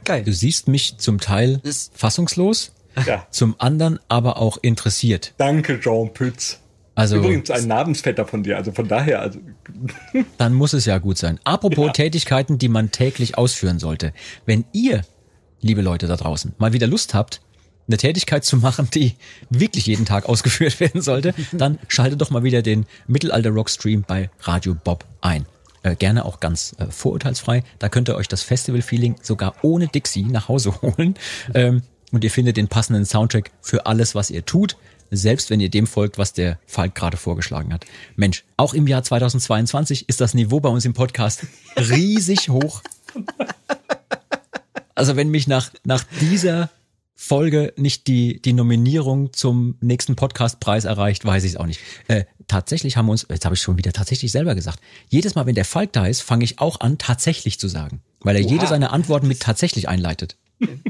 Geil. Du siehst mich zum Teil Das- fassungslos, Ja, zum anderen aber auch interessiert. danke, Jean Pütz. Also Übrigens ein Namensvetter von dir, also von daher, also dann muss es ja gut sein. Apropos Ja. Tätigkeiten, die man täglich ausführen sollte. Wenn ihr, liebe Leute da draußen, mal wieder Lust habt, eine Tätigkeit zu machen, die wirklich jeden Tag ausgeführt werden sollte, dann schaltet doch mal wieder den Mittelalter Rock Stream bei Radio Bob ein. Äh, gerne auch ganz äh, vorurteilsfrei. Da könnt ihr euch das Festival-Feeling sogar ohne Dixie nach Hause holen. Ähm, und ihr findet den passenden Soundtrack für alles, was ihr tut. Selbst wenn ihr dem folgt, was der Falk gerade vorgeschlagen hat. Mensch, auch im Jahr 2022 ist das Niveau bei uns im Podcast riesig hoch. Also wenn mich nach, nach dieser Folge nicht die, die Nominierung zum nächsten Podcastpreis erreicht, weiß ich es auch nicht. Äh, tatsächlich haben wir uns, jetzt habe ich schon wieder tatsächlich selber gesagt, jedes Mal, wenn der Falk da ist, fange ich auch an, tatsächlich zu sagen. Weil er jede seiner Antworten mit tatsächlich einleitet.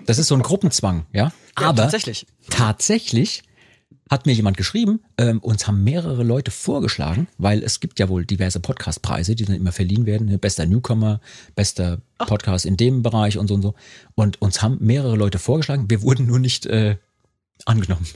Das ist so ein Gruppenzwang, ja? Ja, Aber tatsächlich. tatsächlich hat mir jemand geschrieben, ähm, uns haben mehrere Leute vorgeschlagen, weil es gibt ja wohl diverse Podcastpreise, die dann immer verliehen werden, ne? bester Newcomer, bester Podcast in dem Bereich und so und so. Und uns haben mehrere Leute vorgeschlagen, wir wurden nur nicht äh, angenommen.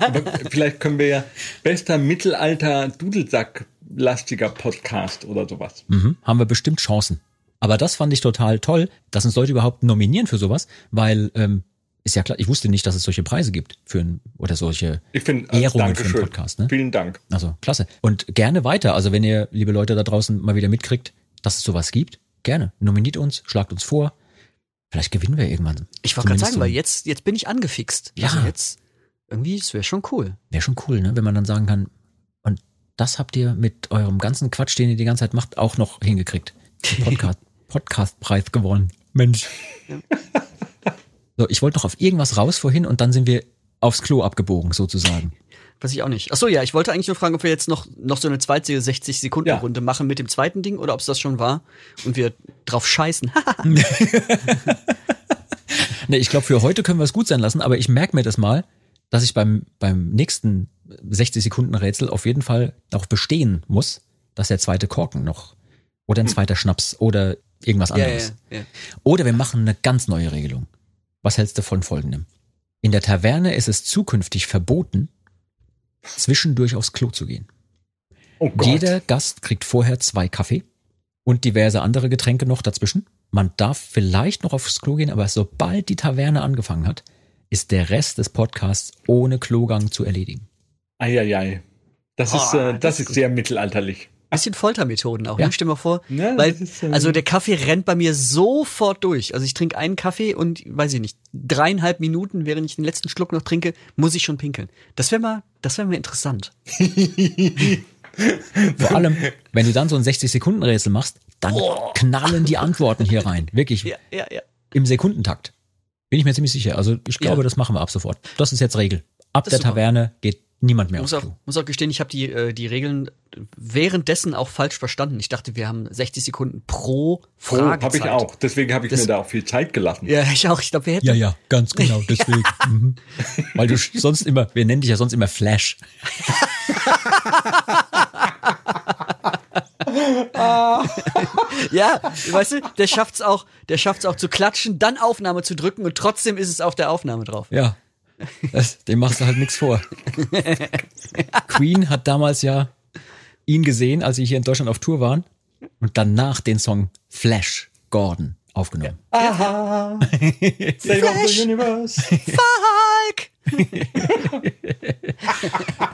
Aber vielleicht können wir ja bester Mittelalter Dudelsack-lastiger Podcast oder sowas. mhm, haben wir bestimmt Chancen. Aber das fand ich total toll, dass uns Leute überhaupt nominieren für sowas, weil ähm, ist ja klar, ich wusste nicht, dass es solche Preise gibt für ein, oder solche Ich finde, Ehrungen für einen. Podcast. Ne? Vielen Dank. Also klasse. Und gerne weiter. Also wenn ihr, liebe Leute da draußen, mal wieder mitkriegt, dass es sowas gibt, gerne. Nominiert uns, schlagt uns vor. Vielleicht gewinnen wir irgendwann. Ich wollte gerade sagen, so weil jetzt, jetzt bin ich angefixt. Ja. Also jetzt, irgendwie, es wäre schon cool. Wäre schon cool, ne? wenn man dann sagen kann, und das habt ihr mit eurem ganzen Quatsch, den ihr die ganze Zeit macht, auch noch hingekriegt. Den Podcast, Podcastpreis gewonnen. Mensch. So, ich wollte noch auf irgendwas raus vorhin und dann sind wir aufs Klo abgebogen, sozusagen. Weiß ich auch nicht. Ach so, ja, ich wollte eigentlich nur fragen, ob wir jetzt noch, noch so eine zweite 60-Sekunden-Runde machen mit dem zweiten Ding oder ob es das schon war und wir drauf scheißen. Ne, ich glaube, für heute können wir es gut sein lassen, aber ich merke mir das mal, dass ich beim, beim nächsten 60-Sekunden-Rätsel auf jeden Fall auch bestehen muss, dass der zweite Korken noch oder ein zweiter Schnaps oder irgendwas anderes. ja. Oder wir machen eine ganz neue Regelung. Was hältst du von folgendem? In der Taverne ist es zukünftig verboten, zwischendurch aufs Klo zu gehen. Oh Gott. Jeder Gast kriegt vorher zwei Kaffee und diverse andere Getränke noch dazwischen. Man darf vielleicht noch aufs Klo gehen, aber sobald die Taverne angefangen hat, ist der Rest des Podcasts ohne Klogang zu erledigen. Eieiei. Das ist, Oh, äh, das das ist sehr mittelalterlich. Bisschen Foltermethoden auch, Ja. ne? Stell mal vor. Ja, weil, also der Kaffee rennt bei mir sofort durch. Also ich trinke einen Kaffee und, weiß ich nicht, dreieinhalb Minuten, während ich den letzten Schluck noch trinke, muss ich schon pinkeln. Das wäre mal, das wäre mal interessant. Vor allem, wenn du dann so ein 60-Sekunden-Rätsel machst, dann knallen die Antworten hier rein. Wirklich Ja, ja, ja. im Sekundentakt. Bin ich mir ziemlich sicher. Also ich glaube, Ja. das machen wir ab sofort. Das ist jetzt Regel. Ab Das der. Taverne geht niemand mehr Muss aufs auch, Klo. muss auch gestehen, ich habe die, äh, die Regeln währenddessen auch falsch verstanden. Ich dachte, wir haben 60 Sekunden pro Frage. habe ich auch. Deswegen habe ich Das- mir da auch viel Zeit gelassen. Ja, ich auch. Ich glaube, wir hätten. Ja, ja, ganz genau, deswegen. mhm. Weil du sonst immer, wir nennen dich ja sonst immer Flash. Ja, weißt du, der schafft's auch, der schafft's auch zu klatschen, dann Aufnahme zu drücken und trotzdem ist es auf der Aufnahme drauf. Ja. Das, dem machst du halt nichts vor. Queen hat damals ja ihn gesehen, als sie hier in Deutschland auf Tour waren und danach den Song Flash Gordon aufgenommen. Aha. Save Universe. Falk!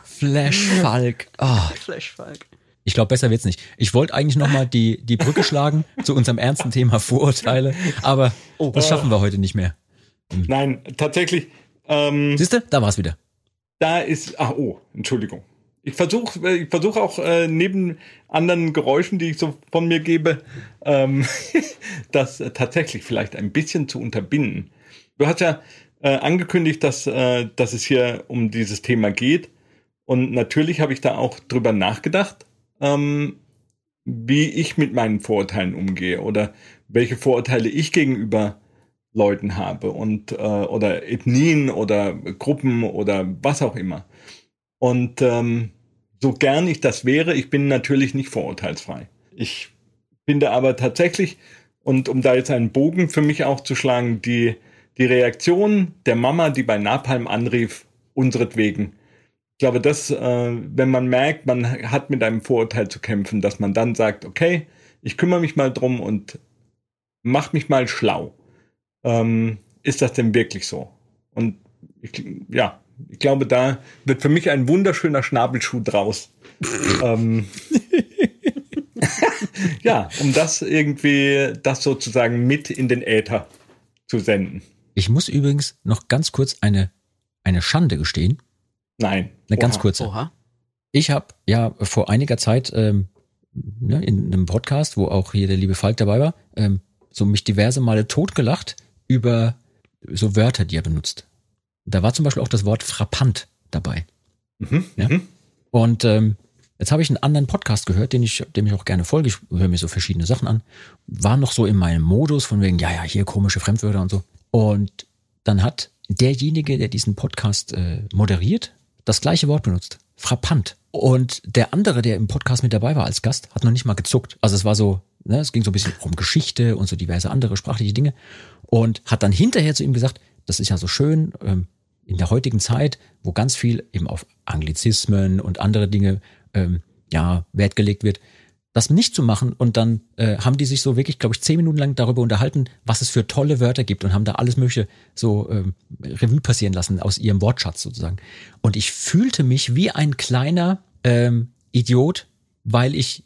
Flash Falk. Ah, Flash Falk. ich glaube, besser wird's nicht. Ich wollte eigentlich noch mal die, die Brücke schlagen zu unserem ernsten Thema Vorurteile, aber das schaffen wir heute nicht mehr. Nein, tatsächlich, ähm, Siehst du, da war's wieder. da ist, ach oh, Entschuldigung. Ich versuche ich versuch auch äh, neben anderen Geräuschen, die ich so von mir gebe, ähm, das äh, tatsächlich vielleicht ein bisschen zu unterbinden. Du hast ja äh, angekündigt, dass, äh, dass es hier um dieses Thema geht. Und natürlich habe ich da auch drüber nachgedacht, ähm, wie ich mit meinen Vorurteilen umgehe oder welche Vorurteile ich gegenüber Leuten habe und äh, oder Ethnien oder Gruppen oder was auch immer. Und ähm, so gern ich das wäre, ich bin natürlich nicht vorurteilsfrei. Ich finde aber tatsächlich, und um da jetzt einen Bogen für mich auch zu schlagen, die, die Reaktion der Mama, die bei Napalm anrief, unseretwegen. Ich glaube, dass, äh, wenn man merkt, man hat mit einem Vorurteil zu kämpfen, dass man dann sagt, okay, ich kümmere mich mal drum und mach mich mal schlau. Ähm, ist das denn wirklich so? Und ich, ja, ich glaube, da wird für mich ein wunderschöner Schnabelschuh draus. ähm, ja, um das irgendwie, das sozusagen mit in den Äther zu senden. Ich muss übrigens noch ganz kurz eine, eine Schande gestehen. Nein. Eine ganz Oha. kurze. Oha. Ich habe ja vor einiger Zeit ähm, ne, in einem Podcast, wo auch hier der liebe Falk dabei war, ähm, so mich diverse Male totgelacht über so Wörter, die er benutzt. Da war zum Beispiel auch das Wort frappant dabei. Mhm. Ja. Mhm. Und ähm, jetzt habe ich einen anderen Podcast gehört, den ich, dem ich auch gerne folge. Ich höre mir so verschiedene Sachen an. War noch so in meinem Modus von wegen, ja, ja, hier komische Fremdwörter und so. Und dann hat derjenige, der diesen Podcast äh, moderiert, das gleiche Wort benutzt. Frappant. Und der andere, der im Podcast mit dabei war als Gast, hat noch nicht mal gezuckt. Also es war so, ne, es ging so ein bisschen um Geschichte und so diverse andere sprachliche Dinge. Und hat dann hinterher zu ihm gesagt, das ist ja so schön, ähm, in der heutigen Zeit, wo ganz viel eben auf Anglizismen und andere Dinge ähm, ja Wert gelegt wird, das nicht zu machen und dann äh, haben die sich so wirklich, glaube ich, zehn Minuten lang darüber unterhalten, was es für tolle Wörter gibt und haben da alles mögliche so ähm, Revue passieren lassen aus ihrem Wortschatz sozusagen. Und ich fühlte mich wie ein kleiner ähm, Idiot, weil ich,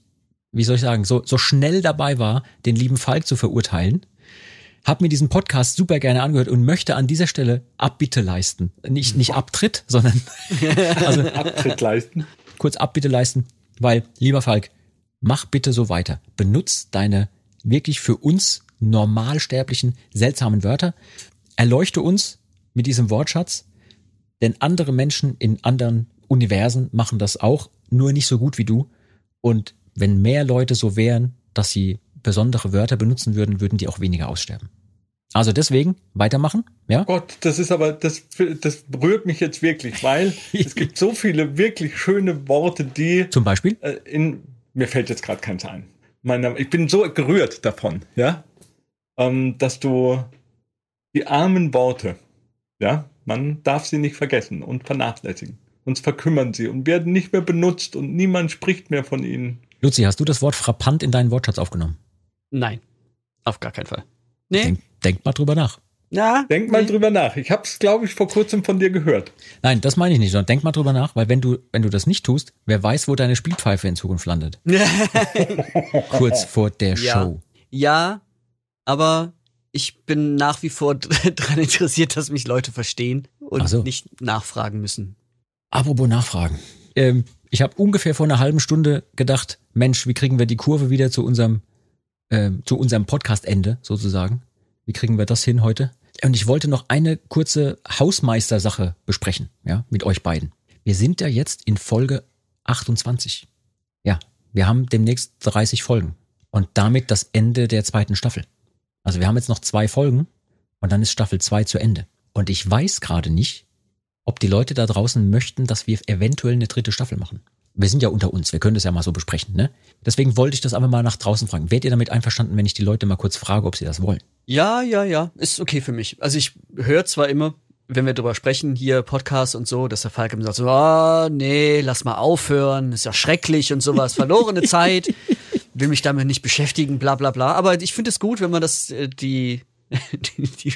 wie soll ich sagen, so, so schnell dabei war, den lieben Falk zu verurteilen habe mir diesen Podcast super gerne angehört und möchte an dieser Stelle Abbitte leisten. Nicht, nicht Abtritt, sondern also Abtritt leisten. kurz Abbitte leisten, weil, lieber Falk, mach bitte so weiter. Benutz deine wirklich für uns normalsterblichen, seltsamen Wörter. Erleuchte uns mit diesem Wortschatz, denn andere Menschen in anderen Universen machen das auch, nur nicht so gut wie du. Und wenn mehr Leute so wären, dass sie besondere Wörter benutzen würden, würden die auch weniger aussterben. Also deswegen weitermachen, ja? Gott, das ist aber, das, das berührt mich jetzt wirklich, weil es gibt so viele wirklich schöne Worte, die Zum Beispiel? äh, in, mir fällt jetzt gerade keins ein. Meine, ich bin so gerührt davon, ja, ähm, dass du die armen Worte, ja, man darf sie nicht vergessen und vernachlässigen. Sonst verkümmern sie und werden nicht mehr benutzt und niemand spricht mehr von ihnen. Luzi, hast du das Wort frappant in deinen Wortschatz aufgenommen? Nein. Auf gar keinen Fall. Nee. Denk, denk mal drüber nach. Na, Denk mal drüber nach. Ich habe es, glaube ich, vor kurzem von dir gehört. Nein, das meine ich nicht, sondern denk mal drüber nach, weil wenn du, wenn du das nicht tust, wer weiß, wo deine Spielpfeife in Zukunft landet. Kurz vor der Ja. Show. Ja, aber ich bin nach wie vor daran interessiert, dass mich Leute verstehen und so. nicht nachfragen müssen. Apropos Nachfragen. Ähm, ich habe ungefähr vor einer halben Stunde gedacht, Mensch, wie kriegen wir die Kurve wieder zu unserem, ähm, zu unserem Podcast-Ende sozusagen? Wie kriegen wir das hin heute? Und ich wollte noch eine kurze Hausmeistersache besprechen, ja, mit euch beiden. Wir sind ja jetzt in Folge 28. Ja, wir haben demnächst 30 Folgen und damit das Ende der zweiten Staffel. Also wir haben jetzt noch zwei Folgen und dann ist Staffel 2 zu Ende. Und ich weiß gerade nicht, ob die Leute da draußen möchten, dass wir eventuell eine dritte Staffel machen. Wir sind ja unter uns, wir können das ja mal so besprechen, ne? Deswegen wollte ich das aber mal nach draußen fragen. Wärt ihr damit einverstanden, wenn ich die Leute mal kurz frage, ob sie das wollen? Ja, ja, ja, ist okay für mich. Also ich höre zwar immer, wenn wir drüber sprechen, hier Podcast und so, dass der Falk immer sagt so, ah, nee, lass mal aufhören, ist ja schrecklich und sowas, verlorene Zeit, will mich damit nicht beschäftigen, bla bla bla. Aber ich finde es gut, wenn man das, äh, die, die, die,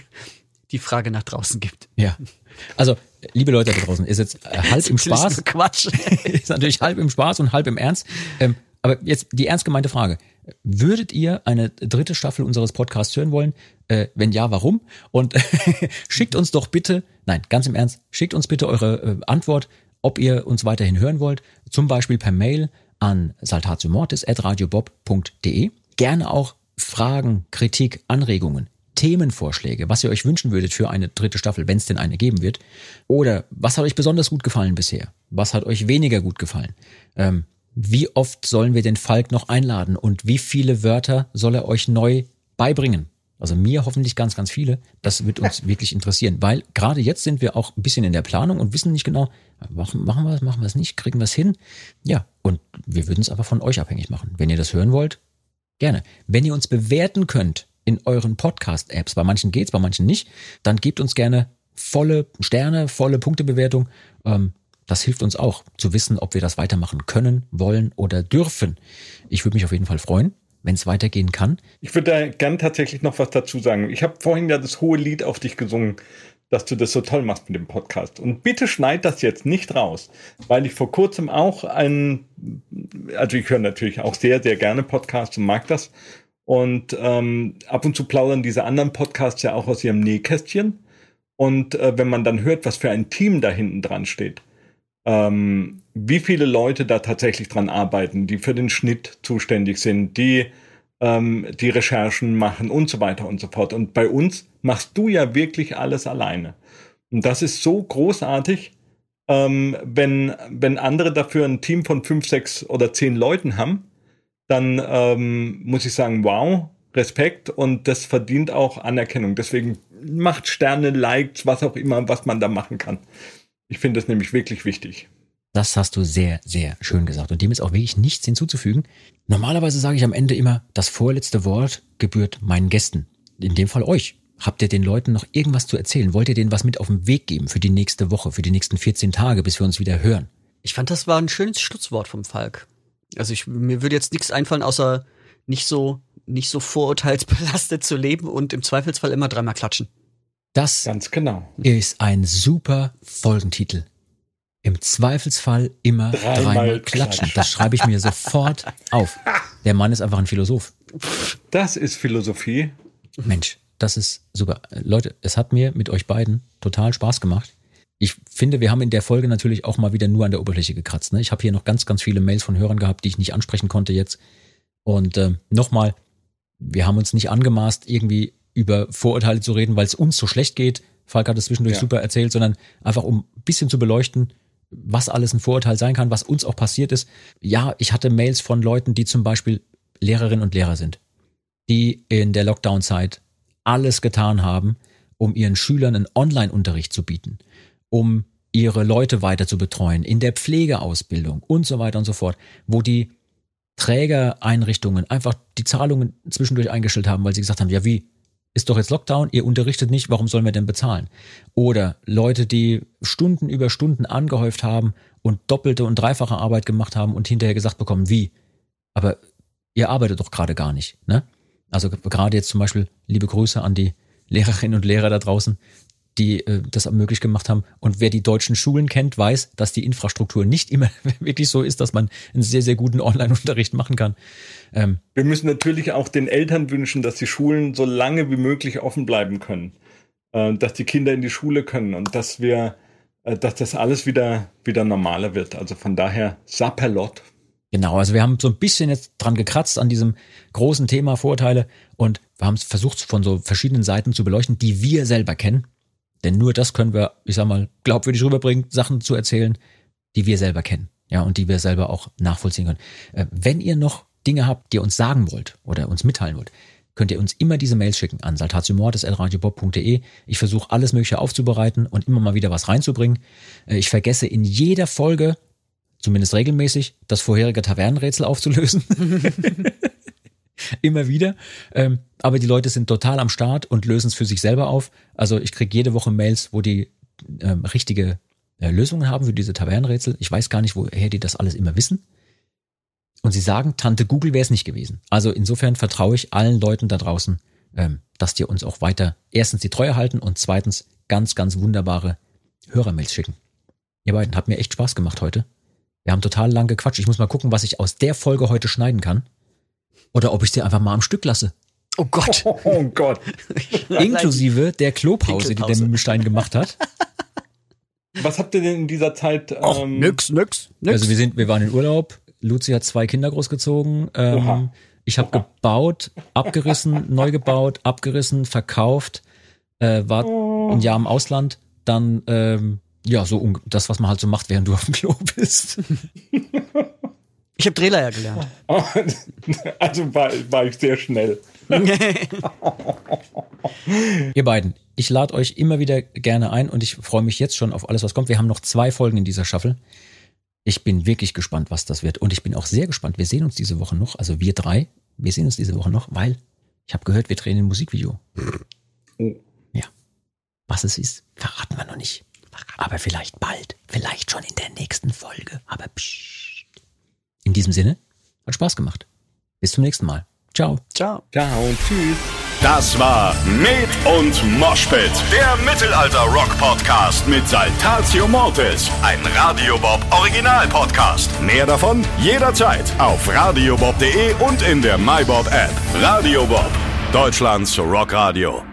die Frage nach draußen gibt. Ja. Also, liebe Leute da draußen, ist jetzt äh, halb im Spaß, Quatsch. ist natürlich halb im Spaß und halb im Ernst. Ähm, aber jetzt die ernst gemeinte Frage. Würdet ihr eine dritte Staffel unseres Podcasts hören wollen? Äh, wenn ja, warum? Und schickt uns doch bitte, nein, ganz im Ernst, schickt uns bitte eure äh, Antwort, ob ihr uns weiterhin hören wollt. Zum Beispiel per Mail an saltatiomortis.radiobob.de. Gerne auch Fragen, Kritik, Anregungen, Themenvorschläge, was ihr euch wünschen würdet für eine dritte Staffel, wenn es denn eine geben wird. Oder was hat euch besonders gut gefallen bisher? Was hat euch weniger gut gefallen? Ähm, wie oft sollen wir den Falk noch einladen und wie viele Wörter soll er euch neu beibringen? Also mir hoffentlich ganz, ganz viele. Das wird uns wirklich interessieren, weil gerade jetzt sind wir auch ein bisschen in der Planung und wissen nicht genau, machen, machen wir es, machen wir es nicht, kriegen wir es hin. Ja, und wir würden es aber von euch abhängig machen. Wenn ihr das hören wollt, gerne. Wenn ihr uns bewerten könnt in euren Podcast-Apps, bei manchen geht's, bei manchen nicht, dann gebt uns gerne volle Sterne, volle Punktebewertung. Ähm, das hilft uns auch zu wissen, ob wir das weitermachen können, wollen oder dürfen. Ich würde mich auf jeden Fall freuen, wenn es weitergehen kann. Ich würde da gern tatsächlich noch was dazu sagen. Ich habe vorhin ja das hohe Lied auf dich gesungen, dass du das so toll machst mit dem Podcast. Und bitte schneid das jetzt nicht raus, weil ich vor kurzem auch einen, also ich höre natürlich auch sehr, sehr gerne Podcasts und mag das. Und ähm, ab und zu plaudern diese anderen Podcasts ja auch aus ihrem Nähkästchen. Und äh, wenn man dann hört, was für ein Team da hinten dran steht, ähm, wie viele Leute da tatsächlich dran arbeiten, die für den Schnitt zuständig sind, die ähm, die Recherchen machen und so weiter und so fort. Und bei uns machst du ja wirklich alles alleine. Und das ist so großartig, ähm, wenn, wenn andere dafür ein Team von fünf, sechs oder zehn Leuten haben, dann ähm, muss ich sagen, wow, Respekt und das verdient auch Anerkennung. Deswegen macht Sterne, Likes, was auch immer, was man da machen kann. Ich finde das nämlich wirklich wichtig. Das hast du sehr, sehr schön gesagt. Und dem ist auch wirklich nichts hinzuzufügen. Normalerweise sage ich am Ende immer, das vorletzte Wort gebührt meinen Gästen. In dem Fall euch. Habt ihr den Leuten noch irgendwas zu erzählen? Wollt ihr denen was mit auf den Weg geben für die nächste Woche, für die nächsten 14 Tage, bis wir uns wieder hören? Ich fand, das war ein schönes Schlusswort vom Falk. Also ich, mir würde jetzt nichts einfallen, außer nicht so, nicht so vorurteilsbelastet zu leben und im Zweifelsfall immer dreimal klatschen. Das Ganz genau. ist ein super Folgentitel. Im Zweifelsfall immer Dreimal dreimal, klatschen. klatschen. Das schreibe ich mir sofort auf. Der Mann ist einfach ein Philosoph. Das ist Philosophie. Mensch, das ist super. Leute, es hat mir mit euch beiden total Spaß gemacht. Ich finde, wir haben in der Folge natürlich auch mal wieder nur an der Oberfläche gekratzt. Ne? Ich habe hier noch ganz, ganz viele Mails von Hörern gehabt, die ich nicht ansprechen konnte jetzt. Und äh, nochmal, wir haben uns nicht angemaßt, irgendwie über Vorurteile zu reden, weil es uns so schlecht geht. Falk hat es zwischendurch Ja. super erzählt, sondern einfach um ein bisschen zu beleuchten, was alles ein Vorurteil sein kann, was uns auch passiert ist. Ja, ich hatte Mails von Leuten, die zum Beispiel Lehrerinnen und Lehrer sind, die in der Lockdown-Zeit alles getan haben, um ihren Schülern einen Online-Unterricht zu bieten, um ihre Leute weiter zu betreuen, in der Pflegeausbildung und so weiter und so fort, wo die Trägereinrichtungen einfach die Zahlungen zwischendurch eingestellt haben, weil sie gesagt haben, ja wie, ist doch jetzt Lockdown, ihr unterrichtet nicht, warum sollen wir denn bezahlen? Oder Leute, die Stunden über Stunden angehäuft haben und doppelte und dreifache Arbeit gemacht haben und hinterher gesagt bekommen, wie? Aber ihr arbeitet doch gerade gar nicht, ne? Also gerade jetzt zum Beispiel liebe Grüße an die Lehrerinnen und Lehrer da draußen, die äh, das möglich gemacht haben. Und wer die deutschen Schulen kennt, weiß, dass die Infrastruktur nicht immer wirklich so ist, dass man einen sehr, sehr guten Online-Unterricht machen kann. Ähm, Wir müssen natürlich auch den Eltern wünschen, dass die Schulen so lange wie möglich offen bleiben können. Äh, dass die Kinder in die Schule können und dass wir, äh, dass das alles wieder, wieder normaler wird. Also von daher, Sapperlot. Genau, also wir haben so ein bisschen jetzt dran gekratzt an diesem großen Thema Vorteile und wir haben es versucht von so verschiedenen Seiten zu beleuchten, die wir selber kennen. Denn nur das können wir, ich sag mal, glaubwürdig rüberbringen, Sachen zu erzählen, die wir selber kennen. Ja, und die wir selber auch nachvollziehen können. Äh, wenn ihr noch Dinge habt, die ihr uns sagen wollt oder uns mitteilen wollt, könnt ihr uns immer diese Mails schicken an saltatiomortis.radiobob.de. Ich versuche alles Mögliche aufzubereiten und immer mal wieder was reinzubringen. Äh, Ich vergesse in jeder Folge, zumindest regelmäßig, das vorherige Tavernenrätsel aufzulösen. immer wieder. Ähm, aber die Leute sind total am Start und lösen es für sich selber auf. Also ich kriege jede Woche Mails, wo die ähm, richtige äh, Lösungen haben für diese Tavernenrätsel. Ich weiß gar nicht, woher die das alles immer wissen. Und sie sagen, Tante Google wäre es nicht gewesen. Also insofern vertraue ich allen Leuten da draußen, ähm, dass die uns auch weiter erstens die Treue halten und zweitens ganz, ganz wunderbare Hörermails schicken. Ihr beiden, hat mir echt Spaß gemacht heute. Wir haben total lang gequatscht. Ich muss mal gucken, was ich aus der Folge heute schneiden kann. Oder ob ich sie einfach mal am Stück lasse. Oh Gott. Oh Gott. Inklusive der Klopause, die der. Mimmelstein gemacht hat. Was habt ihr denn in dieser Zeit? Och, ähm, nix, nix, nix. Also wir sind, wir waren in Urlaub. Luzi hat zwei Kinder großgezogen. Ähm, ich habe gebaut, abgerissen, neu gebaut, abgerissen, verkauft, äh, war ein Jahr im Ausland. Dann ähm, ja so das, was man halt so macht, während du auf dem Klo bist. Ich habe Drehleier gelernt. Also war, war ich sehr schnell. Ihr beiden, ich lade euch immer wieder gerne ein und ich freue mich jetzt schon auf alles, was kommt. Wir haben noch zwei Folgen in dieser Staffel. Ich bin wirklich gespannt, was das wird. Und ich bin auch sehr gespannt. Wir sehen uns diese Woche noch, also wir drei, wir sehen uns diese Woche noch, weil ich habe gehört, wir drehen ein Musikvideo. Oh. Ja. Was es ist, verraten wir noch nicht. Aber vielleicht bald. Vielleicht schon in der nächsten Folge. Aber pssst. In diesem Sinne, hat Spaß gemacht. Bis zum nächsten Mal. Ciao. Ciao. Ciao, tschüss. Das war Med und Moshpit, der Mittelalter-Rock-Podcast mit Saltatio Mortis, ein Radiobob Original-Podcast. Mehr davon jederzeit auf radiobob.de und in der MyBob-App. Radio Bob, Deutschlands Rockradio.